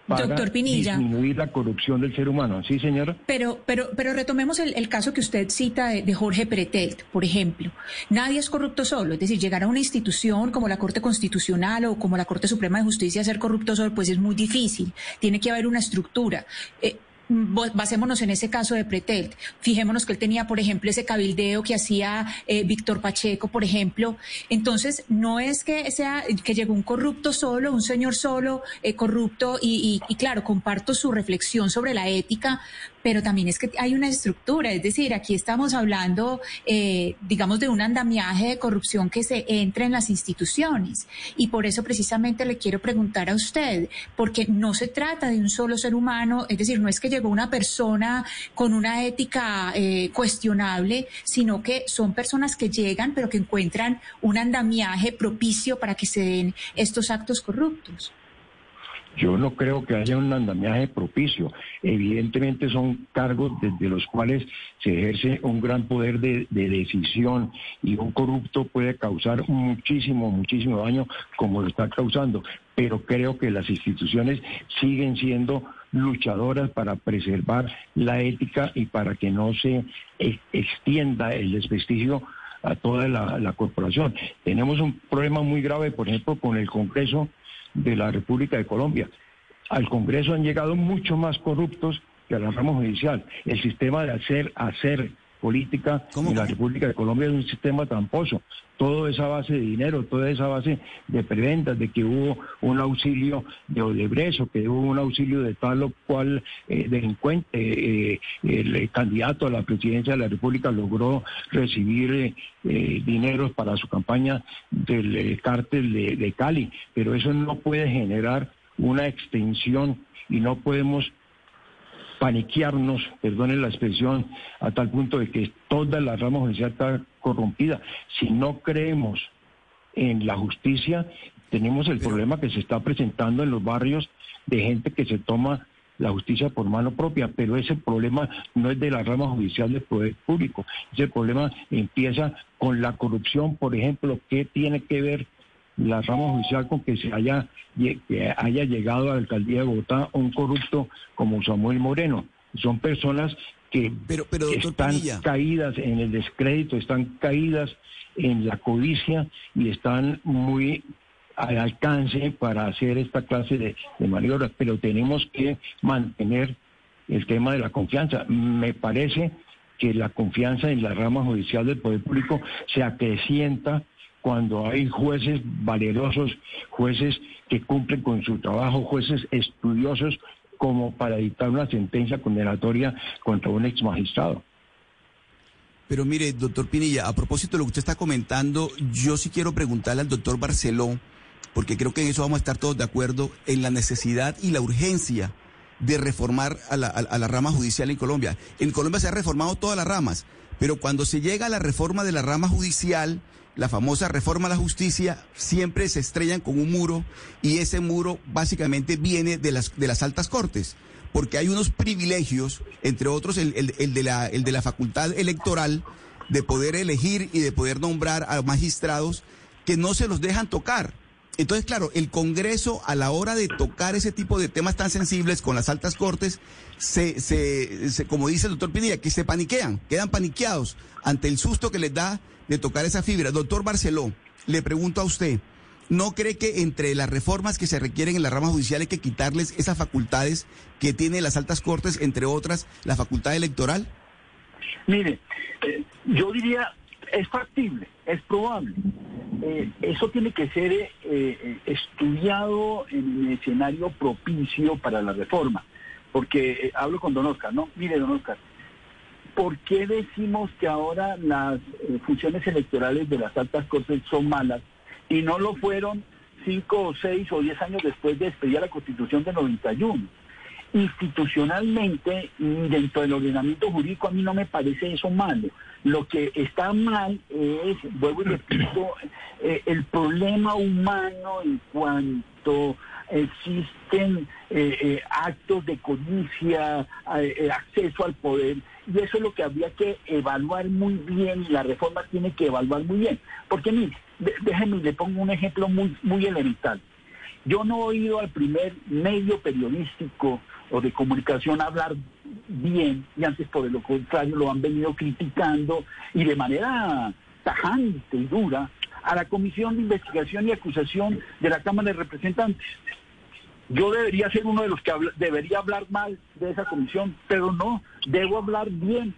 para disminuir la corrupción del ser humano. ¿Sí, señora? Pero, pero, pero retomemos el, caso que usted cita de, Jorge Pretelt, por ejemplo. Nadie es corrupto solo. Es decir, llegar a una institución como la Corte Constitucional o como la Corte Suprema de Justicia a ser corrupto solo, pues es muy difícil. Tiene que haber una estructura. Eh, basémonos en ese caso de Pretelt. Fijémonos que él tenía, por ejemplo, ese cabildeo que hacía eh, Víctor Pacheco, por ejemplo. Entonces, no es que sea que llegó un corrupto solo, un señor solo, eh, corrupto, y, y, claro, comparto su reflexión sobre la ética, pero también es que hay una estructura, es decir, aquí estamos hablando, eh, digamos, de un andamiaje de corrupción que se entra en las instituciones. Y por eso precisamente le quiero preguntar a usted, porque no se trata de un solo ser humano, es decir, no es que llegó una persona con una ética eh, cuestionable, sino que son personas que llegan, pero que encuentran un andamiaje propicio para que se den estos actos corruptos. Yo no creo que haya un andamiaje propicio. Evidentemente son cargos desde los cuales se ejerce un gran poder de, decisión y un corrupto puede causar muchísimo, muchísimo daño como lo está causando. Pero creo que las instituciones siguen siendo luchadoras para preservar la ética y para que no se e, extienda el desprestigio a toda la corporación. Tenemos un problema muy grave, por ejemplo, con el Congreso de la República de Colombia. Al Congreso han llegado mucho más corruptos que a la rama judicial. El sistema de hacer, hacer política en la República de Colombia es un sistema tramposo. Todo esa base de dinero, toda esa base de preventas, de que hubo un auxilio de Odebrecht o que hubo un auxilio de tal o cual eh, delincuente, eh, el candidato a la presidencia de la República logró recibir eh, dinero para su campaña del cártel de Cali, pero eso no puede generar una extensión y no podemos paniquearnos, perdonen la expresión, a tal punto de que toda la rama judicial está corrompida. Si no creemos en la justicia, tenemos el problema que se está presentando en los barrios de gente que se toma la justicia por mano propia, pero ese problema no es de la rama judicial del poder público, ese problema empieza con la corrupción, por ejemplo, ¿qué tiene que ver la rama judicial con que se haya, que haya llegado a la alcaldía de Bogotá un corrupto como Samuel Moreno. Son personas que pero, pero, están caídas en el descrédito, están caídas en la codicia y están muy al alcance para hacer esta clase de, de maniobras, pero tenemos que mantener el tema de la confianza. Me parece que la confianza en la rama judicial del poder público se acrecienta cuando hay jueces valerosos, jueces que cumplen con su trabajo, jueces estudiosos como para dictar una sentencia condenatoria contra un ex magistrado. Pero mire, doctor Pinilla, a propósito de lo que usted está comentando, yo sí quiero preguntarle al doctor Barceló, porque creo que en eso vamos a estar todos de acuerdo, en la necesidad y la urgencia de reformar a la, a la rama judicial en Colombia. En Colombia se han reformado todas las ramas, pero cuando se llega a la reforma de la rama judicial, la famosa reforma a la justicia, siempre se estrellan con un muro y ese muro básicamente viene de las, de las altas cortes, porque hay unos privilegios, entre otros el, de la, el de la facultad electoral, de poder elegir y de poder nombrar a magistrados que no se los dejan tocar. Entonces, claro, el Congreso a la hora de tocar ese tipo de temas tan sensibles con las altas cortes, se, se, como dice el doctor Pinilla, que se paniquean, quedan paniqueados ante el susto que les da de tocar esa fibra. Doctor Barceló, le pregunto a usted, ¿no cree que entre las reformas que se requieren en la rama judicial hay que quitarles esas facultades que tiene las altas cortes, entre otras, la facultad electoral? Mire, eh, yo diría, es factible, es probable. Eh, eso tiene que ser eh, estudiado en un escenario propicio para la reforma. Porque hablo con don Oscar, ¿no? Mire, don Oscar, ¿por qué decimos que ahora las eh, funciones electorales de las altas cortes son malas y no lo fueron cinco o seis o diez años después de despedir la Constitución de 91? Institucionalmente, dentro del ordenamiento jurídico, a mí no me parece eso malo. Lo que está mal es, vuelvo y repito, eh, el problema humano en cuanto existen eh, actos de codicia, acceso al poder y eso es lo que habría que evaluar muy bien y la reforma tiene que evaluar muy bien. Porque mire, déjenme, le pongo un ejemplo muy, muy elemental. Yo no he oído al primer medio periodístico o de comunicación hablar bien y antes por lo contrario lo han venido criticando y de manera tajante y dura a la Comisión de Investigación y Acusación de la Cámara de Representantes. Yo debería ser uno de los que debería hablar mal de esa comisión, pero no, debo hablar bien,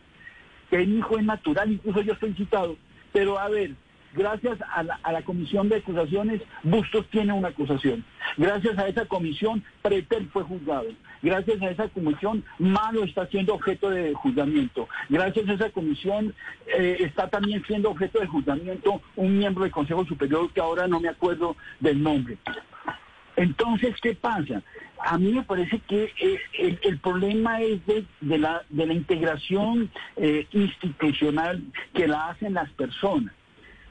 hijo es natural, incluso yo estoy citado. Pero a ver, gracias a la, comisión de acusaciones, Bustos tiene una acusación. Gracias a esa comisión, Pretel fue juzgado. Gracias a esa comisión, Malo está siendo objeto de juzgamiento. Gracias a esa comisión, eh, está también siendo objeto de juzgamiento un miembro del Consejo Superior que ahora no me acuerdo del nombre. Entonces, ¿qué pasa? A mí me parece que eh, el, problema es de, la, integración eh, institucional que la hacen las personas.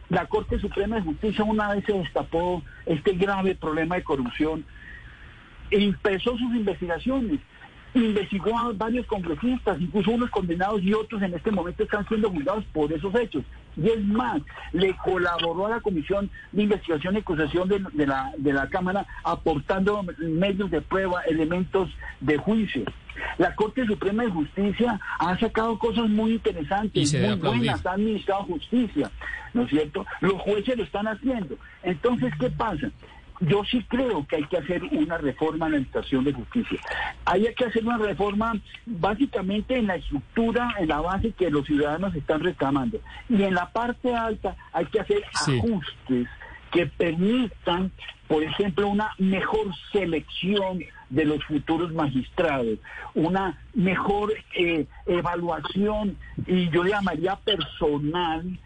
La Corte Suprema de Justicia una vez se destapó este grave problema de corrupción e empezó sus investigaciones investigó a varios congresistas, incluso unos condenados y otros en este momento están siendo juzgados por esos hechos. Y es más, le colaboró a la Comisión de Investigación y Acusación de, la, de la Cámara aportando medios de prueba, elementos de juicio. La Corte Suprema de Justicia ha sacado cosas muy interesantes, muy buenas, ha administrado justicia, ¿no es cierto? Los jueces lo están haciendo. Entonces, ¿qué pasa? Yo sí creo que hay que hacer una reforma en la administración de justicia. Hay que hacer una reforma básicamente en la estructura, en la base que los ciudadanos están reclamando. Y en la parte alta hay que hacer ajustes que permitan, por ejemplo, una mejor selección de los futuros magistrados, una mejor eh, evaluación, y yo llamaría personal,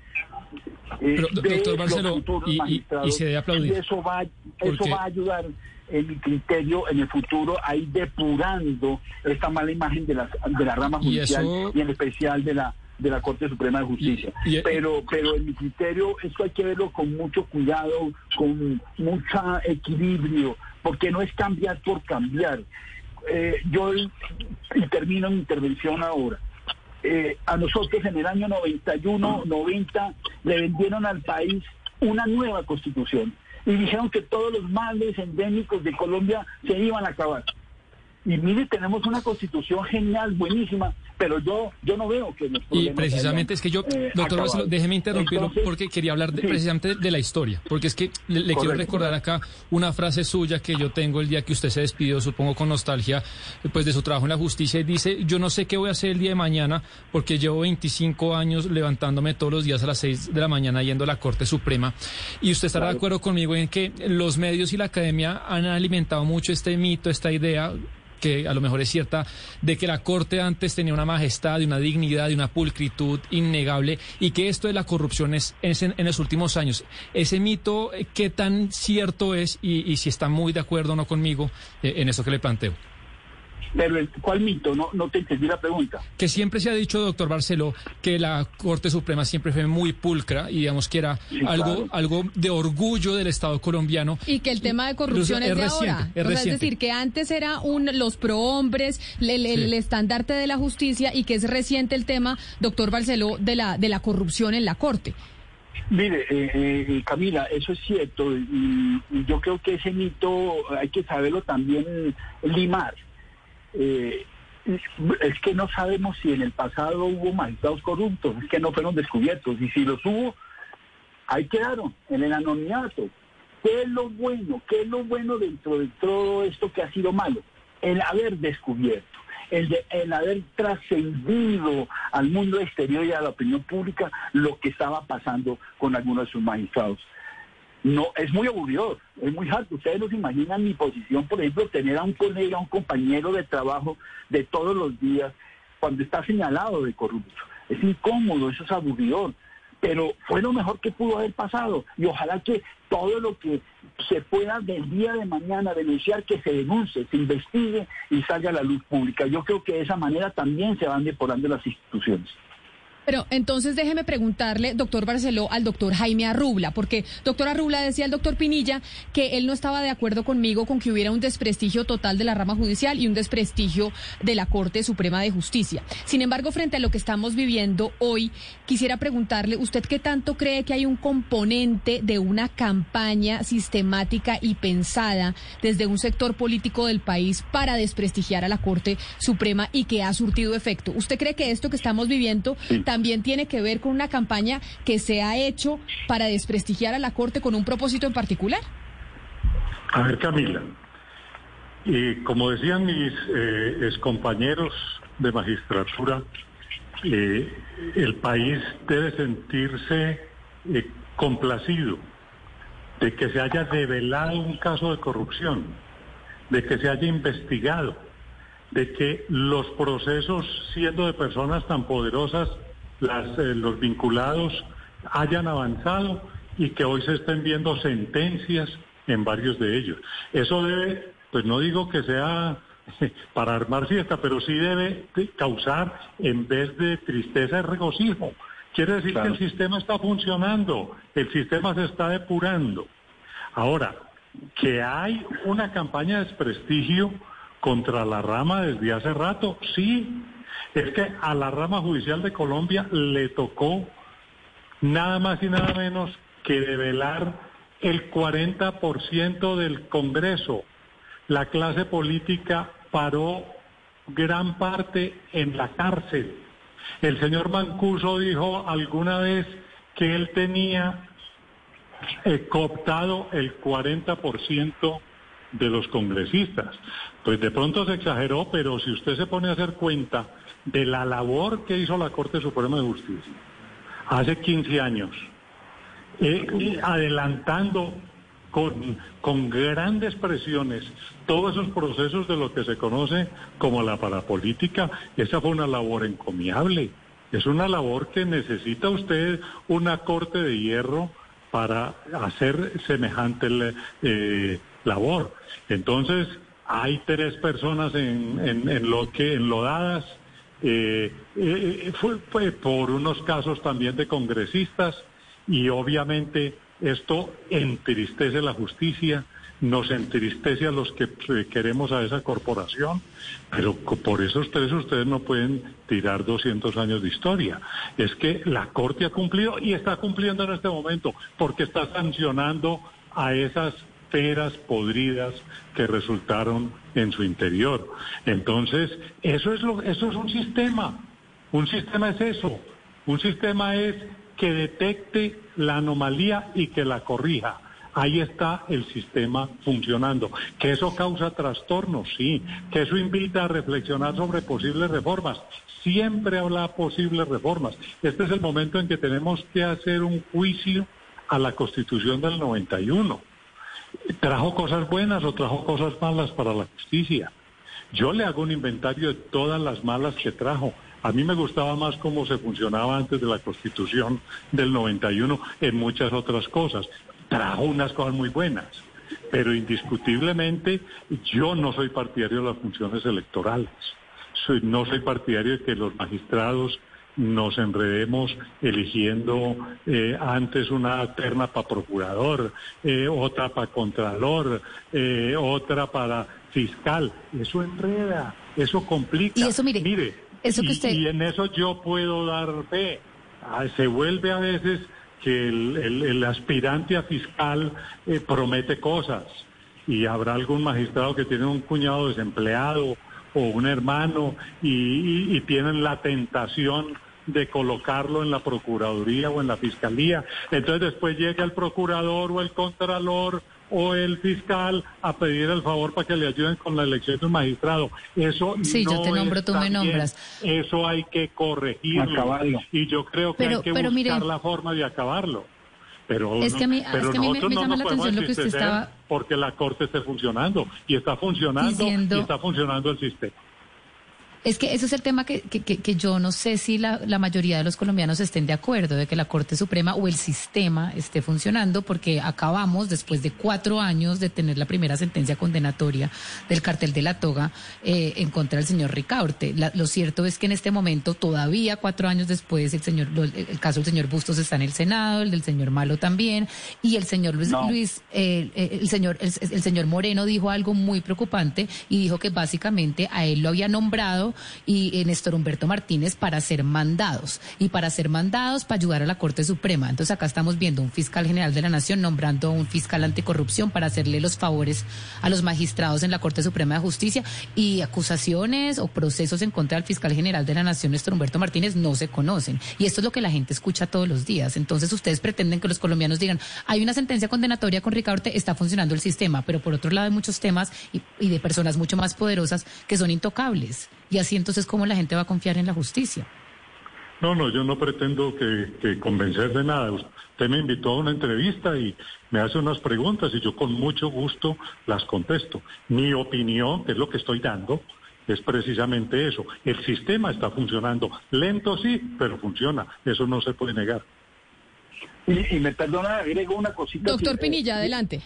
eh, doctor Barceló, y, se debe aplaudir. eso va, eso va a ayudar, en mi criterio, en el futuro, a ir depurando esta mala imagen de la, de la rama judicial y en especial de la de la Corte Suprema de Justicia. pero, pero en mi criterio esto hay que verlo con mucho cuidado, con mucho equilibrio, porque no es cambiar por cambiar. Eh, yo y termino mi intervención ahora. Eh, a nosotros en el año 91, 90, le vendieron al país una nueva constitución y dijeron que todos los males endémicos de Colombia se iban a acabar. Y mire, tenemos una constitución genial, buenísima, pero yo yo no veo que y precisamente es que yo eh, doctor déjeme interrumpirlo porque quería hablar precisamente de la historia porque es que le, quiero recordar acá una frase suya que yo tengo el día que usted se despidió supongo con nostalgia pues de su trabajo en la justicia y dice yo no sé qué voy a hacer el día de mañana porque llevo 25 años levantándome todos los días a las 6 de la mañana yendo a la Corte Suprema y usted estará de acuerdo conmigo en que los medios y la academia han alimentado mucho este mito esta idea que a lo mejor es cierta, de que la Corte antes tenía una majestad y una dignidad y una pulcritud innegable y que esto de la corrupción es, en, los últimos años. Ese mito, eh, ¿qué tan cierto es y, si está muy de acuerdo o no conmigo eh, en eso que le planteo? Pero ¿cuál mito? No, no te entendí la pregunta. Que siempre se ha dicho, doctor Barceló, que la Corte Suprema siempre fue muy pulcra y digamos que era algo, algo de orgullo del Estado colombiano. Y que el tema de corrupción es, de ahora. Es, decir, que antes era un los prohombres, el, el, estandarte de la justicia y que es reciente el tema, doctor Barceló, de la, de la corrupción en la Corte. Mire, eh, eh, Camila, eso es cierto y, yo creo que ese mito hay que saberlo también limar. Eh, es que no sabemos si en el pasado hubo magistrados corruptos, es que no fueron descubiertos, y si los hubo, ahí quedaron, en el anonimato. ¿Qué es lo bueno? ¿Qué es lo bueno dentro de todo esto que ha sido malo? El haber descubierto, el, de, el haber trascendido al mundo exterior y a la opinión pública lo que estaba pasando con algunos de sus magistrados. No, es muy aburrido, es muy harto. Ustedes no se imaginan mi posición, por ejemplo, tener a un colega, a un compañero de trabajo de todos los días cuando está señalado de corrupto. Es incómodo, eso es aburrido. Pero fue lo mejor que pudo haber pasado. Y ojalá que todo lo que se pueda del día de mañana denunciar, que se denuncie, se investigue y salga a la luz pública. Yo creo que de esa manera también se van depurando las instituciones. Pero entonces déjeme preguntarle, doctor Barceló, al doctor Jaime Arrubla, porque doctor Arrubla decía al doctor Pinilla que él no estaba de acuerdo conmigo con que hubiera un desprestigio total de la rama judicial y un desprestigio de la Corte Suprema de Justicia. Sin embargo, frente a lo que estamos viviendo hoy, quisiera preguntarle, ¿usted qué tanto cree que hay un componente de una campaña sistemática y pensada desde un sector político del país para desprestigiar a la Corte Suprema y que ha surtido efecto? ¿Usted cree que esto que estamos viviendo también tiene que ver con una campaña que se ha hecho para desprestigiar a la Corte con un propósito en particular? A ver, Camila, y como decían mis eh, excompañeros de magistratura, eh, el país debe sentirse eh, complacido de que se haya develado un caso de corrupción, de que se haya investigado, de que los procesos, siendo de personas tan poderosas, las, eh, los vinculados hayan avanzado y que hoy se estén viendo sentencias en varios de ellos. Eso debe, pues no digo que sea para armar fiesta, pero sí debe causar, en vez de tristeza, regocijo. Quiere decir que el sistema está funcionando, el sistema se está depurando. Ahora, que hay una campaña de desprestigio contra la rama desde hace rato, sí, es que a la rama judicial de Colombia le tocó nada más y nada menos que develar el 40% del Congreso. La clase política paró gran parte en la cárcel. El señor Mancuso dijo alguna vez que él tenía eh, cooptado el 40% de los congresistas. Pues de pronto se exageró, pero si usted se pone a hacer cuenta de la labor que hizo la Corte Suprema de Justicia hace 15 años, eh, adelantando con, con grandes presiones todos esos procesos de lo que se conoce como la parapolítica, esa fue una labor encomiable. Es una labor que necesita usted una corte de hierro para hacer semejante eh, labor. Entonces, hay tres personas en, en, lo que enlodadas. Eh, eh, fue, por unos casos también de congresistas y obviamente esto entristece la justicia, nos entristece a los que queremos a esa corporación, pero por esos tres ustedes no pueden tirar 200 años de historia. Es que la Corte ha cumplido y está cumpliendo en este momento porque está sancionando a esas feras podridas que resultaron en su interior. Entonces, eso es lo eso es un sistema. Un sistema es eso. Un sistema es que detecte la anomalía y que la corrija. Ahí está el sistema funcionando. ¿Que eso causa trastornos? Sí. ¿Que eso invita a reflexionar sobre posibles reformas? Siempre habla posibles reformas. Este es el momento en que tenemos que hacer un juicio a la Constitución del 91. ¿Trajo cosas buenas o trajo cosas malas para la justicia? Yo le hago un inventario de todas las malas que trajo. A mí me gustaba más cómo se funcionaba antes de la Constitución del 91 en muchas otras cosas. Trajo unas cosas muy buenas, pero indiscutiblemente yo no soy partidario de las funciones electorales. no soy partidario de que los magistrados nos enredemos eligiendo eh, antes una terna para procurador, eh, otra para contralor, eh, otra para fiscal. Eso enreda, eso complica. Y eso, mire, y, en eso yo puedo dar fe. Ah, se vuelve a veces que el, aspirante a fiscal eh, promete cosas y habrá algún magistrado que tiene un cuñado desempleado o un hermano y, y tienen la tentación de colocarlo en la Procuraduría o en la Fiscalía. Entonces después llega el procurador o el contralor o el fiscal a pedir el favor para que le ayuden con la elección de un magistrado. Eso sí, yo te nombro, tú me nombras. Eso hay que corregirlo. Y yo creo que hay que buscar la forma de acabarlo. Pero, es que a mí, pero es que me, llama la atención lo que usted estaba... Porque la Corte esté funcionando y está funcionando y está funcionando el sistema. Es que ese es el tema que, que, que yo no sé si la, la, mayoría de los colombianos estén de acuerdo de que la Corte Suprema o el sistema esté funcionando, porque acabamos, después de cuatro años de tener la primera sentencia condenatoria del cartel de la toga eh, en contra del señor Ricaurte. lo cierto es que en este momento, todavía cuatro años después, el señor el, caso del señor Bustos está en el Senado, el del señor Malo también, y el señor Luis, Luis el señor el, el señor Moreno dijo algo muy preocupante y dijo que básicamente a él lo había nombrado y Néstor Humberto Martínez para ser mandados y para ser mandados para ayudar a la Corte Suprema. Entonces acá estamos viendo un fiscal general de la Nación nombrando un fiscal anticorrupción para hacerle los favores a los magistrados en la Corte Suprema de Justicia y acusaciones o procesos en contra del fiscal general de la Nación, Néstor Humberto Martínez, no se conocen. Y esto es lo que la gente escucha todos los días. Entonces ustedes pretenden que los colombianos digan, hay una sentencia condenatoria con Ricardo, está funcionando el sistema, pero por otro lado hay muchos temas y de personas mucho más poderosas que son intocables. Y así entonces, ¿cómo la gente va a confiar en la justicia? No, no, yo no pretendo que, convencer de nada. Usted me invitó a una entrevista y me hace unas preguntas y yo con mucho gusto las contesto. Mi opinión, que es lo que estoy dando, es precisamente eso. El sistema está funcionando. Lento sí, pero funciona. Eso no se puede negar. Y, me perdona, agrego una cosita. Doctor Pinilla, adelante.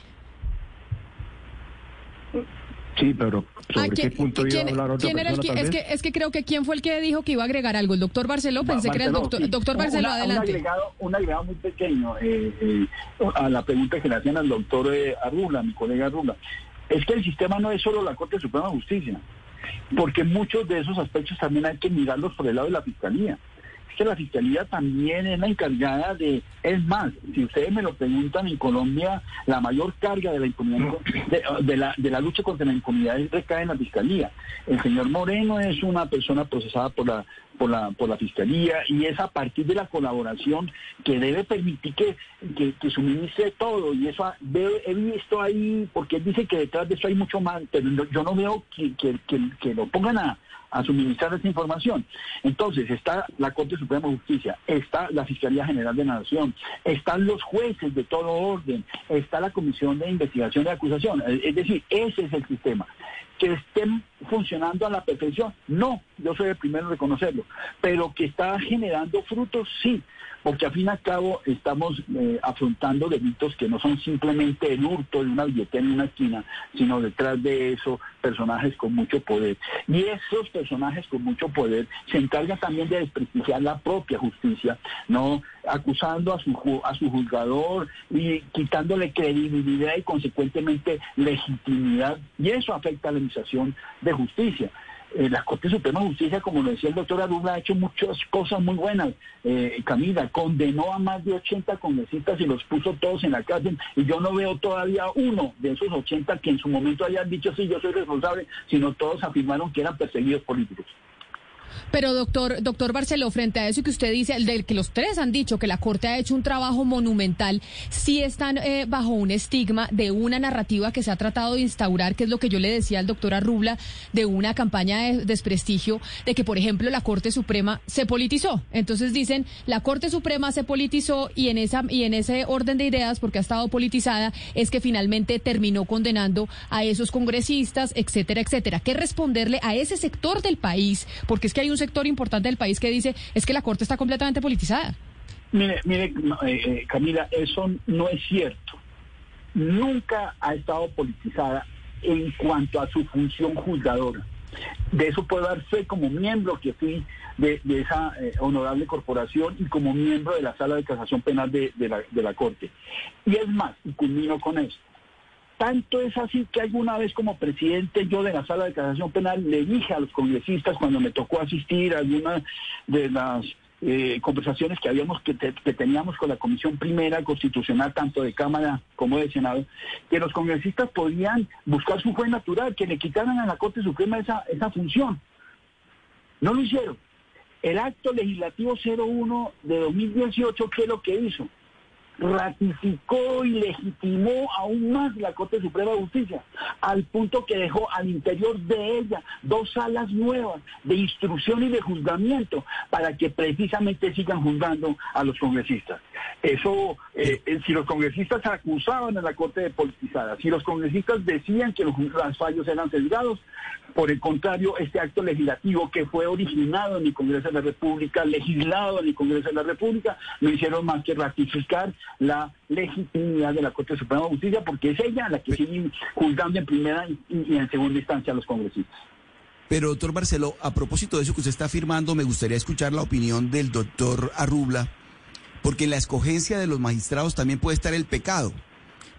Sí, pero ¿sobre ah, qué punto iba a hablar otra persona, es, que, es que creo que quién fue el que dijo que iba a agregar algo. El doctor Barceló, pensé que era el doctor, doctor Barceló, adelante. Un agregado, un agregado muy pequeño eh, eh, a la pregunta que le hacían al doctor eh, Arrula, mi colega Arrula. Es que el sistema no es solo la Corte Suprema de Justicia, porque muchos de esos aspectos también hay que mirarlos por el lado de la Fiscalía que la Fiscalía también es la encargada de, es más, si ustedes me lo preguntan, en Colombia la mayor carga de la impunidad, de, la, de la lucha contra la impunidad recae en la Fiscalía. El señor Moreno es una persona procesada por la por la, por la Fiscalía y es a partir de la colaboración que debe permitir que, que, suministre todo y eso he visto ahí, porque él dice que detrás de eso hay mucho más, pero yo no veo que, que, que lo pongan a, a suministrar esta información. Entonces, está la Corte Suprema de Justicia, está la Fiscalía General de la Nación, están los jueces de todo orden, está la Comisión de Investigación y Acusación. Es decir, ese es el sistema. Que estén funcionando a la perfección, no, yo soy el primero en reconocerlo, pero que está generando frutos, sí porque al fin y al cabo estamos eh, afrontando delitos que no son simplemente el hurto de una billetera en una esquina, sino detrás de eso personajes con mucho poder. Y esos personajes con mucho poder se encargan también de desprestigiar la propia justicia, no acusando a su a su juzgador y quitándole credibilidad y consecuentemente legitimidad y eso afecta a la administración de justicia. Eh, la Corte Suprema de Justicia, como lo decía el doctor Arula, ha hecho muchas cosas muy buenas. Eh, Camila condenó a más de 80 congresistas y los puso todos en la cárcel. Y yo no veo todavía uno de esos 80 que en su momento hayan dicho, sí, yo soy responsable, sino todos afirmaron que eran perseguidos políticos. Pero doctor, doctor Barceló, frente a eso que usted dice, el del que los tres han dicho que la Corte ha hecho un trabajo monumental, sí están eh, bajo un estigma de una narrativa que se ha tratado de instaurar, que es lo que yo le decía al doctor Arrubla, de una campaña de desprestigio, de que, por ejemplo, la Corte Suprema se politizó. Entonces dicen, la Corte Suprema se politizó y en esa y en ese orden de ideas, porque ha estado politizada, es que finalmente terminó condenando a esos congresistas, etcétera, etcétera. ¿Qué responderle a ese sector del país? Porque es que hay un sector importante del país que dice es que la Corte está completamente politizada. Mire, mire eh, eh, Camila, eso no es cierto. Nunca ha estado politizada en cuanto a su función juzgadora. De eso puedo dar fe como miembro que fui de, esa eh, honorable corporación y como miembro de la sala de casación penal de, la, de la Corte. Y es más, y culmino con esto tanto es así que alguna vez como presidente yo de la sala de casación penal le dije a los congresistas cuando me tocó asistir a alguna de las eh, conversaciones que habíamos que, teníamos con la comisión primera constitucional tanto de cámara como de senado que los congresistas podían buscar su juez natural que le quitaran a la corte suprema esa esa función. No lo hicieron. El acto legislativo 01 de 2018 qué es lo que hizo ratificó y legitimó aún más la Corte Suprema de Justicia, al punto que dejó al interior de ella dos salas nuevas de instrucción y de juzgamiento para que precisamente sigan juzgando a los congresistas. Eso, eh, eh, si los congresistas acusaban a la Corte de politizada, si los congresistas decían que los, los fallos eran sesgados, por el contrario, este acto legislativo que fue originado en el Congreso de la República, legislado en el Congreso de la República, no hicieron más que ratificar la legitimidad de la Corte Suprema de Justicia, porque es ella la que sigue juzgando en primera y en segunda instancia a los congresistas. Pero, doctor Barceló, a propósito de eso que usted está afirmando, me gustaría escuchar la opinión del doctor Arrubla, porque en la escogencia de los magistrados también puede estar el pecado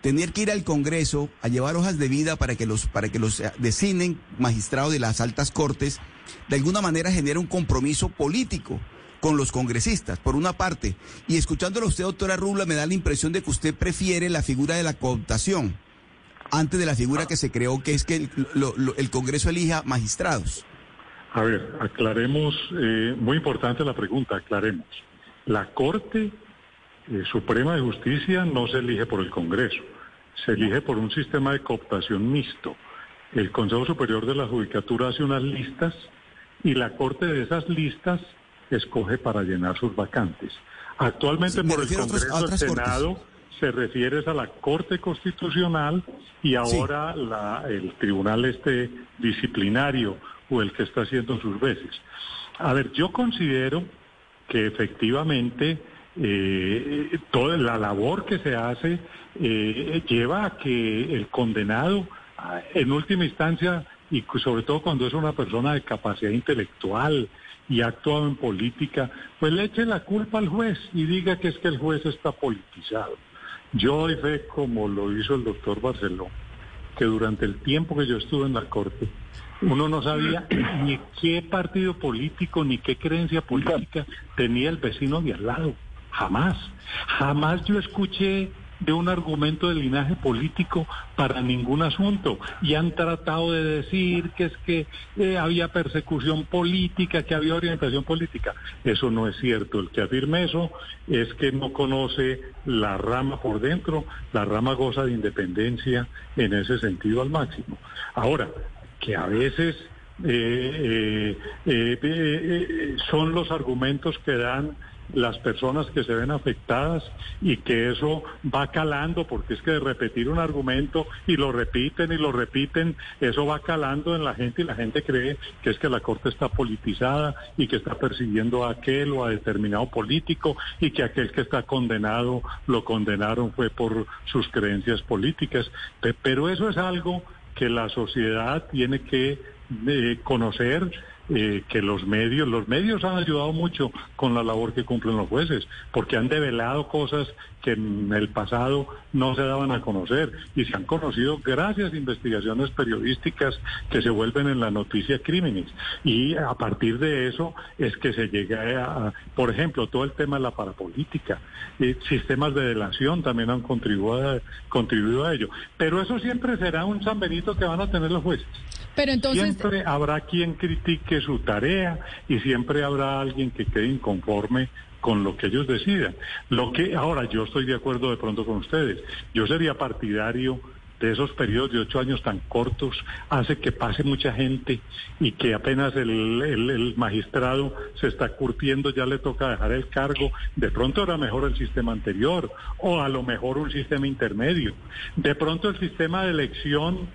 tener que ir al Congreso a llevar hojas de vida para que los, para que los eh, designen magistrados de las altas cortes, de alguna manera genera un compromiso político con los congresistas, por una parte. Y escuchándolo a usted, doctora Rubla, me da la impresión de que usted prefiere la figura de la cooptación antes de la figura que se creó, que es que el, Congreso elija magistrados. A ver, aclaremos, eh, muy importante la pregunta, aclaremos. La Corte eh, Suprema de Justicia no se elige por el Congreso, se elige por un sistema de cooptación mixto. El Consejo Superior de la Judicatura hace unas listas y la Corte de esas listas escoge para llenar sus vacantes. Actualmente por el Congreso del Senado se refiere a la Corte Constitucional y ahora el Tribunal este disciplinario o el que está haciendo sus veces. A ver, yo considero que efectivamente eh, toda la labor que se hace eh, lleva a que el condenado, en última instancia, y sobre todo cuando es una persona de capacidad intelectual y ha actuado en política, pues le eche la culpa al juez y diga que es que el juez está politizado. Yo doy fe, como lo hizo el doctor Barceló, que durante el tiempo que yo estuve en la Corte, uno no sabía ni qué partido político ni qué creencia política tenía el vecino de al lado. Jamás. Jamás yo escuché de un argumento de linaje político para ningún asunto y han tratado de decir que es que eh, había persecución política, que había orientación política. Eso no es cierto. El que afirme eso es que no conoce la rama por dentro, la rama goza de independencia en ese sentido al máximo. Ahora, que a veces eh, eh, son los argumentos que dan las personas que se ven afectadas y que eso va calando, porque es que de repetir un argumento y lo repiten y lo repiten, eso va calando en la gente y la gente cree que es que la Corte está politizada y que está persiguiendo a aquel o a determinado político y que aquel que está condenado lo condenaron fue por sus creencias políticas. Pero eso es algo que la sociedad tiene que eh, conocer eh, que los medios, los medios han ayudado mucho con la labor que cumplen los jueces, porque han develado cosas que en el pasado no se daban a conocer y se han conocido gracias a investigaciones periodísticas que se vuelven en la noticia crímenes. Y a partir de eso es que se llega a, por ejemplo, todo el tema de la parapolítica, eh, sistemas de delación también han contribuido a, contribuido a ello. Pero eso siempre será un San Benito que van a tener los jueces. Pero entonces... Siempre habrá quien critique su tarea y siempre habrá alguien que quede inconforme con lo que ellos decidan. Lo que ahora yo estoy de acuerdo de pronto con ustedes. Yo sería partidario de esos periodos de ocho años tan cortos hace que pase mucha gente y que apenas el, el, magistrado se está curtiendo, ya le toca dejar el cargo. De pronto era mejor el sistema anterior o a lo mejor un sistema intermedio. De pronto el sistema de elección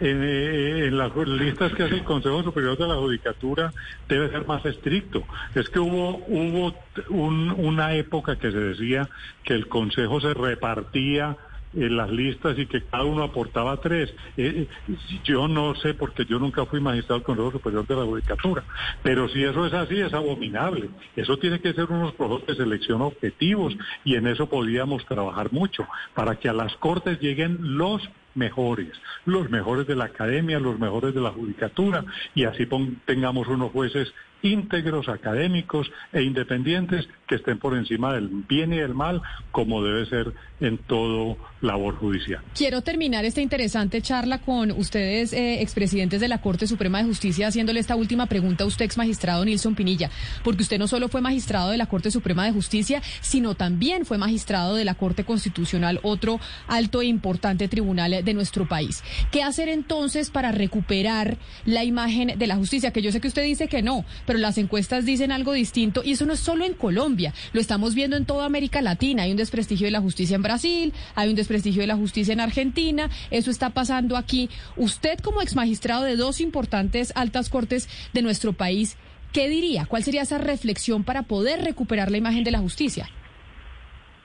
en, las listas que hace el Consejo Superior de la Judicatura debe ser más estricto. Es que hubo, hubo una época que se decía que el Consejo se repartía en las listas y que cada uno aportaba tres. Eh, eh, yo no sé porque yo nunca fui magistrado del Consejo Superior de la Judicatura, pero si eso es así es abominable. Eso tiene que ser unos procesos de selección objetivos y en eso podríamos trabajar mucho para que a las Cortes lleguen los mejores, los mejores de la academia, los mejores de la judicatura, y así tengamos unos jueces íntegros, académicos e independientes que estén por encima del bien y del mal, como debe ser en todo labor judicial. Quiero terminar esta interesante charla con ustedes, eh, expresidentes de la Corte Suprema de Justicia, haciéndole esta última pregunta a usted, ex magistrado Nilson Pinilla, porque usted no solo fue magistrado de la Corte Suprema de Justicia, sino también fue magistrado de la Corte Constitucional, otro alto e importante tribunal de nuestro país. ¿Qué hacer entonces para recuperar la imagen de la justicia? Que yo sé que usted dice que no, pero las encuestas dicen algo distinto y eso no es solo en Colombia, lo estamos viendo en toda América Latina. Hay un desprestigio de la justicia en Brasil, hay un desprestigio de la justicia en Argentina, eso está pasando aquí. Usted como ex magistrado de dos importantes altas cortes de nuestro país, ¿qué diría? ¿Cuál sería esa reflexión para poder recuperar la imagen de la justicia?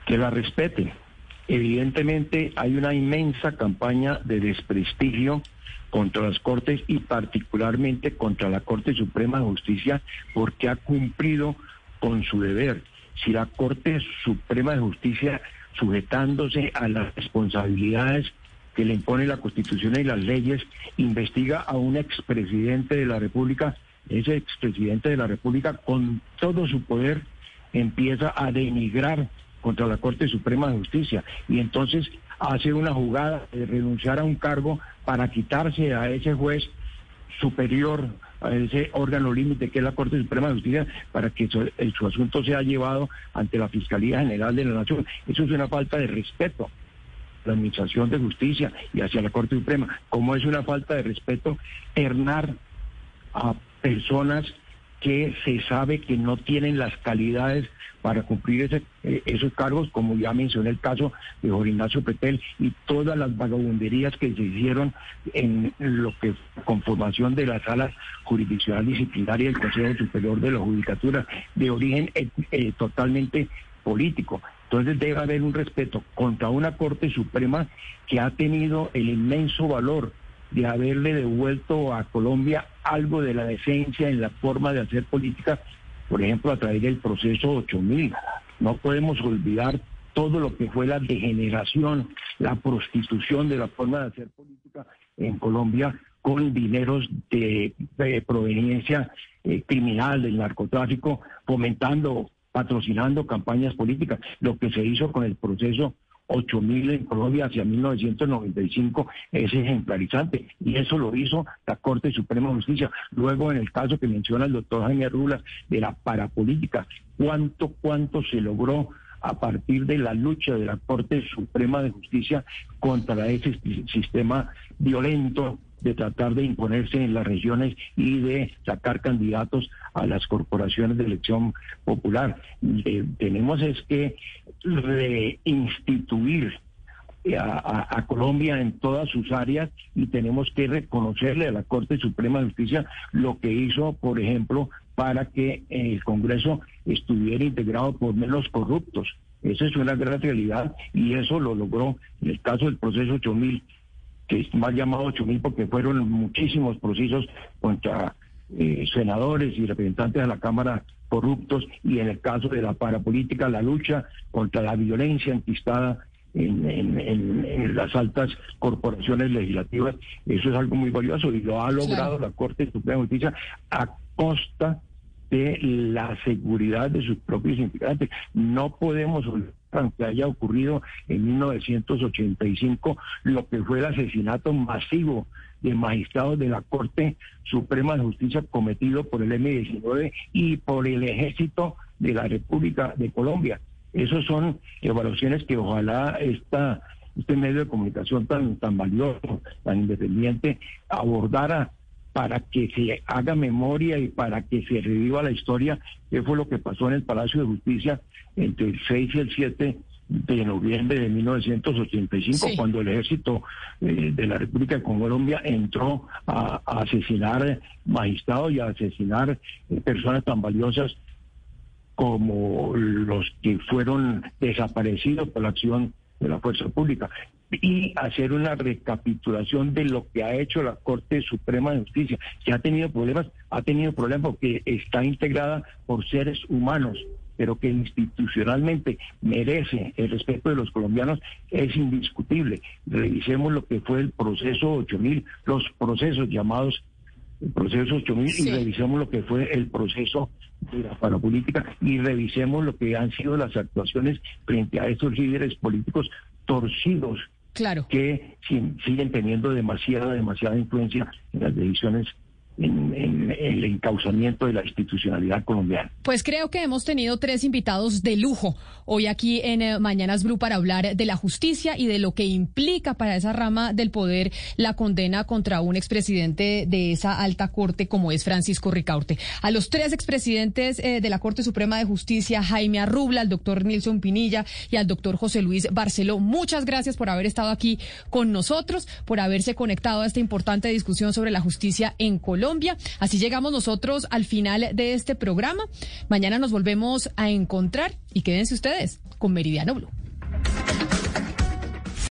Que la respeten. Evidentemente hay una inmensa campaña de desprestigio contra las Cortes y particularmente contra la Corte Suprema de Justicia porque ha cumplido con su deber. Si la Corte Suprema de Justicia, sujetándose a las responsabilidades que le impone la Constitución y las leyes, investiga a un expresidente de la República, ese expresidente de la República con todo su poder empieza a denigrar contra la Corte Suprema de Justicia y entonces hace una jugada de renunciar a un cargo para quitarse a ese juez superior, a ese órgano límite que es la Corte Suprema de Justicia, para que su, su, asunto sea llevado ante la Fiscalía General de la Nación. Eso es una falta de respeto a la Administración de Justicia y hacia la Corte Suprema, como es una falta de respeto ternar a personas que se sabe que no tienen las calidades para cumplir ese, eh, esos cargos, como ya mencioné el caso de Jorge Ignacio Petel y todas las vagabunderías que se hicieron en lo que conformación de la sala jurisdiccional disciplinaria del Consejo Superior de la Judicatura, de origen eh, eh, totalmente político. Entonces debe haber un respeto contra una Corte Suprema que ha tenido el inmenso valor de haberle devuelto a Colombia algo de la decencia en la forma de hacer política, por ejemplo, a través del proceso 8000. No podemos olvidar todo lo que fue la degeneración, la prostitución de la forma de hacer política en Colombia con dineros de, proveniencia eh, criminal del narcotráfico, fomentando, patrocinando campañas políticas, lo que se hizo con el proceso 8000 en Colombia hacia 1995 es ejemplarizante y eso lo hizo la Corte Suprema de Justicia. Luego en el caso que menciona el doctor Jaime Rulas de la parapolítica, cuánto, cuánto se logró a partir de la lucha de la Corte Suprema de Justicia contra ese sistema violento de tratar de imponerse en las regiones y de sacar candidatos a las corporaciones de elección popular. Eh, tenemos que reinstituir a, a, Colombia en todas sus áreas y tenemos que reconocerle a la Corte Suprema de Justicia lo que hizo, por ejemplo, para que el Congreso estuviera integrado por menos corruptos. Esa es una gran realidad y eso lo logró en el caso del proceso 8000, que más llamado 8000 porque fueron muchísimos procesos contra eh, senadores y representantes de la Cámara corruptos y en el caso de la parapolítica la lucha contra la violencia enquistada en, en, las altas corporaciones legislativas, eso es algo muy valioso y lo ha logrado la Corte Suprema de Justicia a costa de la seguridad de sus propios integrantes. No podemos olvidar que haya ocurrido en 1985 lo que fue el asesinato masivo de magistrados de la Corte Suprema de Justicia cometido por el M-19 y por el Ejército de la República de Colombia. Esas son evaluaciones que ojalá esta, este medio de comunicación tan, tan valioso, tan independiente, abordara para que se haga memoria y para que se reviva la historia, qué fue lo que pasó en el Palacio de Justicia entre el 6 y el 7 de noviembre de 1985, cuando el ejército eh, de la República de Colombia entró a, asesinar magistrados y a asesinar eh, personas tan valiosas como los que fueron desaparecidos por la acción de la fuerza pública y hacer una recapitulación de lo que ha hecho la Corte Suprema de Justicia. Si ha tenido problemas, ha tenido problemas porque está integrada por seres humanos, pero que institucionalmente merece el respeto de los colombianos es indiscutible. Revisemos lo que fue el proceso 8000, los procesos llamados el proceso 8000 y revisemos lo que fue el proceso de la parapolítica y revisemos lo que han sido las actuaciones frente a estos líderes políticos torcidos claro. que siguen teniendo demasiada, demasiada influencia en las decisiones en, el encauzamiento de la institucionalidad colombiana. Pues creo que hemos tenido tres invitados de lujo hoy aquí en eh, Mañanas Blue para hablar de la justicia y de lo que implica para esa rama del poder la condena contra un expresidente de esa alta corte como es Francisco Ricaurte. A los tres expresidentes eh, de la Corte Suprema de Justicia, Jaime Arrubla, al doctor Nilson Pinilla y al doctor José Luis Barceló, muchas gracias por haber estado aquí con nosotros, por haberse conectado a esta importante discusión sobre la justicia en Colombia. Colombia. Así llegamos nosotros al final de este programa. Mañana nos volvemos a encontrar y quédense ustedes con Meridiano Blue.